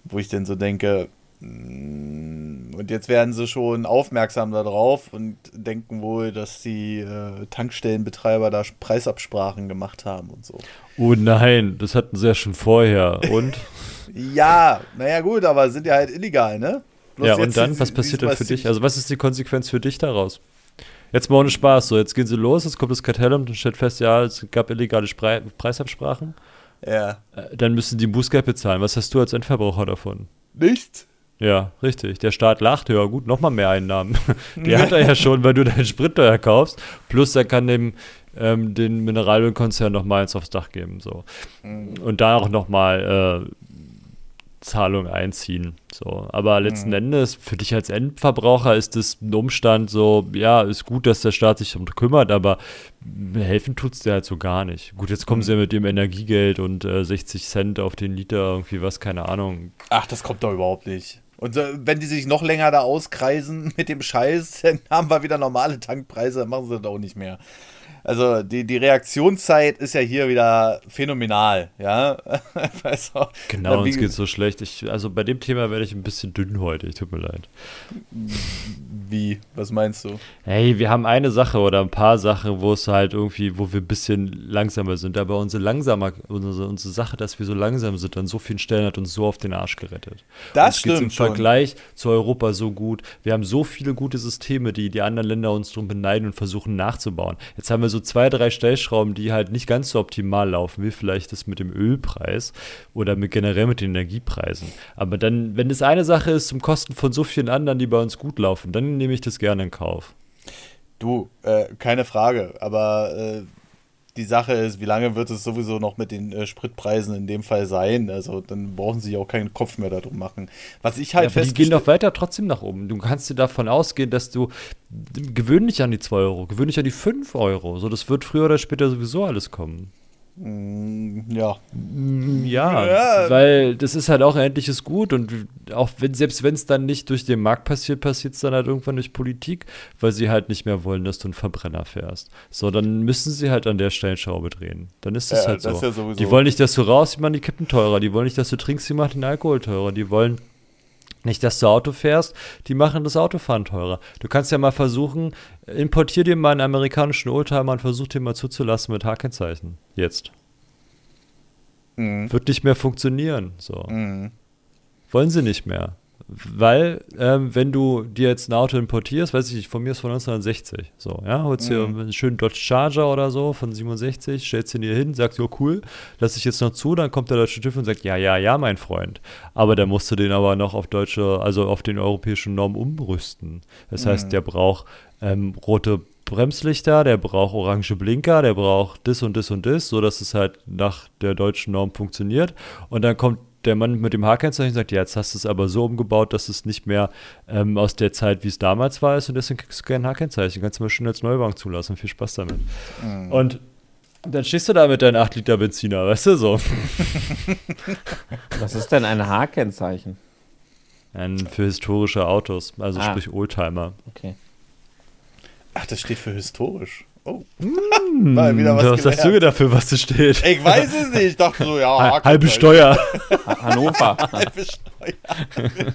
Wo ich denn so denke, mm, und jetzt werden sie schon aufmerksam darauf und denken wohl, dass die äh, Tankstellenbetreiber da Preisabsprachen gemacht haben und so. Oh nein, das hatten sie ja schon vorher. Und? [LAUGHS] Ja, naja gut, aber sind ja halt illegal, ne? Bloß ja, und dann, was passiert denn für dich? Also, was ist die Konsequenz für dich daraus? Jetzt mal ohne Spaß, so, jetzt gehen sie los, jetzt kommt das Kartellamt und stellt fest, ja, es gab illegale Spre Preisabsprachen. Ja. Äh, Dann müssen die Bußgeld bezahlen. Was hast du als Endverbraucher davon? Nichts? Ja, richtig. Der Staat lacht, ja gut, nochmal mehr Einnahmen. [LAUGHS] Die hat er ja schon, weil du deinen Sprit teuer kaufst. Plus er kann dem ähm, den Mineralölkonzern nochmal eins aufs Dach geben. So. Und da auch nochmal äh, Zahlung einziehen. So. Aber letzten Endes, für dich als Endverbraucher ist das ein Umstand so, ja, ist gut, dass der Staat sich darum kümmert, aber helfen tut es dir halt so gar nicht. Gut, jetzt kommen sie ja mit dem Energiegeld und äh, 60 Cent auf den Liter, irgendwie was, keine Ahnung. Ach, das kommt doch überhaupt nicht. Und äh, wenn die sich noch länger da auskreisen [LAUGHS] mit dem Scheiß, dann haben wir wieder normale Tankpreise, dann machen sie das auch nicht mehr. Also die, die Reaktionszeit ist ja hier wieder phänomenal, ja. [LAUGHS] also, Genau, uns geht so schlecht. Ich, also bei dem Thema werde ich ein bisschen dünnhäutig, tut mir leid. [LAUGHS] Wie? Was meinst du? Hey, wir haben eine Sache oder ein paar Sachen, wo es halt irgendwie, wo wir ein bisschen langsamer sind. Aber unsere langsamer, unsere, unsere Sache, dass wir so langsam sind, an so vielen Stellen hat uns so auf den Arsch gerettet. Das uns stimmt im schon. Vergleich zu Europa so gut. Wir haben so viele gute Systeme, die die anderen Länder uns drum beneiden und versuchen nachzubauen. Jetzt haben wir so zwei, drei Stellschrauben, die halt nicht ganz so optimal laufen, wie vielleicht das mit dem Ölpreis oder mit generell mit den Energiepreisen. Aber dann, wenn das eine Sache ist zum Kosten von so vielen anderen, die bei uns gut laufen, dann nehme ich das gerne in Kauf. Du, äh, keine Frage, aber äh, die Sache ist, wie lange wird es sowieso noch mit den äh, Spritpreisen in dem Fall sein? Also dann brauchen sie auch keinen Kopf mehr darum machen. Was ich halt Ja, die gehen doch weiter trotzdem nach oben. Du kannst dir davon ausgehen, dass du gewöhn dich an die 2 Euro, gewöhn dich an die 5 Euro. So, das wird früher oder später sowieso alles kommen. Ja, Ja, Ja. weil das ist halt auch ein endliches Gut und auch wenn, selbst wenn es dann nicht durch den Markt passiert, passiert es dann halt irgendwann durch Politik, weil sie halt nicht mehr wollen, dass du einen Verbrenner fährst. So, dann müssen sie halt an der Stellschraube drehen. Dann ist das Ja, halt das so. ist ja Die wollen nicht, dass du raus, die machen die Kippen teurer. Die wollen nicht, dass du trinkst, die machen den Alkohol teurer. Die wollen nicht, dass du Auto fährst, die machen das Autofahren teurer. Du kannst ja mal versuchen, importier dir mal einen amerikanischen Oldtimer und versuch den mal zuzulassen mit H-Kennzeichen. Jetzt. Mhm. Wird nicht mehr funktionieren. So. Mhm. Wollen sie nicht mehr. Weil, ähm, wenn du dir jetzt ein Auto importierst, weiß ich nicht, von mir ist von 1960, so, ja, holst dir einen schönen Dodge Charger oder so von 67, stellst ihn dir hin, sagst, ja, cool, lass ich jetzt noch zu, dann kommt der deutsche TÜV und sagt, ja, ja, ja, mein Freund. Aber der musst du den aber noch auf deutsche, also auf den europäischen Normen umrüsten. Das heißt, der braucht ähm, rote Bremslichter, der braucht orange Blinker, der braucht das und das und das, so dass es halt nach der deutschen Norm funktioniert. Und dann kommt der Mann mit dem H-Kennzeichen und sagt, ja, jetzt hast du es aber so umgebaut, dass es nicht mehr ähm, aus der Zeit, wie es damals war, ist und deswegen kriegst du kein H-Kennzeichen. Kannst du mal schön als Neuwagen zulassen. Viel Spaß damit. Und dann stehst du da mit deinem 8 Liter Benziner, weißt du so. Was ist denn ein H-Kennzeichen? Ein für historische Autos, also Ah. sprich Oldtimer. Okay. Ach, das steht für historisch. Oh. Mal wieder was, was hast du gelernt. gedacht, für was das steht? Ich weiß es nicht. Ich dachte so, ja. Ha- Halbe. Steuer. [LAUGHS] Ha Hannover. Halbe Steuer.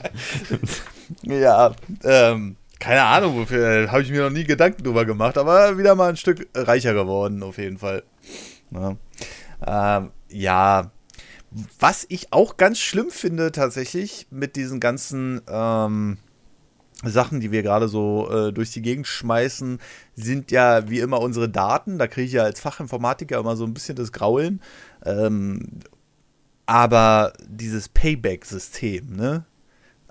ja, ähm, keine Ahnung, wofür habe ich mir noch nie Gedanken drüber gemacht, aber wieder mal ein Stück reicher geworden, auf jeden Fall. Ja, ähm, ja. was ich auch ganz schlimm finde, tatsächlich, mit diesen ganzen ähm, Sachen, die wir gerade so äh, durch die Gegend schmeißen, sind ja wie immer unsere Daten. Da kriege ich ja als Fachinformatiker immer so ein bisschen das Graulen. Ähm, aber dieses Payback-System, ne?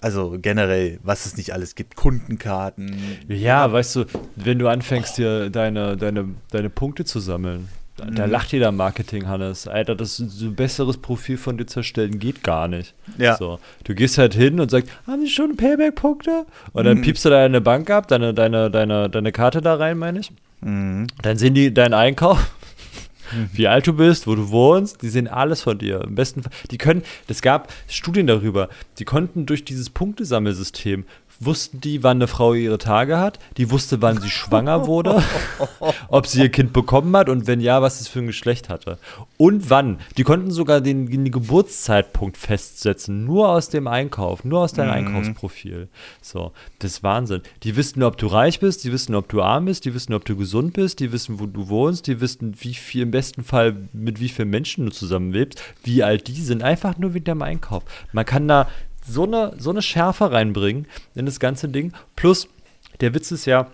Also generell, was es nicht alles gibt, Kundenkarten. Ja, weißt du, wenn du anfängst, dir deine, deine, deine Punkte zu sammeln, Da lacht jeder Marketing, Hannes. Alter, das so ein besseres Profil von dir zu erstellen geht gar nicht. Ja. So, du gehst halt hin und sagst, haben Sie schon Payback-Punkte? Und dann Mhm. piepst du deine Bank ab, deine, deine, deine, deine Karte da rein, meine ich. Mhm. Dann sehen die deinen Einkauf, wie alt du bist, wo du wohnst, die sehen alles von dir. Im besten Fall, die können, es gab Studien darüber, die konnten durch dieses Punktesammelsystem, wussten die, wann eine Frau ihre Tage hat, die wusste, wann sie schwanger wurde, [LAUGHS] ob sie ihr Kind bekommen hat und wenn ja, was es für ein Geschlecht hatte. Und wann. Die konnten sogar den, den Geburtszeitpunkt festsetzen, nur aus dem Einkauf, nur aus deinem Einkaufsprofil. So, das ist Wahnsinn. Die wissen, ob du reich bist, die wissen, ob du arm bist, die wissen, ob du gesund bist, die wissen, wo du wohnst, die wissen, wie viel im besten Fall mit wie vielen Menschen du zusammenlebst, wie alt die sind, einfach nur wegen deinem Einkauf. Man kann da so eine, so eine Schärfe reinbringen in das ganze Ding. Plus, der Witz ist ja,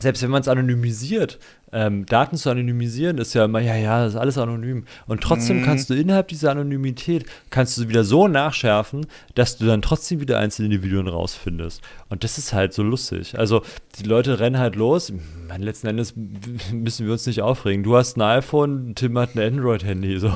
selbst wenn man es anonymisiert, ähm, Daten zu anonymisieren, ist ja immer, ja, ja, das ist alles anonym. Und trotzdem kannst du innerhalb dieser Anonymität, kannst du wieder so nachschärfen, dass du dann trotzdem wieder einzelne Individuen rausfindest. Und das ist halt so lustig. Also die Leute rennen halt los. Man, letzten Endes [LAUGHS] müssen wir uns nicht aufregen. Du hast ein iPhone, Tim hat ein Android-Handy. So.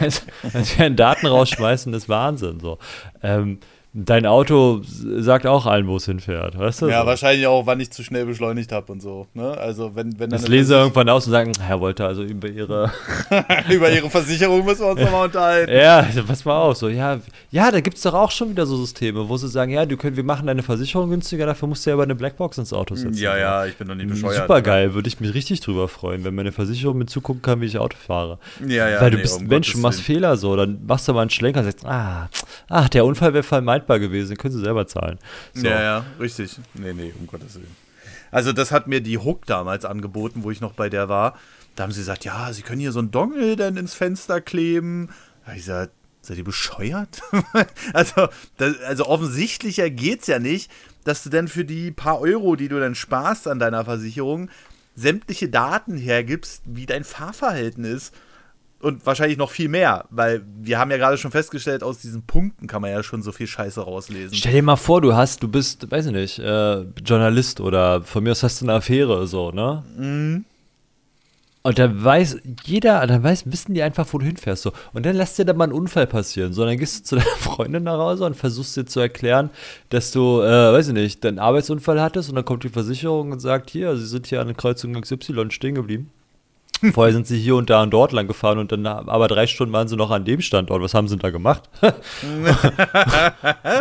also, [LAUGHS] [LAUGHS] als wir Daten rausschmeißen, ist Wahnsinn. So. Ähm, dein Auto sagt auch allen, wo es hinfährt. Weißt du? Ja, so. wahrscheinlich auch, wann ich zu schnell beschleunigt habe und so. Ne? Also wenn, wenn Das lesen sie irgendwann aus und sagen, Herr Wolter, also über ihre. [LAUGHS] über ihre Versicherung müssen wir uns nochmal unterhalten. ja, pass mal auf, so, ja, ja, da gibt es doch auch schon wieder so Systeme, wo sie sagen, ja, du könnt, wir machen deine Versicherung günstiger, dafür musst du ja aber eine Blackbox ins Auto setzen. Ja, ja, ich bin doch nicht bescheuert. Super geil, würde ich mich richtig drüber freuen, wenn meine Versicherung mir zugucken kann, wie ich Auto fahre. Ja, ja, Weil du nee, bist um ein Mensch, du Gottes machst Willen. Fehler so, dann machst du mal einen Schlenker und sagst, ah, ach, der Unfall wäre vermeidbar gewesen, können sie selber zahlen. So. Ja, ja, richtig. Nee, nee, um Gottes Willen. Also das hat mir die Hook damals angeboten, wo ich noch bei der war. Da haben sie gesagt, ja, sie können hier so einen Dongle dann ins Fenster kleben. Da hab ich gesagt, seid ihr bescheuert? [LAUGHS] also, das, also offensichtlicher geht's ja nicht, dass du dann für die paar Euro, die du dann sparst an deiner Versicherung, sämtliche Daten hergibst, wie dein Fahrverhalten ist. Und wahrscheinlich noch viel mehr, weil wir haben ja gerade schon festgestellt, aus diesen Punkten kann man ja schon so viel Scheiße rauslesen. Stell dir mal vor, du hast, du bist, weiß ich nicht, äh, Journalist oder von mir aus hast du eine Affäre, so, ne? Mhm. Und dann weiß jeder, dann weiß, wissen die einfach, wo du hinfährst. So. Und dann lässt dir da mal ein Unfall passieren. So, dann gehst du zu [LAUGHS] deiner Freundin nach Hause und versuchst dir zu erklären, dass du, äh, weiß ich nicht, deinen Arbeitsunfall hattest und dann kommt die Versicherung und sagt, hier, sie sind hier an der Kreuzung XY stehen geblieben. [LAUGHS] Vorher sind sie hier und da und dort lang gefahren und dann, aber drei Stunden waren sie noch an dem Standort. Was haben sie denn da gemacht? [LAUGHS]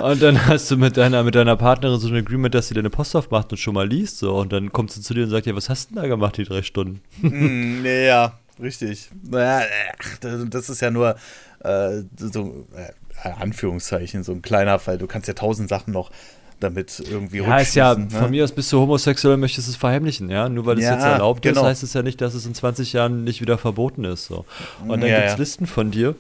und dann hast du mit deiner, mit deiner Partnerin so ein Agreement, dass sie deine Post aufmacht und schon mal liest. So. Und dann kommt sie zu dir und sagt, ja, was hast du denn da gemacht, die drei Stunden? Mm, ja, richtig. Naja, das ist ja nur äh, so, äh, Anführungszeichen, so ein kleiner Fall. Du kannst ja tausend Sachen noch damit irgendwie Ja, ist ja, ne? von mir aus bist du homosexuell und möchtest es verheimlichen, ja. Nur weil es Ja, jetzt erlaubt genau. ist, heißt es ja nicht, dass es in 20 Jahren nicht wieder verboten ist. So. Und dann Ja, gibt es ja. Listen von dir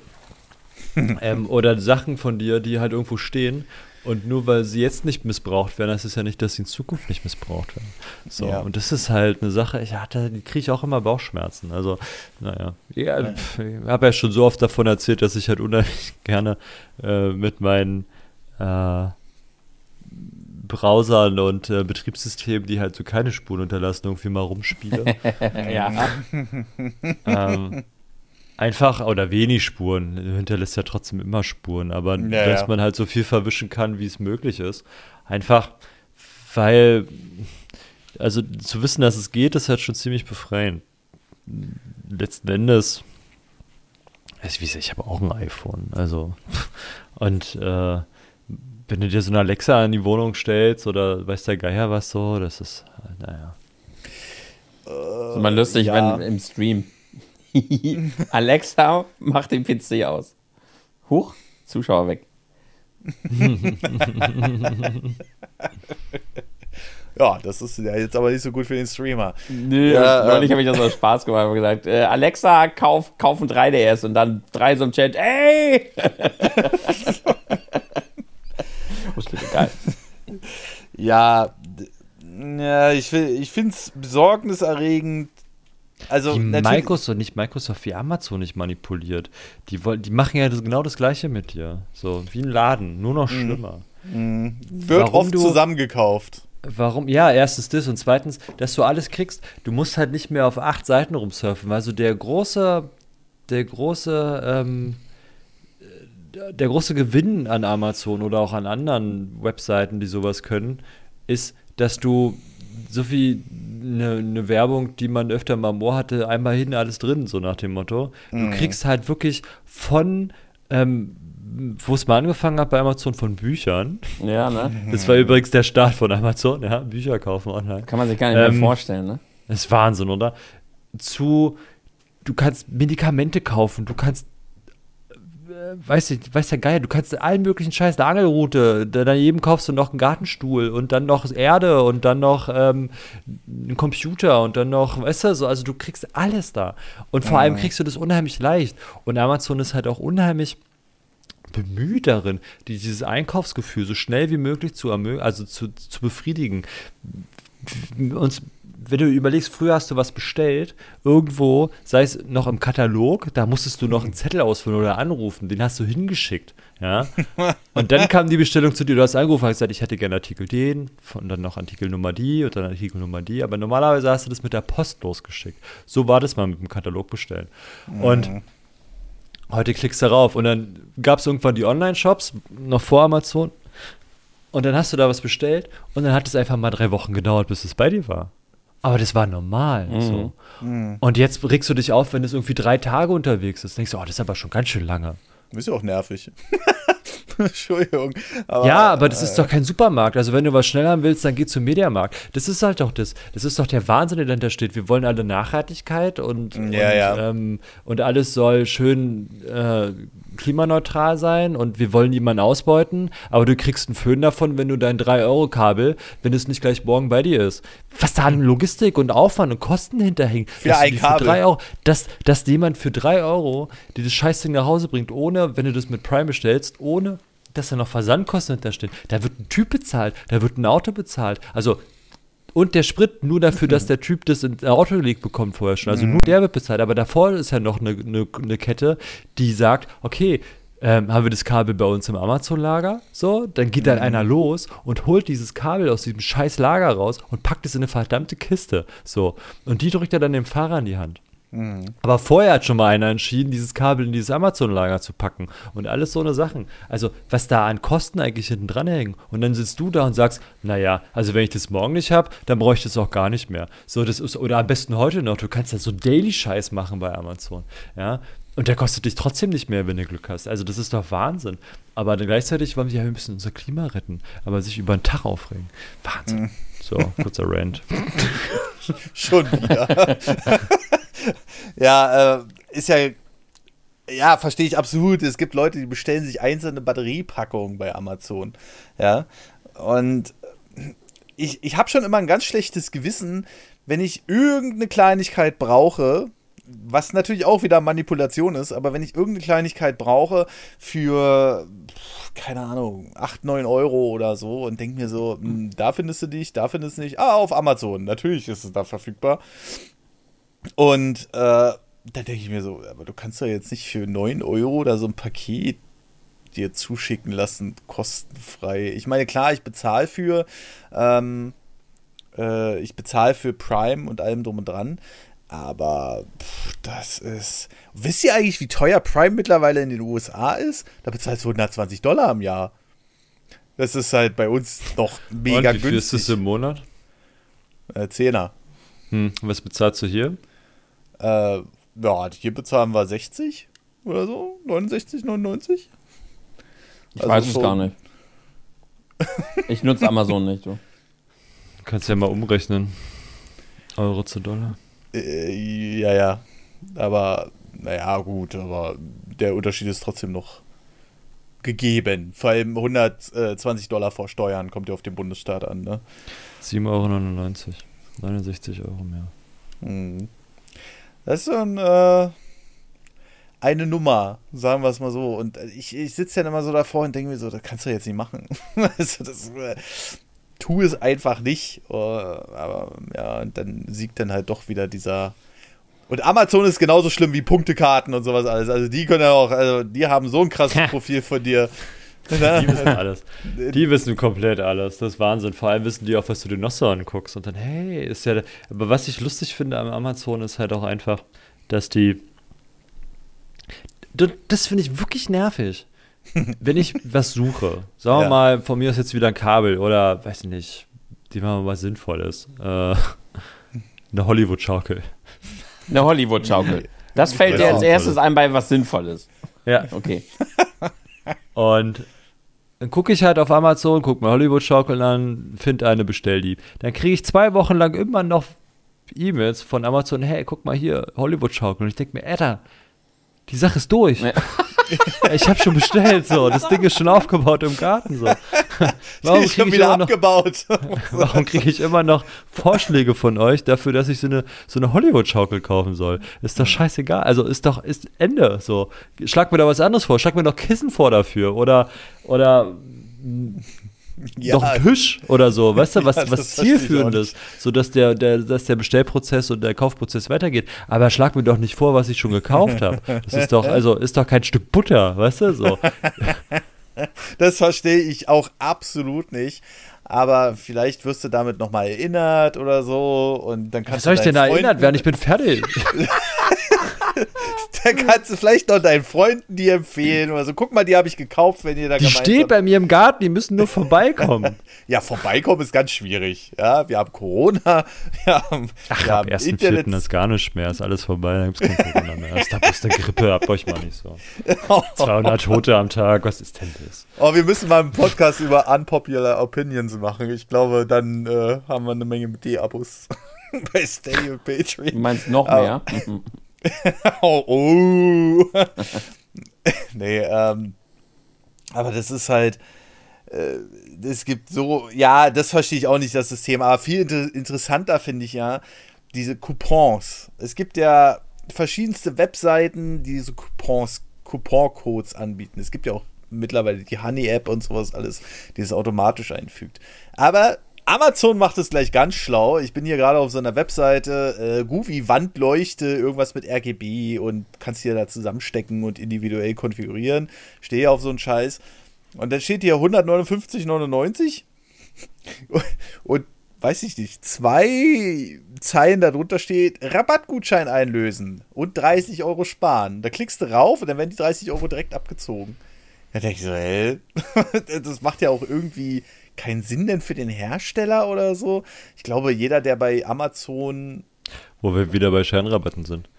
[LAUGHS] ähm, oder Sachen von dir, die halt irgendwo stehen. Und nur weil sie jetzt nicht missbraucht werden, heißt es ja nicht, dass sie in Zukunft nicht missbraucht werden. So, Ja. und das ist halt eine Sache, ich hatte, die kriege ich auch immer Bauchschmerzen. Also, naja. Ja, pf, ich habe ja schon so oft davon erzählt, dass ich halt unheimlich [LAUGHS] gerne äh, mit meinen äh, Browsern und äh, Betriebssystemen, die halt so keine Spuren unterlassen, irgendwie mal rumspiele. [LAUGHS] ja. ähm, einfach, oder wenig Spuren, hinterlässt ja trotzdem immer Spuren, aber Ja, dass ja. man halt so viel verwischen kann, wie es möglich ist. Einfach, weil, also zu wissen, dass es geht, ist halt schon ziemlich befreiend. Letzten Endes, also wie gesagt, ich habe auch ein iPhone, also, und äh, wenn du dir so eine Alexa in die Wohnung stellst oder weiß der Geier was so, das ist, äh, naja. Ist immer lustig, ja. wenn im Stream. [LAUGHS] Alexa, mach den PC aus. Huch, Zuschauer weg. [LAUGHS] Ja, das ist ja jetzt aber nicht so gut für den Streamer. Nö, Ja, neulich ähm. habe ich das aus Spaß gemacht und gesagt, äh, Alexa, kauf, kauf ein 3DS und dann drei so im Chat, ey! [LAUGHS] geil. Ja, ja ich, will- ich finde es besorgniserregend. Also, Die Microsoft, nicht Microsoft, wie Amazon nicht manipuliert. Die, wollen, die machen ja das, genau das Gleiche mit dir. So, wie ein Laden, nur noch schlimmer. wird Warum oft du- zusammengekauft. Warum? Ja, erstens das und zweitens, dass du alles kriegst. Du musst halt nicht mehr auf acht Seiten rumsurfen. Also der große, der große, ähm, der große Gewinn an Amazon oder auch an anderen Webseiten, die sowas können, ist, dass du so viel eine, eine Werbung, die man öfter mal im Ohr hatte, einmal hin, alles drin, so nach dem Motto. Du Mhm. kriegst halt wirklich von, ähm, wo es mal angefangen hat bei Amazon, von Büchern. Ja, ne? [LAUGHS] Das war übrigens der Start von Amazon, ja, Bücher kaufen online. Kann man sich gar nicht mehr Ähm, vorstellen, ne? Das ist Wahnsinn, oder? Zu, du kannst Medikamente kaufen, du kannst, weiß ich, weiß der Geier, du kannst allen möglichen Scheiß, eine Angelroute, da- daneben kaufst du noch einen Gartenstuhl und dann noch Erde und dann noch ähm, einen Computer und dann noch, weißt du, so, also du kriegst alles da. Und vor allem kriegst du das unheimlich leicht. Und Amazon ist halt auch unheimlich bemüht darin, die, dieses Einkaufsgefühl so schnell wie möglich zu, also zu, zu befriedigen. Uns, wenn du überlegst, früher hast du was bestellt, irgendwo, sei es noch im Katalog, da musstest du noch einen Zettel ausfüllen oder anrufen, den hast du hingeschickt. Ja? [LAUGHS] Und dann kam die Bestellung zu dir, du hast angerufen und gesagt, ich hätte gerne Artikel den, und dann noch Artikel Nummer die und dann Artikel Nummer die, aber normalerweise hast du das mit der Post losgeschickt. So war das mal mit dem Katalog bestellen. Und heute klickst du rauf und dann gab es irgendwann die Online-Shops, noch vor Amazon. Und dann hast du da was bestellt und dann hat es einfach mal drei Wochen gedauert, bis es bei dir war. Aber das war normal. So. Und jetzt regst du dich auf, wenn es irgendwie drei Tage unterwegs ist. Denkst du, oh, das ist aber schon ganz schön lange. Ist ja auch nervig. [LAUGHS] Entschuldigung. Aber, ja, aber das ist doch kein Supermarkt. Also wenn du was schnell haben willst, dann geh zum Mediamarkt. Das ist halt doch das. Das ist doch der Wahnsinn, der dahinter steht. Wir wollen alle Nachhaltigkeit und, Ja, und, ja. Ähm, und alles soll schön äh, klimaneutral sein und wir wollen niemanden ausbeuten, aber du kriegst einen Föhn davon, wenn du dein 3-Euro-Kabel, wenn es nicht gleich morgen bei dir ist. Was da an Logistik und Aufwand und Kosten hinterhängt. Für ein Kabel. drei Euro, dass, dass jemand für 3 Euro dir das Scheißding nach Hause bringt, ohne, wenn du das mit Prime bestellst, ohne dass da noch Versandkosten hinterstehen. Da wird ein Typ bezahlt, da wird ein Auto bezahlt. Also und der Sprit nur dafür, dass der Typ das ins Auto gelegt bekommt vorher schon. Also nur der wird bezahlt. Aber davor ist ja noch eine, eine, eine Kette, die sagt, okay, ähm, haben wir das Kabel bei uns im Amazon-Lager? So, dann geht dann einer los und holt dieses Kabel aus diesem scheiß Lager raus und packt es in eine verdammte Kiste. So. Und die drückt er dann dem Fahrer in die Hand. Aber vorher hat schon mal einer entschieden, dieses Kabel in dieses Amazon-Lager zu packen und alles so eine Sachen. Also, was da an Kosten eigentlich hinten dran hängen. Und dann sitzt du da und sagst, naja, also wenn ich das morgen nicht habe, dann brauche ich das auch gar nicht mehr. So, das ist, oder am besten heute noch, du kannst ja so Daily-Scheiß machen bei Amazon. Ja. Und der kostet dich trotzdem nicht mehr, wenn du Glück hast. Also, das ist doch Wahnsinn. Aber dann gleichzeitig wollen sie ja, wir müssen unser Klima retten, aber sich über den Tag aufregen. Wahnsinn. So, kurzer Rant. [LAUGHS] Schon wieder. [LAUGHS] [LAUGHS] ja, äh, ist ja. Ja, verstehe ich absolut. Es gibt Leute, die bestellen sich einzelne Batteriepackungen bei Amazon. Ja. Und ich, ich habe schon immer ein ganz schlechtes Gewissen, wenn ich irgendeine Kleinigkeit brauche, was natürlich auch wieder Manipulation ist, aber wenn ich irgendeine Kleinigkeit brauche für, keine Ahnung, 8, 9 Euro oder so und denke mir so, hm, da findest du dich, da findest du nicht. Ah, auf Amazon, natürlich ist es da verfügbar. Und äh, da denke ich mir so, aber du kannst doch jetzt nicht für 9 Euro oder so ein Paket dir zuschicken lassen, kostenfrei. Ich meine, klar, ich bezahle für, ähm, äh, ich bezahle für Prime und allem drum und dran. Aber pff, das ist. Wisst ihr eigentlich, wie teuer Prime mittlerweile in den USA ist? Da bezahlst du 120 Dollar im Jahr. Das ist halt bei uns noch mega und wie viel ist das günstig. im Monat? Äh, Zehner. Hm, was bezahlst du hier? Äh, ja, hier bezahlen wir 60 oder so. 69, 99. Ich Also weiß es gar nicht. [LAUGHS] Ich nutze Amazon nicht, du. Kannst ja mal umrechnen. Euro zu Dollar. Äh, ja, ja. Aber, naja, gut, aber der Unterschied ist trotzdem noch gegeben. Vor allem 120 Dollar vor Steuern kommt ja auf den Bundesstaat an, ne? 7,99 Euro. 69 Euro mehr. Hm. Das ist schon äh, eine Nummer, sagen wir es mal so. Und ich, ich sitze dann immer so davor und denke mir so, das kannst du jetzt nicht machen. [LAUGHS] also das, äh, tu es einfach nicht. Äh, aber ja, und dann siegt dann halt doch wieder dieser. Und Amazon ist genauso schlimm wie Punktekarten und sowas alles. Also die können ja auch, also die haben so ein krasses Profil von dir. Die [LAUGHS] wissen alles. Die wissen komplett alles. Das ist Wahnsinn. Vor allem wissen die auch, was du dir noch so anguckst. Und dann, hey, ist ja. Aber was ich lustig finde am Amazon ist halt auch einfach, dass die. Das finde ich wirklich nervig. [LAUGHS] Wenn ich was suche, sagen wir ja. mal, von mir ist jetzt wieder ein Kabel oder, weiß ich nicht, die machen mal was Sinnvolles. Äh, eine Hollywood-Schaukel. Eine Hollywood-Schaukel. Das fällt dir als erstes ein bei was Sinnvolles. Ja. Okay. Und dann gucke ich halt auf Amazon, gucke mir Hollywood-Schaukeln an, finde eine, bestell die. Dann kriege ich zwei Wochen lang immer noch E-Mails von Amazon, hey, guck mal hier, Hollywood-Schaukeln. Und ich denke mir, Alter, die Sache ist durch. Ja. Ich habe schon bestellt, so. Das Ding ist schon aufgebaut im Garten, so. [LAUGHS] Warum kriege ich wieder noch, abgebaut? [LAUGHS] warum kriege ich immer noch Vorschläge von euch dafür, dass ich so eine, so eine Hollywood-Schaukel kaufen soll? Ist doch scheißegal. Also ist doch, ist Ende, so. Schlag mir da was anderes vor. Schlag mir doch Kissen vor dafür. Oder, oder ja. doch ein Tisch oder so, weißt du, was, ja, was zielführendes, sodass der, der, dass der Bestellprozess und der Kaufprozess weitergeht. Aber schlag mir doch nicht vor, was ich schon gekauft habe. Das ist doch, also ist doch kein Stück Butter, weißt du, so. [LAUGHS] Das verstehe ich auch absolut nicht. Aber vielleicht wirst du damit nochmal erinnert oder so und dann kannst Was soll ich denn da erinnert werden? Ich bin fertig. [LAUGHS] [LAUGHS] da kannst du vielleicht noch deinen Freunden die empfehlen oder so. Guck mal, die habe ich gekauft, wenn ihr da Die steht bei mir im Garten, die müssen nur vorbeikommen. [LAUGHS] ja, vorbeikommen ist ganz schwierig. Ja, wir haben Corona, [LAUGHS] wir haben, Ach, wir ab ersten Internet. Vierten ist gar nicht mehr, ist alles vorbei, dann gibt es kein Corona mehr. Ist da bloß der Grippe, habt euch mal nicht so. 200 Tote am Tag, was ist denn das? Oh, wir müssen mal einen Podcast über unpopular Opinions machen. Ich glaube, dann äh, haben wir eine Menge mit D-Abos bei Stay und Patreon. Du meinst noch mehr? [LAUGHS] oh, oh. [LAUGHS] nee, ähm, aber das ist halt, äh, es gibt so, ja, das verstehe ich auch nicht, das System, aber viel inter interessanter finde ich ja diese Coupons. Es gibt ja verschiedenste Webseiten, die diese Coupons, Coupon-Codes anbieten. Es gibt ja auch mittlerweile die Honey-App und sowas alles, die es automatisch einfügt. Aber Amazon macht es gleich ganz schlau. Ich bin hier gerade auf so einer Webseite, äh, Goofy Wandleuchte, irgendwas mit RGB und kannst hier da zusammenstecken und individuell konfigurieren. Stehe auf so einen Scheiß. Und dann steht hier 159,99 [LAUGHS] und weiß ich nicht, zwei Zeilen darunter steht, Rabattgutschein einlösen und 30 Euro sparen. Da klickst du rauf und dann werden die 30 Euro direkt abgezogen. Da denke ich so, hä? [LAUGHS] das macht ja auch irgendwie keinen Sinn denn für den Hersteller oder so? Ich glaube, jeder, der bei Amazon. Wo wir wieder bei Scheinrabatten sind.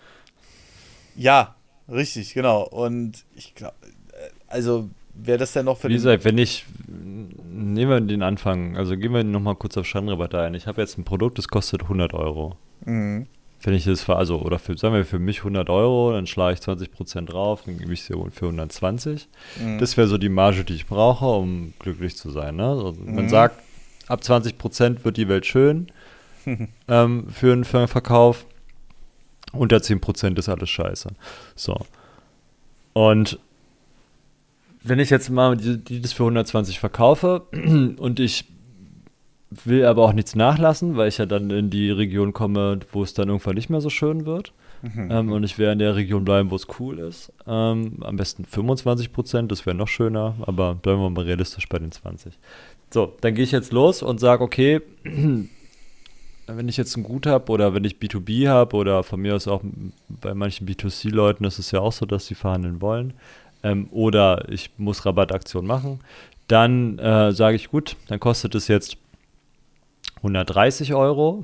Ja, richtig, genau. Und ich glaube, äh, also wäre das denn noch für Wie gesagt, wenn ich. Nehmen wir den Anfang. Also gehen wir nochmal kurz auf Scheinrabatte ein. Ich habe jetzt ein Produkt, das kostet 100 Euro. Mhm. Wenn ich das für, also, oder für, sagen wir für mich 100 Euro, dann schlage ich 20% drauf, dann gebe ich sie für 120. Mhm. Das wäre so die Marge, die ich brauche, um glücklich zu sein. Ne? Also mhm. Man sagt, ab 20% wird die Welt schön [LAUGHS] ähm, für, einen, Verkauf. Unter 10% ist alles scheiße. So. Und wenn ich jetzt mal die, die das für 120 verkaufe [CLEARS THROAT] und ich will aber auch nichts nachlassen, weil ich ja dann in die Region komme, wo es dann irgendwann nicht mehr so schön wird. Mhm. Ähm, und ich werde in der Region bleiben, wo es cool ist. Ähm, am besten 25 Prozent, das wäre noch schöner, aber bleiben wir mal realistisch bei den 20. So, dann gehe ich jetzt los und sage, okay, [CLEARS THROAT] wenn ich jetzt ein Gut habe oder wenn ich B2B habe oder von mir aus auch bei manchen B2C-Leuten ist es ja auch so, dass sie verhandeln wollen ähm, oder ich muss Rabattaktion machen, dann äh, sage ich, gut, dann kostet es jetzt 130 Euro.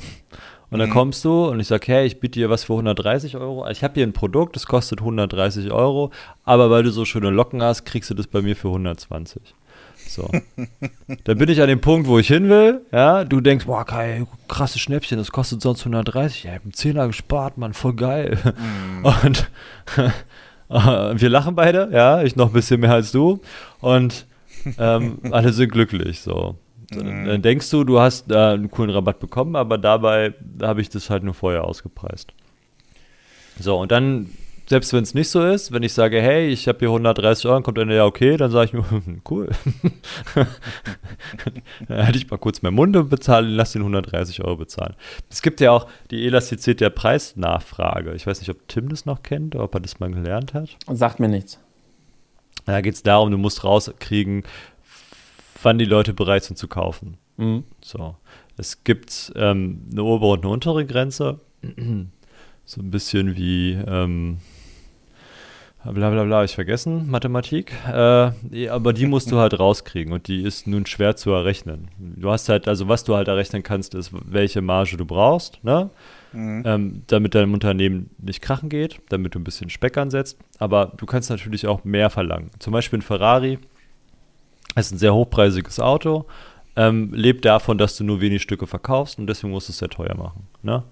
Und dann mhm. kommst du und ich sage, hey, ich biete dir was für 130 Euro. Ich habe hier ein Produkt, das kostet 130 Euro, aber weil du so schöne Locken hast, kriegst du das bei mir für 120. So. [LAUGHS] dann bin ich an dem Punkt, wo ich hin will. Ja, du denkst, boah, geil, krasses Schnäppchen, das kostet sonst 130. Ja, ich habe einen Zehner gespart, Mann, voll geil. Mm. [LAUGHS] Und wir lachen beide, ja, ich noch ein bisschen mehr als du. Und ähm, alle sind glücklich, so. Mhm. Dann denkst du, du hast äh, einen coolen Rabatt bekommen, aber dabei habe ich das halt nur vorher ausgepreist. So, und dann, selbst wenn es nicht so ist, wenn ich sage, hey, ich habe hier 130 Euro, kommt dann ja okay, dann sage ich mir, [LAUGHS] cool. [LAUGHS] dann hätte ich mal kurz meinen Mund und bezahle, lass den 130 Euro bezahlen. Es gibt ja auch die Elastizität der Preisnachfrage. Ich weiß nicht, ob Tim das noch kennt oder ob er das mal gelernt hat. Sagt mir nichts. Da geht es darum, du musst rauskriegen, wann die Leute bereit sind zu kaufen. Mhm. So. Es gibt ähm, eine obere und eine untere Grenze. [CLEARS THROAT] so ein bisschen wie ähm, bla bla bla, ich vergessen, Mathematik. Äh, aber die musst du halt rauskriegen und die ist nun schwer zu errechnen. Du hast halt, also was du halt errechnen kannst, ist, welche Marge du brauchst, ne? Mhm. ähm, damit deinem Unternehmen nicht krachen geht, damit du ein bisschen Speck ansetzt. Aber du kannst natürlich auch mehr verlangen. Zum Beispiel ein Ferrari ist ein sehr hochpreisiges Auto, ähm, lebt davon, dass du nur wenig Stücke verkaufst und deswegen musst du es sehr teuer machen. Ne?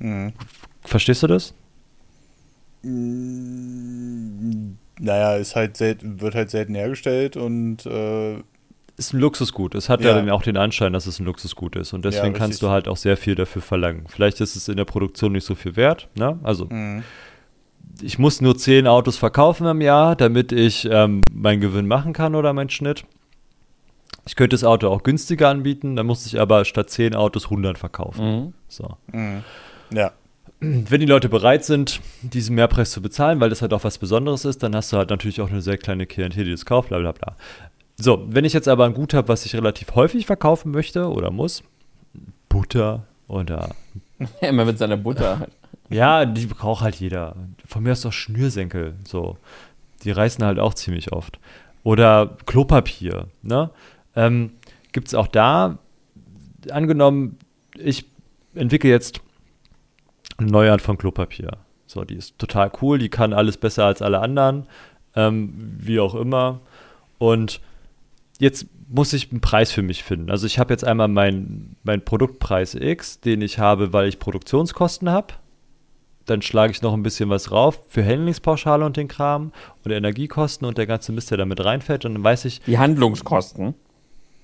Mhm. Verstehst du das? Mm, Naja, ist halt selten, wird halt selten hergestellt und äh, Ist ein Luxusgut. Es hat ja, Ja. dann auch den Anschein, dass es ein Luxusgut ist. Und deswegen Ja, kannst du halt auch sehr viel dafür verlangen. Vielleicht ist es in der Produktion nicht so viel wert. Ne? Also mh, ich muss nur 10 Autos verkaufen im Jahr, damit ich ähm, meinen Gewinn machen kann oder meinen Schnitt. Ich könnte das Auto auch günstiger anbieten, dann muss ich aber statt 10 Autos 100 verkaufen. Mhm. So. mh. ja. Wenn die Leute bereit sind, diesen Mehrpreis zu bezahlen, weil das halt auch was Besonderes ist, dann hast du halt natürlich auch eine sehr kleine Klientel, die das kauft, bla bla bla. So, wenn ich jetzt aber ein Gut habe, was ich relativ häufig verkaufen möchte oder muss, Butter oder [LAUGHS] Immer mit seiner Butter. [LAUGHS] Ja, die braucht halt jeder. Von mir aus doch Schnürsenkel. So. Die reißen halt auch ziemlich oft. Oder Klopapier. Ne? Ähm, Gibt es auch da, angenommen, ich entwickle jetzt eine neue Art von Klopapier. So, die ist total cool, die kann alles besser als alle anderen, ähm, wie auch immer. Und jetzt muss ich einen Preis für mich finden. Also ich habe jetzt einmal meinen mein Produktpreis X, den ich habe, weil ich Produktionskosten habe. Dann schlage ich noch ein bisschen was drauf für Handlingspauschale und den Kram und Energiekosten und der ganze Mist, der damit reinfällt. Und dann weiß ich, Die Handlungskosten.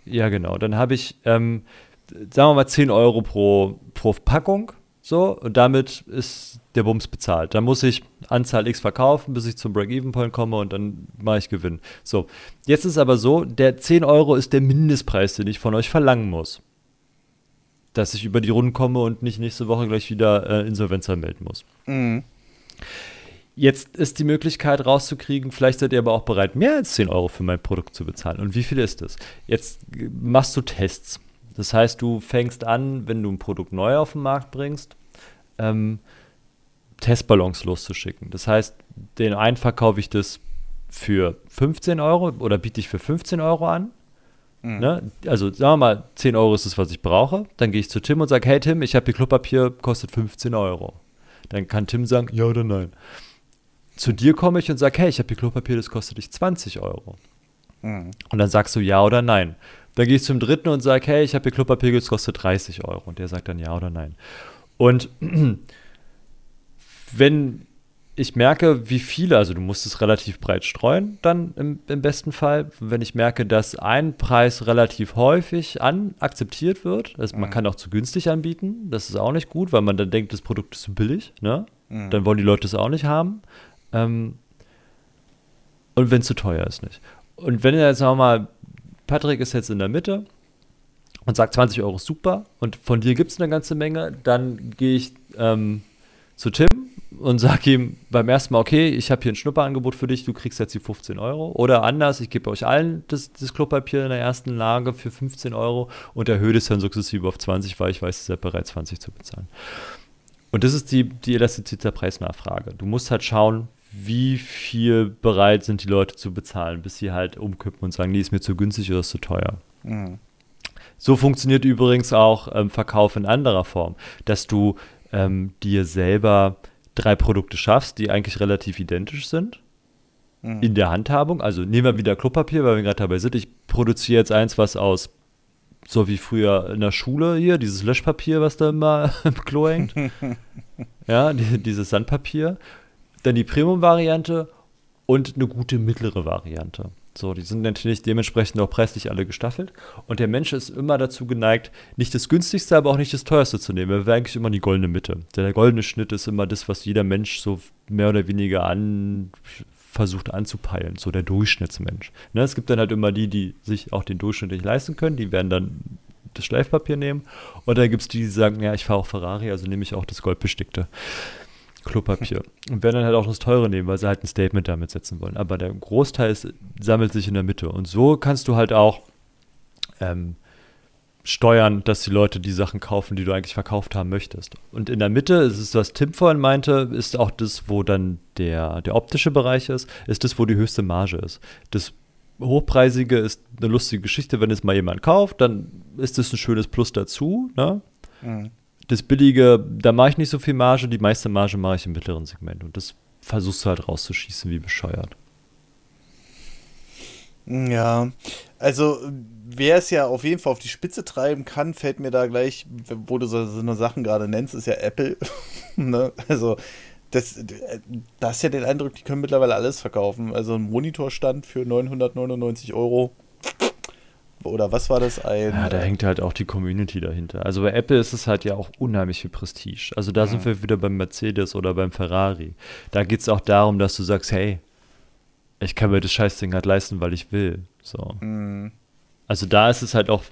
ja genau, dann habe ich, ähm, sagen wir mal, 10 Euro pro, pro Packung. So, und damit ist der Bums bezahlt. Dann muss ich Anzahl X verkaufen, bis ich zum Break-Even-Point komme und dann mache ich Gewinn. So, jetzt ist aber so, der 10 Euro ist der Mindestpreis, den ich von euch verlangen muss. Dass ich über die Runden komme und nicht nächste Woche gleich wieder äh, Insolvenz anmelden muss. Mhm. Jetzt ist die Möglichkeit rauszukriegen, vielleicht seid ihr aber auch bereit, mehr als 10 Euro für mein Produkt zu bezahlen. Und wie viel ist es? Jetzt äh, machst du Tests. Das heißt, du fängst an, wenn du ein Produkt neu auf den Markt bringst, ähm, Testballons loszuschicken. Das heißt, den einen verkaufe ich das für 15 Euro oder biete ich für 15 Euro an. Mhm. Ne? Also sagen wir mal, 10 Euro ist es, was ich brauche. Dann gehe ich zu Tim und sage, hey Tim, ich habe hier Klopapier, kostet 15 Euro. Dann kann Tim sagen, ja oder nein. Zu dir komme ich und sage, hey, ich habe hier Klopapier, das kostet dich 20 Euro. Mhm. Und dann sagst du ja oder nein. Dann gehe ich zum dritten und sage, hey, ich habe hier Klopapier, das kostet 30 Euro. Und der sagt dann ja oder nein. Und [CLEARS THROAT] wenn ich merke, wie viele, also du musst es relativ breit streuen, dann im, im besten Fall, wenn ich merke, dass ein Preis relativ häufig an akzeptiert wird, also man kann auch zu günstig anbieten, das ist auch nicht gut, weil man dann denkt, das Produkt ist zu billig, ne? Mhm. Dann wollen die Leute es auch nicht haben. Ähm, und wenn es zu teuer ist, nicht. Und wenn jetzt sagen wir mal, Patrick ist jetzt in der Mitte und sagt 20 Euro ist super und von dir gibt es eine ganze Menge, dann gehe ich ähm, zu Tim und sage ihm beim ersten Mal, okay, ich habe hier ein Schnupperangebot für dich, du kriegst jetzt die 15 Euro. Oder anders, ich gebe euch allen das, das Klopapier in der ersten Lage für 15 Euro und erhöhe es dann sukzessive auf 20, weil ich weiß, ihr seid bereit, 20 zu bezahlen. Und das ist die, die Elastizität der Preisnachfrage. Du musst halt schauen, wie viel bereit sind die Leute zu bezahlen, bis sie halt umkippen und sagen, nee, ist mir zu günstig oder ist zu teuer. Mhm. So funktioniert übrigens auch ähm, Verkauf in anderer Form, dass du ähm, dir selber drei Produkte schaffst, die eigentlich relativ identisch sind Mhm. in der Handhabung. Also nehmen wir wieder Klopapier, weil wir gerade dabei sind. Ich produziere jetzt eins, was aus, so wie früher in der Schule hier, dieses Löschpapier, was da immer [LAUGHS] im Klo hängt. [LAUGHS] ja, die, dieses Sandpapier. Dann die Premium-Variante und eine gute mittlere Variante. So, die sind natürlich dementsprechend auch preislich alle gestaffelt. Und der Mensch ist immer dazu geneigt, nicht das günstigste, aber auch nicht das teuerste zu nehmen. Er wäre eigentlich immer die goldene Mitte. Der goldene Schnitt ist immer das, was jeder Mensch so mehr oder weniger an versucht anzupeilen, so der Durchschnittsmensch. Ne, es gibt dann halt immer die, die sich auch den Durchschnitt nicht leisten können, die werden dann das Schleifpapier nehmen. Und dann gibt es die, die sagen, ja, ich fahre auch Ferrari, also nehme ich auch das Goldbestickte. Klopapier. Und werden dann halt auch das teure nehmen, weil sie halt ein Statement damit setzen wollen. Aber der Großteil ist, sammelt sich in der Mitte. Und so kannst du halt auch ähm, steuern, dass die Leute die Sachen kaufen, die du eigentlich verkauft haben möchtest. Und in der Mitte ist es, was Tim vorhin meinte, ist auch das, wo dann der, der optische Bereich ist, ist das, wo die höchste Marge ist. Das Hochpreisige ist eine lustige Geschichte, wenn es mal jemand kauft, dann ist das ein schönes Plus dazu. Ne? Mhm. Das Billige, da mache ich nicht so viel Marge, die meiste Marge mache ich im mittleren Segment und das versuchst du halt rauszuschießen wie bescheuert. Ja, also wer es ja auf jeden Fall auf die Spitze treiben kann, fällt mir da gleich, wo du so, so eine Sachen gerade nennst, ist ja Apple. [LAUGHS] ne? Also das, das hast ja den Eindruck, die können mittlerweile alles verkaufen. Also ein Monitorstand für 999 Euro. Oder was war das? Ein, ja, da hängt halt auch die Community dahinter. Also bei Apple ist es halt ja auch unheimlich viel Prestige. Also da mhm. sind wir wieder beim Mercedes oder beim Ferrari. Da geht es auch darum, dass du sagst, hey, ich kann mir das Scheißding halt leisten, weil ich will. So. Mhm. Also da ist es halt auch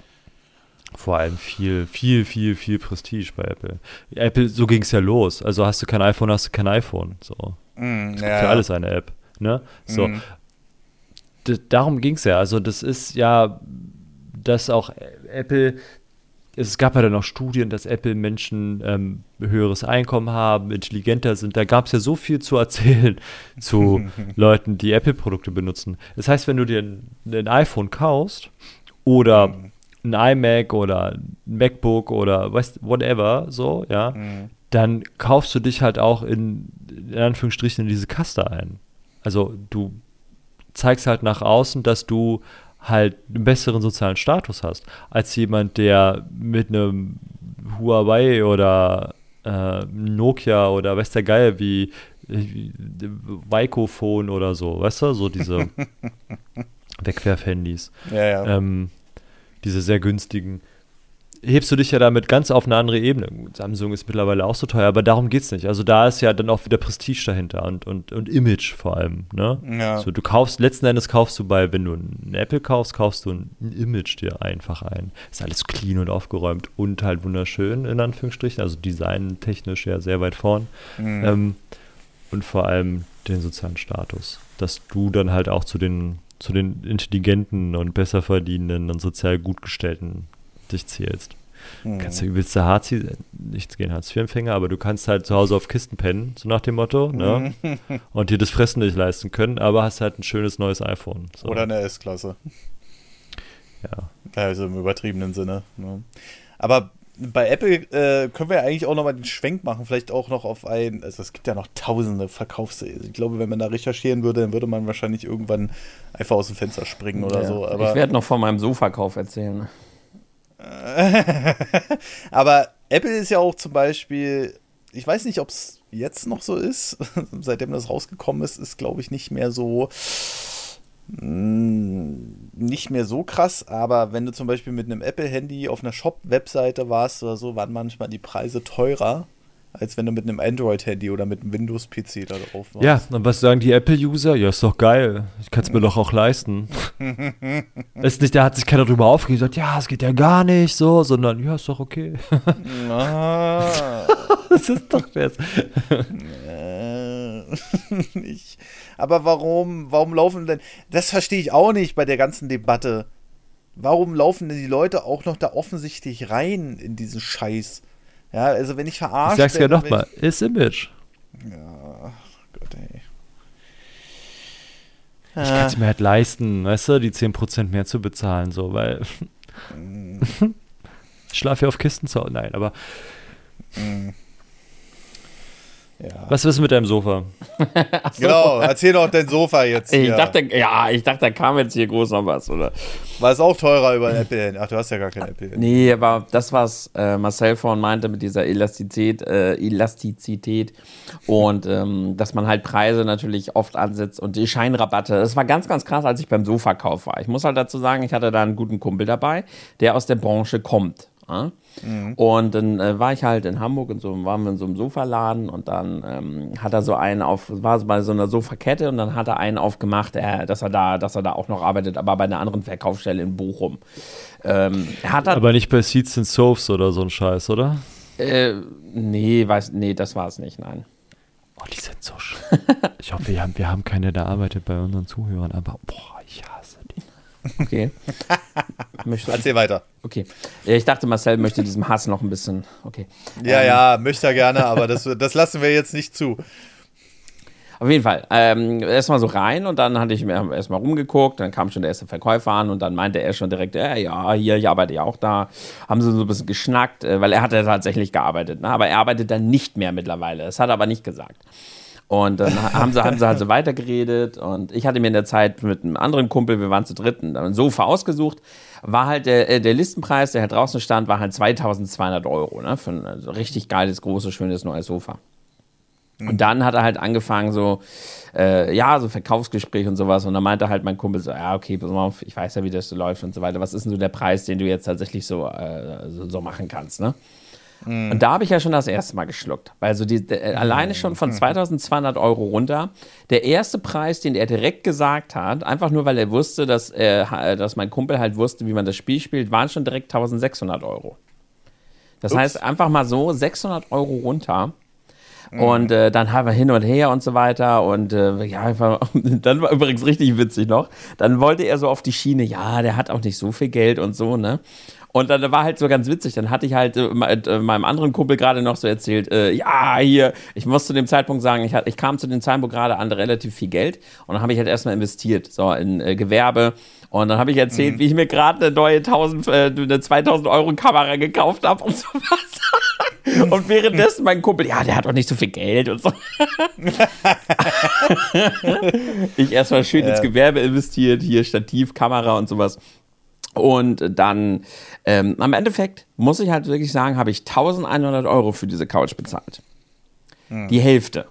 vor allem viel, viel, viel, viel Prestige bei Apple. Apple, so ging es ja los. Also hast du kein iPhone, hast du kein iPhone. So. Mm, ja, für alles eine App. Ne? So. Mm. Darum ging es ja. Also das ist ja, dass auch Apple, es gab ja dann auch Studien, dass Apple Menschen ähm, höheres Einkommen haben, intelligenter sind. Da gab es ja so viel zu erzählen [LAUGHS] zu Leuten, die Apple-Produkte benutzen. Das heißt, wenn du dir ein, ein iPhone kaufst oder mm ein iMac oder ein MacBook oder weißt, whatever, so, ja, mhm. dann kaufst du dich halt auch in, in Anführungsstrichen in diese Kaste ein. Also du zeigst halt nach außen, dass du halt einen besseren sozialen Status hast, als jemand, der mit einem Huawei oder äh, Nokia oder weiß der Geil wie, wie Vicophone oder so, weißt du, so diese [LAUGHS] Wegwerfhandys. Ja, ja. Ähm, diese sehr günstigen, hebst du dich ja damit ganz auf eine andere Ebene. Samsung ist mittlerweile auch so teuer, aber darum geht es nicht. Also da ist ja dann auch wieder Prestige dahinter und, und, und Image vor allem. Ne? Ja. So, du kaufst, letzten Endes kaufst du bei, wenn du ein Apple kaufst, kaufst du ein, Image dir einfach ein. Ist alles clean und aufgeräumt und halt wunderschön, in Anführungsstrichen. Also designtechnisch ja sehr weit vorn. Mhm. Ähm, und vor allem den sozialen Status. Dass du dann halt auch zu den zu den intelligenten und besser verdienenden und sozial gutgestellten dich zählst. Mhm. Kannst du übelste Hartz, nichts gegen Hartz-IV-Empfänger, aber du kannst halt zu Hause auf Kisten pennen, so nach dem Motto, ne? und dir das Fressen nicht leisten können, aber hast halt ein schönes neues iPhone. So. Oder eine S-Klasse. Ja. Also im übertriebenen Sinne. Ne? Aber bei Apple äh, können wir ja eigentlich auch nochmal den Schwenk machen, vielleicht auch noch auf ein, also es gibt ja noch tausende Verkaufs... Ich glaube, wenn man da recherchieren würde, dann würde man wahrscheinlich irgendwann einfach aus dem Fenster springen oder ja. so. Aber ich werde noch von meinem Sofakauf erzählen. [LAUGHS] aber Apple ist ja auch zum Beispiel, ich weiß nicht, ob es jetzt noch so ist, [LAUGHS] seitdem das rausgekommen ist, ist glaube ich nicht mehr so hm, nicht mehr so krass, aber wenn du zum Beispiel mit einem Apple-Handy auf einer Shop-Webseite warst oder so, waren manchmal die Preise teurer, als wenn du mit einem Android-Handy oder mit einem Windows-PC da drauf warst. Ja, und was sagen die Apple-User? Ja, ist doch geil. Ich kann es mir doch auch leisten. [LAUGHS] ist nicht, da hat sich keiner drüber aufgeregt, gesagt, ja, es geht ja gar nicht so, sondern ja, ist doch okay. ah. [LAUGHS] das ist doch jetzt. [LAUGHS] nicht. Aber warum, warum laufen denn, das verstehe ich auch nicht bei der ganzen Debatte. Warum laufen denn die Leute auch noch da offensichtlich rein in diesen Scheiß? Ja, also wenn ich verarsche. Ich sag's ja nochmal, ist Image. Ja, Gott, ey. Ich kann es mir halt leisten, weißt du, die 10% mehr zu bezahlen, so, weil. Mm. [LAUGHS] ich schlafe ja auf Kisten zu Nein, aber. Mm. Ja. Was ist mit deinem Sofa? [LAUGHS] so. Genau, erzähl doch dein Sofa jetzt. Ich ja. dachte, ja, ich dachte, da kam jetzt hier groß noch was, oder? War es auch teurer über ein Apple? Ach, du hast ja gar kein Apple. Nee, aber das, was äh, Marcel vorhin meinte mit dieser Elastizität, äh, Elastizität und ähm, dass man halt Preise natürlich oft ansetzt und die Scheinrabatte. Das war ganz, ganz krass, als ich beim Sofakauf war. Ich muss halt dazu sagen, ich hatte da einen guten Kumpel dabei, der aus der Branche kommt. Ja? Mhm. Und dann äh, war ich halt in Hamburg und so waren wir in so einem Sofaladen und dann ähm, hat er so einen auf, war bei so einer Sofakette und dann hat er einen aufgemacht, äh, dass er da, dass er da auch noch arbeitet, aber bei einer anderen Verkaufsstelle in Bochum. Ähm, hat aber nicht bei Seeds and Soaps oder so ein Scheiß, oder? Äh, nee, weiß, nee, das war es nicht, nein. [LAUGHS] Ich hoffe, wir haben, wir haben keine, der arbeitet bei unseren Zuhörern, aber boah, ich hasse die. Okay. [LAUGHS] Möchtest du- Erzähl weiter. okay. Ich dachte, Marcel möchte diesem Hass noch ein bisschen. Okay. Ja, ja, möchte er gerne, aber das, das lassen wir jetzt nicht zu. Auf jeden Fall. Ähm, erstmal so rein und dann hatte ich mir erstmal rumgeguckt, dann kam schon der erste Verkäufer an und dann meinte er schon direkt, äh, ja, hier, ich arbeite ja auch da. Haben sie so ein bisschen geschnackt, äh, weil er hat ja tatsächlich gearbeitet, ne? aber er arbeitet dann nicht mehr mittlerweile. Das hat er aber nicht gesagt. Und dann haben sie, haben sie halt so [LAUGHS] weitergeredet und ich hatte mir in der Zeit mit einem anderen Kumpel, wir waren zu dritt, ein Sofa ausgesucht. War halt der, äh, der Listenpreis, der halt draußen stand, war halt 2200 Euro, ne? Für ein also richtig geiles, großes, schönes neues Sofa. Und dann hat er halt angefangen, so, äh, ja, so Verkaufsgespräch und sowas. Und dann meinte halt mein Kumpel so, ja, okay, pass mal auf, ich weiß ja, wie das so läuft und so weiter. Was ist denn so der Preis, den du jetzt tatsächlich so, äh, so, so machen kannst, ne? Und da habe ich ja schon das erste Mal geschluckt. Weil so die, der, alleine schon von 2200 Euro runter, der erste Preis, den er direkt gesagt hat, einfach nur weil er wusste, dass, er, dass mein Kumpel halt wusste, wie man das Spiel spielt, waren schon direkt 1600 Euro. Das Ups. heißt, einfach mal so 600 Euro runter. Und äh, dann haben wir hin und her und so weiter. Und äh, ja, einfach, [LAUGHS] dann war übrigens richtig witzig noch. Dann wollte er so auf die Schiene, ja, der hat auch nicht so viel Geld und so, ne? Und dann war halt so ganz witzig. Dann hatte ich halt äh, äh, meinem anderen Kumpel gerade noch so erzählt, äh, ja, hier, ich muss zu dem Zeitpunkt sagen, ich, ich kam zu dem Zeitpunkt gerade an relativ viel Geld. Und dann habe ich halt erstmal investiert, so in äh, Gewerbe. Und dann habe ich erzählt, wie ich mir gerade eine neue 1000, äh, eine 2000 Euro Kamera gekauft habe und sowas. [LAUGHS] Und währenddessen mein Kumpel, ja, der hat doch nicht so viel Geld und so. [LAUGHS] ich erstmal schön ins Gewerbe investiert, hier Stativ, Kamera und sowas. Und dann, ähm, am Endeffekt muss ich halt wirklich sagen, habe ich 1100 Euro für diese Couch bezahlt. Die Hälfte.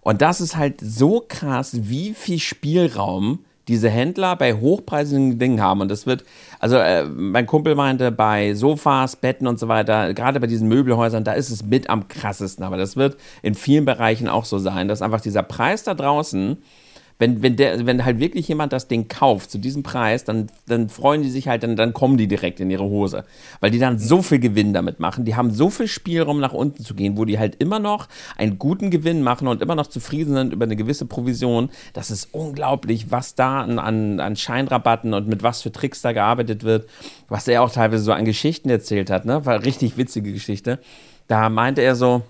Und das ist halt so krass, wie viel Spielraum diese Händler bei hochpreisigen Dingen haben. Und das wird, also äh, mein Kumpel meinte, bei Sofas, Betten und so weiter, gerade bei diesen Möbelhäusern, da ist es mit am krassesten. Aber das wird in vielen Bereichen auch so sein, dass einfach dieser Preis da draußen, wenn, wenn, der, wenn halt wirklich jemand das Ding kauft zu diesem Preis, dann, dann freuen die sich halt, dann, dann kommen die direkt in ihre Hose. Weil die dann so viel Gewinn damit machen. Die haben so viel Spielraum nach unten zu gehen, wo die halt immer noch einen guten Gewinn machen und immer noch zufrieden sind über eine gewisse Provision. Das ist unglaublich, was da an, an, an Scheinrabatten und mit was für Tricks da gearbeitet wird. Was er auch teilweise so an Geschichten erzählt hat, ne? War richtig witzige Geschichte. Da meinte er so,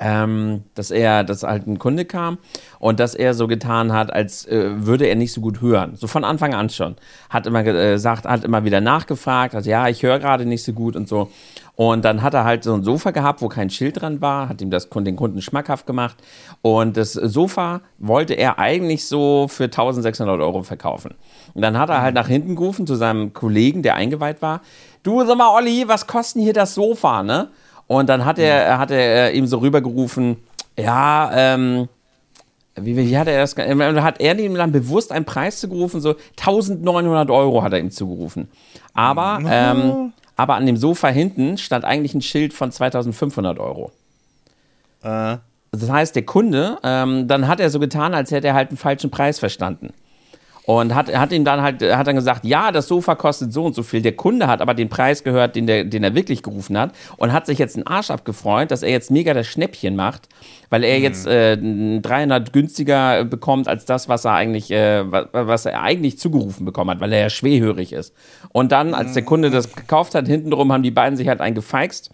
ähm, dass er, dass halt ein Kunde kam und dass er so getan hat, als äh, würde er nicht so gut hören. So von Anfang an schon. Hat immer ge- äh, gesagt, hat immer wieder nachgefragt, hat ja, ich höre gerade nicht so gut und so. Und dann hat er halt so ein Sofa gehabt, wo kein Schild dran war, hat ihm das den Kunden schmackhaft gemacht. Und das Sofa wollte er eigentlich so für 1600 Euro verkaufen. Und dann hat er halt nach hinten gerufen zu seinem Kollegen, der eingeweiht war. Du, sag mal, Olli, was kostet denn hier das Sofa, ne? Und dann hat er, hat er ihm so rübergerufen, ja, ähm, wie, wie hat er das, äh, hat er ihm dann bewusst einen Preis zugerufen, so 1900 Euro hat er ihm zugerufen. Aber, ähm, aber an dem Sofa hinten stand eigentlich ein Schild von 2500 Euro. Äh, Das heißt, der Kunde, ähm, dann hat er so getan, als hätte er halt einen falschen Preis verstanden. Und hat, hat ihm dann halt, hat dann gesagt, ja, das Sofa kostet so und so viel. Der Kunde hat aber den Preis gehört, den, der, den er wirklich gerufen hat und hat sich jetzt einen Arsch abgefreut, dass er jetzt mega das Schnäppchen macht, weil er jetzt äh, 300 günstiger bekommt als das, was er eigentlich, äh, wa- was er eigentlich zugerufen bekommen hat, weil er ja schwerhörig ist. Und dann, als der Kunde das gekauft hat, hintenrum haben die beiden sich halt eingefeixt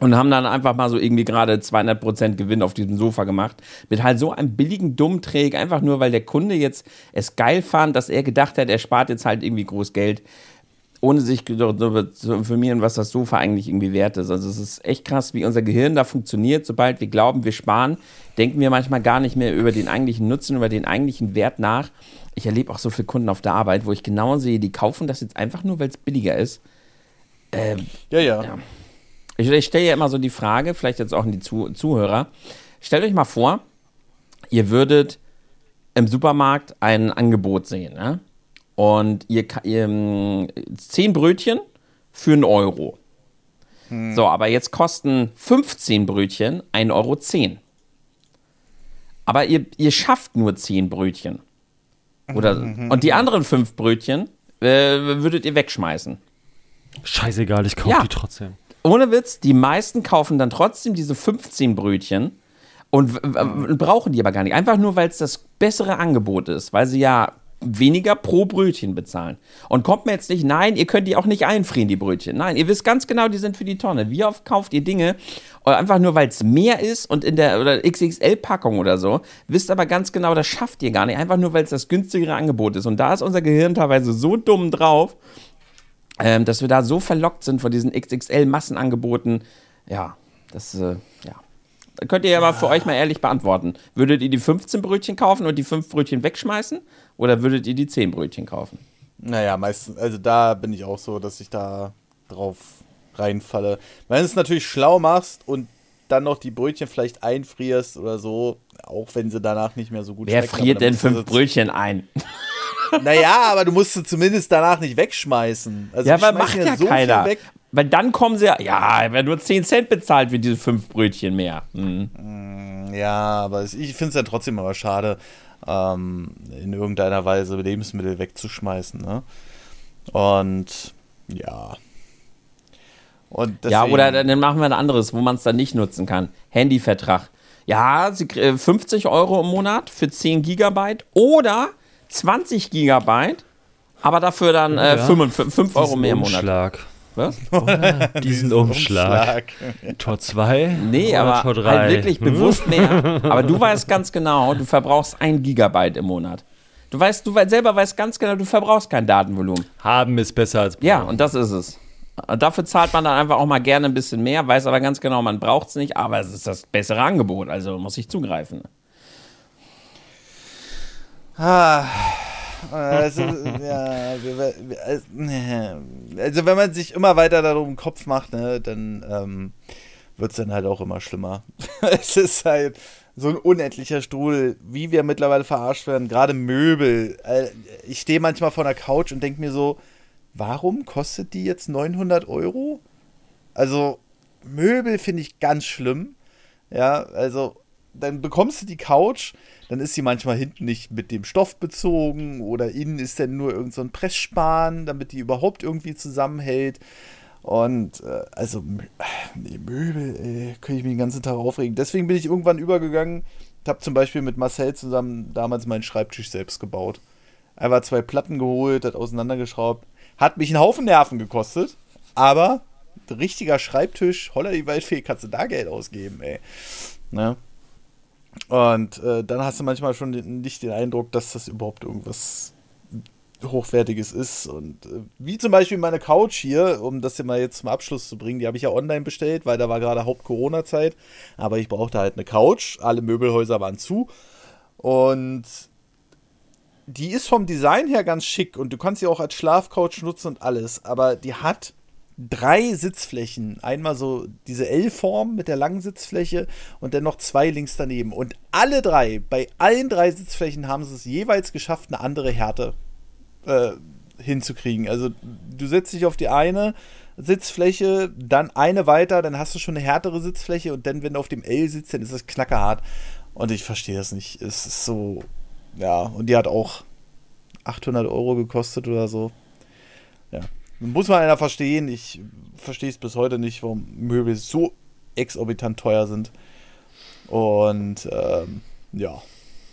und haben dann einfach mal so irgendwie gerade 200% Gewinn auf diesem Sofa gemacht. Mit halt so einem billigen Dummträg, einfach nur, weil der Kunde jetzt es geil fand, dass er gedacht hat, er spart jetzt halt irgendwie groß Geld, ohne sich darüber zu informieren, was das Sofa eigentlich irgendwie wert ist. Also es ist echt krass, wie unser Gehirn da funktioniert. Sobald wir glauben, wir sparen, denken wir manchmal gar nicht mehr über den eigentlichen Nutzen, über den eigentlichen Wert nach. Ich erlebe auch so viele Kunden auf der Arbeit, wo ich genau sehe, die kaufen das jetzt einfach nur, weil es billiger ist. ja, ja. Ja. Ich, ich stelle ja immer so die Frage, vielleicht jetzt auch an die Zu Zuhörer. Stellt euch mal vor, ihr würdet im Supermarkt ein Angebot sehen, ne? Und ihr, ihr ähm, zehn Brötchen für einen Euro. So, aber jetzt kosten 15 Brötchen 1,10 Euro. Aber ihr, ihr schafft nur 10 Brötchen. Oder, und die anderen fünf Brötchen äh, würdet ihr wegschmeißen. Scheißegal, ich kaufe Ja. die trotzdem. Ohne Witz, die meisten kaufen dann trotzdem diese 15 Brötchen, Und w- brauchen die aber gar nicht. Einfach nur, weil es das bessere Angebot ist, weil sie ja weniger pro Brötchen bezahlen. Und kommt mir jetzt nicht, nein, ihr könnt die auch nicht einfrieren, die Brötchen. Nein, ihr wisst ganz genau, die sind für die Tonne. Wie oft kauft ihr Dinge, äh, einfach nur, weil es mehr ist und in der XXL-Packung oder so, wisst aber ganz genau, das schafft ihr gar nicht. Einfach nur, weil es das günstigere Angebot ist. Und da ist unser Gehirn teilweise so dumm drauf, ähm, dass wir da so verlockt sind von diesen XXL-Massenangeboten. Ja, das, äh, ja. Da könnt ihr ja mal für euch mal ehrlich beantworten. Würdet ihr die 15 Brötchen kaufen und die 5 Brötchen wegschmeißen? Oder würdet ihr die 10 Brötchen kaufen? Naja, meistens, also da bin ich auch so, dass ich da drauf reinfalle. Wenn du es natürlich schlau machst und dann noch die Brötchen vielleicht einfrierst oder so, auch wenn sie danach nicht mehr so gut Wer friert denn musst du 5 sie- Brötchen ein? [LAUGHS] Naja, aber du musst sie zumindest danach nicht wegschmeißen. Also Ja, aber macht ja so viel keiner. Weg. Weil dann kommen sie ja, ja, wer nur 10 Cent bezahlt für diese 5 Brötchen mehr. Hm. Ja, aber ich finde es ja trotzdem aber schade, ähm, in irgendeiner Weise Lebensmittel wegzuschmeißen. Ne? Und ja. Und Ja, oder dann machen wir ein anderes, wo man es dann nicht nutzen kann. Handyvertrag. Ja, sie, krie- äh, 50 Euro im Monat für 10 Gigabyte oder 20 Gigabyte, aber dafür dann äh, Ja. 5, 5 Euro Diesen mehr im Monat. Umschlag. Was? [LAUGHS] Diesen Umschlag. Tor 2? Nee, aber Tor 3? halt wirklich bewusst mehr. Aber du weißt ganz genau, du verbrauchst ein Gigabyte im Monat. Du weißt, du selber weißt ganz genau, du verbrauchst kein Datenvolumen. Haben ist besser als Ja, und das ist es. Dafür zahlt man dann einfach auch mal gerne ein bisschen mehr, weiß aber ganz genau, man braucht es nicht, aber es ist das bessere Angebot, also muss ich zugreifen. Ah, also, ja, wir, also, wenn man sich immer weiter darum Kopf macht, ne, dann ähm, wird es dann halt auch immer schlimmer. [LAUGHS] es ist halt so ein unendlicher Strudel, wie wir mittlerweile verarscht werden, gerade Möbel. Äh, Ich stehe manchmal vor der Couch und denke mir so, warum kostet die jetzt 900 Euro? Also Möbel finde ich ganz schlimm. Ja, also dann bekommst du die Couch, dann ist sie manchmal hinten nicht mit dem Stoff bezogen oder innen ist dann nur irgend so ein Pressspan, damit die überhaupt irgendwie zusammenhält. Und äh, also nee, Möbel, ey, könnte ich mich den ganzen Tag aufregen. Deswegen bin ich irgendwann übergegangen. Ich habe zum Beispiel mit Marcel zusammen damals meinen Schreibtisch selbst gebaut. Einfach zwei Platten geholt, hat auseinandergeschraubt. Hat mich einen Haufen Nerven gekostet, aber richtiger Schreibtisch, holla die Waldfee, kannst du da Geld ausgeben, ey. Ne? Und äh, dann hast du manchmal schon den, nicht den Eindruck, dass das überhaupt irgendwas Hochwertiges ist. Und äh, wie zum Beispiel meine Couch hier, um das hier mal jetzt zum Abschluss zu bringen, die habe ich ja online bestellt, weil da war gerade Haupt-Corona-Zeit. Aber ich brauchte halt eine Couch. Alle Möbelhäuser waren zu. Und die ist vom Design her ganz schick und du kannst sie auch als Schlafcouch nutzen und alles. Aber die hat drei Sitzflächen. Einmal so diese L-Form mit der langen Sitzfläche und dann noch zwei links daneben. Und alle drei, bei allen drei Sitzflächen haben sie es jeweils geschafft, eine andere Härte äh, hinzukriegen. Also du setzt dich auf die eine Sitzfläche, dann eine weiter, dann hast du schon eine härtere Sitzfläche und dann, wenn du auf dem L sitzt, dann ist es knackerhart. Und ich verstehe das nicht. Es ist so, ja, und die hat auch 800 Euro gekostet oder so. Ja. Muss man einer verstehen. Ich verstehe es bis heute nicht, warum Möbel so exorbitant teuer sind. Und ähm, ja,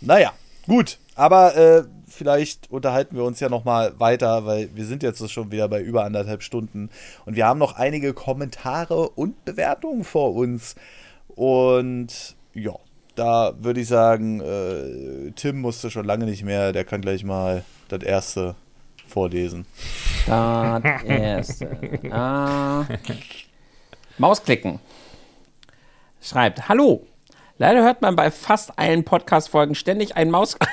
naja, gut. Aber äh, vielleicht unterhalten wir uns ja noch mal weiter, weil wir sind jetzt schon wieder bei über anderthalb Stunden und wir haben noch einige Kommentare und Bewertungen vor uns. Und ja, da würde ich sagen, äh, Tim musste schon lange nicht mehr. Der kann gleich mal das erste vorlesen. Das [LAUGHS] erste. Ah. Mausklicken. Schreibt, hallo. Leider hört man bei fast allen Podcast-Folgen ständig einen Maus... [LAUGHS]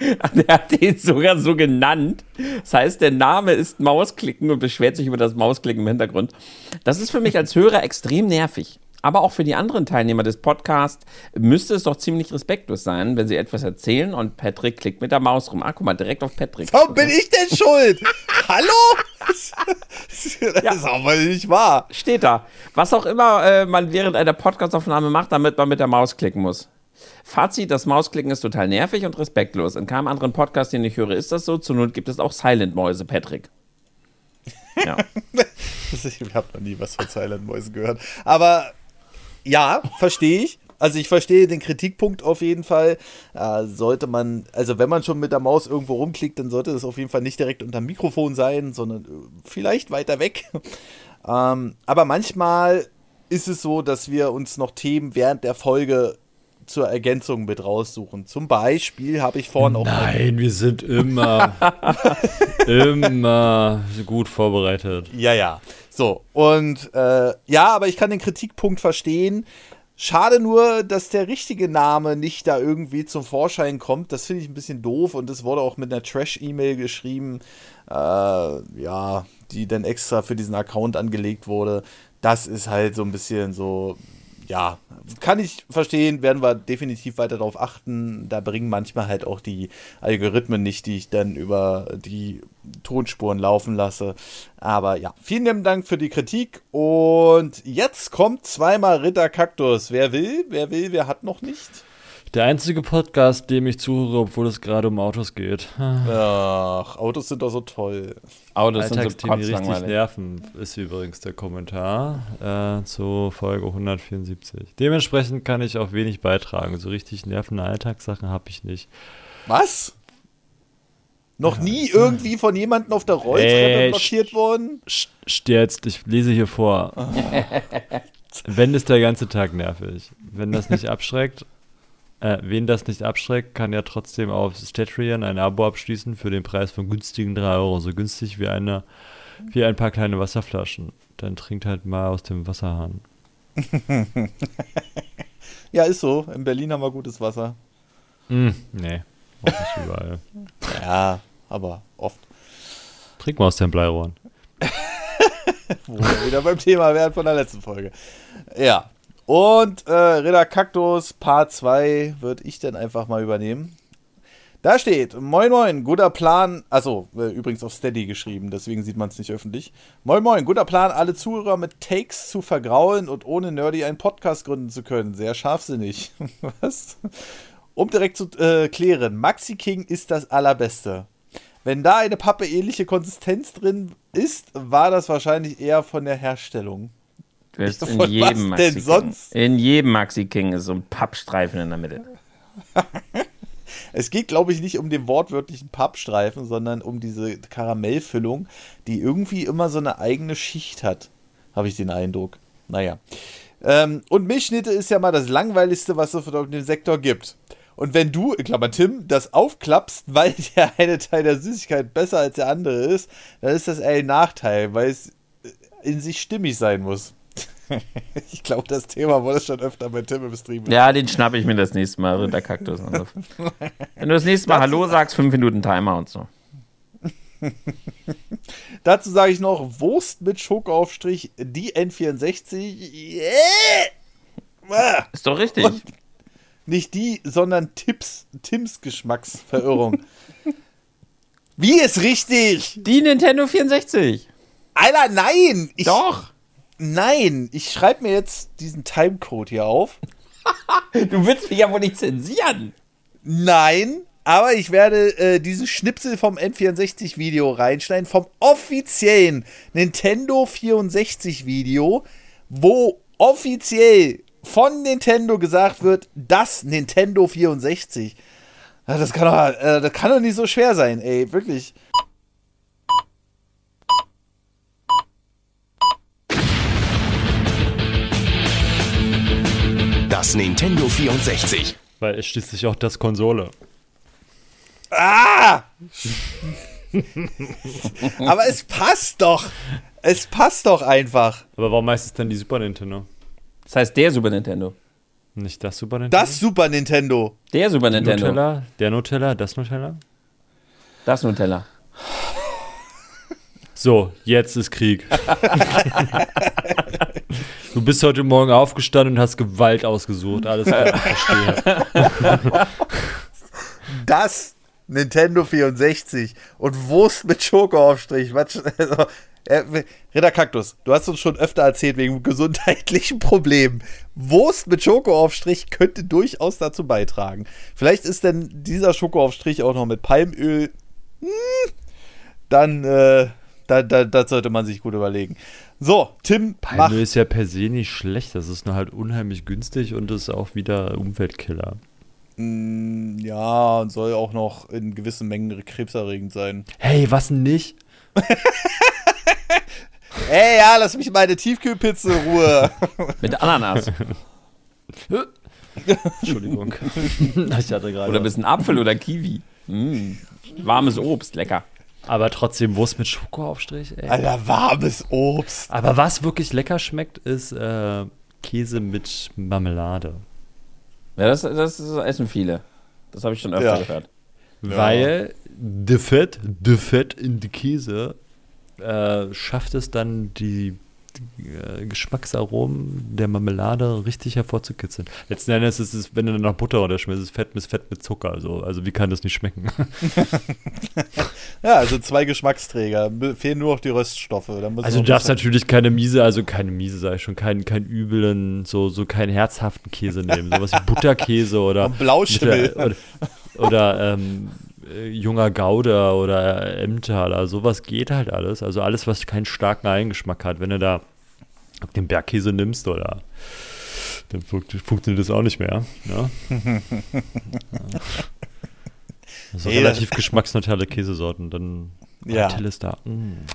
Der hat den sogar so genannt. Das heißt, der Name ist Mausklicken und beschwert sich über das Mausklicken im Hintergrund. Das ist für mich als Hörer extrem nervig. Aber auch für die anderen Teilnehmer des Podcasts müsste es doch ziemlich respektlos sein, wenn sie etwas erzählen und Patrick klickt mit der Maus rum. Ah, guck mal, direkt auf Patrick. Warum bin ich denn schuld? Hallo? [LAUGHS] das Ja. ist aber nicht wahr. Steht da. Was auch immer äh, man während einer Podcastaufnahme macht, damit man mit der Maus klicken muss. Fazit, das Mausklicken ist total nervig und respektlos. In keinem anderen Podcast, den ich höre, ist das so. Zur Not gibt es auch Silent-Mäuse, Patrick. Ja. [LAUGHS] Ich habe noch nie was von Silent Mäusen gehört. Aber ja, verstehe ich. also ich verstehe den Kritikpunkt auf jeden Fall. Äh, sollte man, also wenn man schon mit der Maus irgendwo rumklickt, dann sollte das auf jeden Fall nicht direkt unter dem Mikrofon sein, sondern äh, vielleicht weiter weg. ähm, aber manchmal ist es so, dass wir uns noch Themen während der Folge zur Ergänzung mit raussuchen. Zum Beispiel habe ich vorhin auch. Nein, wir sind immer, [LAUGHS] immer gut vorbereitet. Ja, ja. So, und äh, ja, aber ich kann den Kritikpunkt verstehen. Schade nur, dass der richtige Name nicht da irgendwie zum Vorschein kommt. Das finde ich ein bisschen doof und das wurde auch mit einer Trash-E-Mail geschrieben, äh, ja, die dann extra für diesen Account angelegt wurde. Das ist halt so ein bisschen so, ja, kann ich verstehen, werden wir definitiv weiter darauf achten. Da bringen manchmal halt auch die Algorithmen nicht, die ich dann über die Tonspuren laufen lasse. Aber ja, vielen lieben Dank für die Kritik. Und jetzt kommt zweimal Ritter Kaktus. Wer will? Wer will? Wer hat noch nicht? Der einzige Podcast, dem ich zuhöre, obwohl es gerade um Autos geht. Ach, Autos sind doch so toll. Autos sind so die richtig nerven, ist übrigens der Kommentar äh, zu Folge 174. Dementsprechend kann ich auch wenig beitragen. So richtig nervende Alltagssachen habe ich nicht. Was? Noch nie irgendwie von jemandem auf der Rolltreppe Äh, blockiert worden? Jetzt, ich lese hier vor. [LAUGHS] Wenn ist der ganze Tag nervig. Wenn das nicht abschreckt, äh, wen das nicht abschreckt, kann ja trotzdem auf Statrian ein Abo abschließen für den Preis von günstigen 3 Euro. So günstig wie, eine, wie ein paar kleine Wasserflaschen. Dann trinkt halt mal aus dem Wasserhahn. [LAUGHS] Ja, ist so. In Berlin haben wir gutes Wasser. Hm, nee, auch nicht überall. [LAUGHS] Ja, aber oft. Trink mal aus den Bleirohren. [LAUGHS] Wo wir wieder beim Thema wären von der letzten Folge. Ja. Und äh, Ritter Kaktus Part 2 würde ich dann einfach mal übernehmen. Da steht, moin moin, guter Plan, also äh, übrigens auf Steady geschrieben, deswegen sieht man es nicht öffentlich. Moin moin, guter Plan, alle Zuhörer mit Takes zu vergraulen und ohne Nerdy einen Podcast gründen zu können. Sehr scharfsinnig. [LAUGHS] Was? Um direkt zu äh, klären, Maxi King ist das allerbeste. Wenn da eine Pappe ähnliche Konsistenz drin ist, war das wahrscheinlich eher von der Herstellung. Du hast in was jedem denn Maxi King. sonst? In jedem Maxi King ist so ein Pappstreifen in der Mitte. [LAUGHS] Es geht, glaube ich, nicht um den wortwörtlichen Pappstreifen, sondern um diese Karamellfüllung, die irgendwie immer so eine eigene Schicht hat, habe ich den Eindruck. Naja. Ähm, und Milchschnitte ist ja mal das langweiligste, was es auf dem Sektor gibt. Und wenn du, in Klammern Tim, das aufklappst, [LAUGHS] weil der eine Teil der Süßigkeit besser als der andere ist, dann ist das eher ein Nachteil, weil es in sich stimmig sein muss. [LAUGHS] ich glaube, das Thema wurde schon öfter bei Tim im Stream. Ja, den schnappe ich mir das nächste Mal, Ritterkaktus. Also, [LAUGHS] wenn du das nächste Mal Hallo sagst, fünf Minuten Timer und so. [LAUGHS] Dazu sage ich noch Wurst mit Schokoaufstrich, die N64. Yeah! Ah, Ist doch richtig. Und- Nicht die, sondern Tipps, Tims Geschmacksverirrung. Wie ist richtig? Die Nintendo 64. Alter, nein! Ich, Doch. Nein, ich schreibe mir jetzt diesen Timecode hier auf. [LAUGHS] Du willst mich ja wohl nicht zensieren. Nein, aber ich werde äh, diesen Schnipsel vom N64-Video reinschneiden, vom offiziellen Nintendo 64-Video, wo offiziell von Nintendo gesagt wird, das Nintendo 64. Ja, Das kann doch, äh, das kann doch nicht so schwer sein, ey, wirklich. Das Nintendo 64. Weil es schließlich auch das Konsole. Ah! [LAUGHS] aber es passt doch. Es passt doch einfach. Aber warum heißt es dann die Super Nintendo? Das heißt der Super Nintendo. Nicht das Super Nintendo? Das Super Nintendo. Der Super Nintendo. Nutella? Der Nutella? Das Nutella? Das Nutella. So, jetzt ist Krieg. [LAUGHS] du bist heute Morgen aufgestanden und hast Gewalt ausgesucht. Alles klar, ich [LAUGHS] verstehe. das Nintendo 64 und Wurst mit Schokoaufstrich. Was, also, äh, Ritter Kaktus, du hast uns schon öfter erzählt wegen gesundheitlichen Problemen. Wurst mit Schokoaufstrich könnte durchaus dazu beitragen. Vielleicht ist denn dieser Schokoaufstrich auch noch mit Palmöl. Hm, dann, äh, Da, da, das sollte man sich gut überlegen. So, Tim, mach. Palmöl ist ja per se nicht schlecht. Das ist nur halt unheimlich günstig und ist auch wieder Umweltkiller. Mm, Ja, und soll auch noch in gewissen Mengen krebserregend sein. Hey, was denn nicht? [LAUGHS] Ey, ja, lass mich meine Tiefkühlpizza in Ruhe. [LAUGHS] Mit Ananas. [LAUGHS] Entschuldigung. ich hatte gerade. Oder ein bisschen Apfel oder Kiwi. Mm. Warmes Obst, lecker. Aber trotzdem Wurst mit Schokoaufstrich, ey. Alter, warmes Obst. Aber was wirklich lecker schmeckt, ist äh, Käse mit Marmelade. Ja, das, das, essen viele. Das habe ich schon öfter Ja. gehört. Weil de Fett, de Fett in die Käse äh, schafft es dann, die, Geschmacksaromen der Marmelade richtig hervorzukitzeln. Letzten Endes ist es, wenn du dann noch Butter runterschmierst, ist Fett mit Fett mit Zucker. Also, also wie kann das nicht schmecken? [LAUGHS] Ja, also zwei Geschmacksträger. Fehlen nur noch die Röststoffe. Also du darfst natürlich keine miese, also keine miese, sag ich schon, keinen keinen üblen, so, so keinen herzhaften Käse nehmen. Sowas wie [LAUGHS] Butterkäse oder Und Blauschimmel. mit der- oder, oder ähm, äh, junger Gouda oder Emmentaler, sowas geht halt alles. Also alles, was keinen starken Eigengeschmack hat. Wenn du da den Bergkäse nimmst oder dann funkt, funktioniert das auch nicht mehr. Ne? Ja. [LAUGHS] Also Nee, relativ geschmacksneutrale Käsesorten, dann Ja. Ist da. Mm.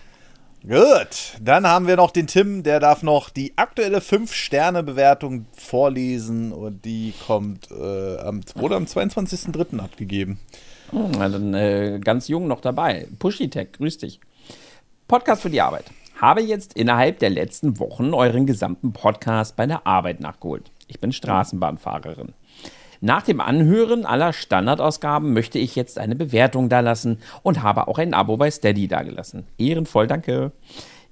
Gut, dann haben wir noch den Tim, der darf noch die aktuelle 5-Sterne-Bewertung vorlesen und die kommt äh, am, wurde am 22.03. abgegeben. Hm, dann äh, ganz jung noch dabei. Pushitech, grüß dich. Podcast für die Arbeit. Habe jetzt innerhalb der letzten Wochen euren gesamten Podcast bei der Arbeit nachgeholt. Ich bin Straßenbahnfahrerin. Nach dem Anhören aller Standardausgaben möchte ich jetzt eine Bewertung dalassen und habe auch ein Abo bei Steady dagelassen. Ehrenvoll, danke.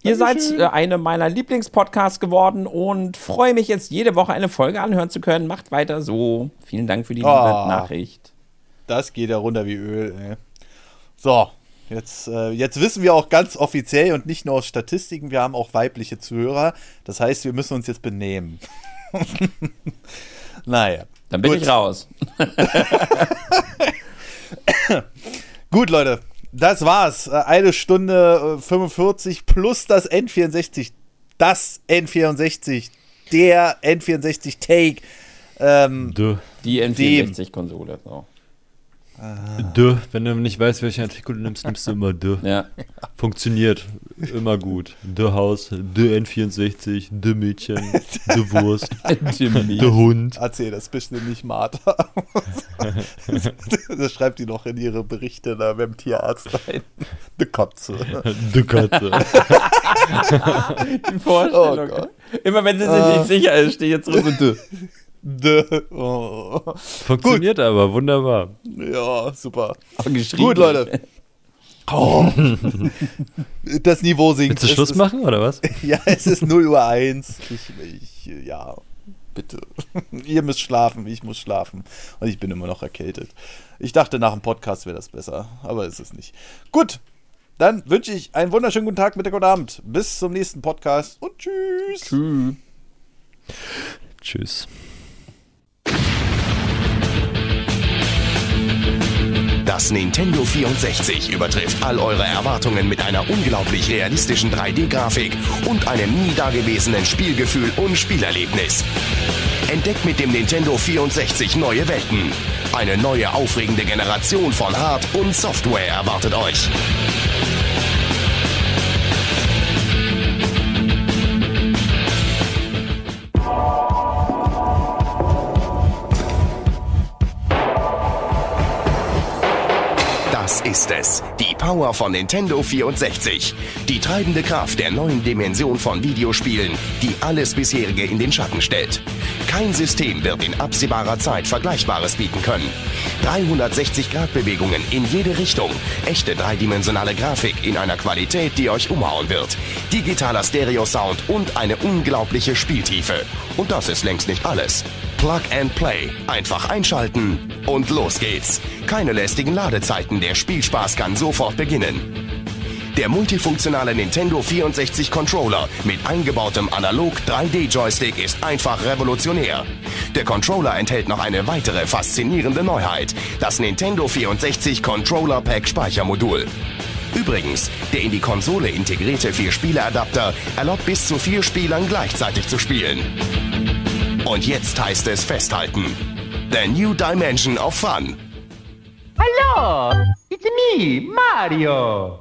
Ihr seid äh, eine meiner Lieblingspodcasts geworden und freue mich jetzt jede Woche eine Folge anhören zu können. Macht weiter so. Vielen Dank für die Ah. Nachricht. Das geht ja runter wie Öl. Ey. So, jetzt, äh, jetzt wissen wir auch ganz offiziell und nicht nur aus Statistiken, wir haben auch weibliche Zuhörer. Das heißt, wir müssen uns jetzt benehmen. [LAUGHS] naja. Dann bin Gut. ich raus. [LAUGHS] Gut, Leute, das war's. Äh, Eine Stunde äh, 45 plus das N64. Das N64. Der N64 Take. Ähm. Die N64-Konsole. So. Dö. Wenn du nicht weißt, welchen Artikel du nimmst, nimmst du immer Dö. Ja. Funktioniert. Immer gut. Dö Haus, Dö N64, Dö Mädchen, Dö Wurst, [LAUGHS] Dö Hund. erzähl das bestimmt nicht Martha. [LAUGHS] das schreibt die noch in ihre Berichte da beim Tierarzt ein. Die Katze. Dö Katze. Die Vorstellung. Oh Gott. Immer wenn sie sich nicht sicher ist, steht jetzt rum so. Dö. Oh. [LAUGHS] Funktioniert aber, wunderbar. Ja, super. Gut, Leute. [LAUGHS] Oh. Das Niveau sinkt. Willst du Schluss ist- machen oder was? [LAUGHS] Ja, es ist 0 Uhr 1. Ich, ich, ja, bitte. Ihr müsst schlafen, ich muss schlafen. Und ich bin immer noch erkältet. Ich dachte, nach dem Podcast wäre das besser, aber ist es nicht. Gut, dann wünsche ich einen wunderschönen guten Tag, Mittag und Abend. Bis zum nächsten Podcast und tschüss. Tschüss. Tschüss. Das Nintendo 64 übertrifft all eure Erwartungen mit einer unglaublich realistischen 3D-Grafik und einem nie dagewesenen Spielgefühl und Spielerlebnis. Entdeckt mit dem Nintendo 64 neue Welten. Eine neue aufregende Generation von Hard- und Software erwartet euch. Ist es. Die Power von Nintendo 64. Die treibende Kraft der neuen Dimension von Videospielen, die alles bisherige in den Schatten stellt. Kein System wird in absehbarer Zeit Vergleichbares bieten können. 360-Grad-Bewegungen in jede Richtung. Echte dreidimensionale Grafik in einer Qualität, die euch umhauen wird. Digitaler Stereo-Sound und eine unglaubliche Spieltiefe. Und das ist längst nicht alles. Plug and Play. Einfach einschalten und los geht's. Keine lästigen Ladezeiten, der Spielspaß kann sofort beginnen. Der multifunktionale Nintendo 64 Controller mit eingebautem analog 3D-Joystick ist einfach revolutionär. Der Controller enthält noch eine weitere faszinierende Neuheit, das Nintendo 64 Controller Pack Speichermodul. Übrigens, der in die Konsole integrierte Vier-Spieler-Adapter erlaubt bis zu vier Spielern gleichzeitig zu spielen. Und jetzt heißt es festhalten. The New Dimension of Fun. Hello, it's me, Mario.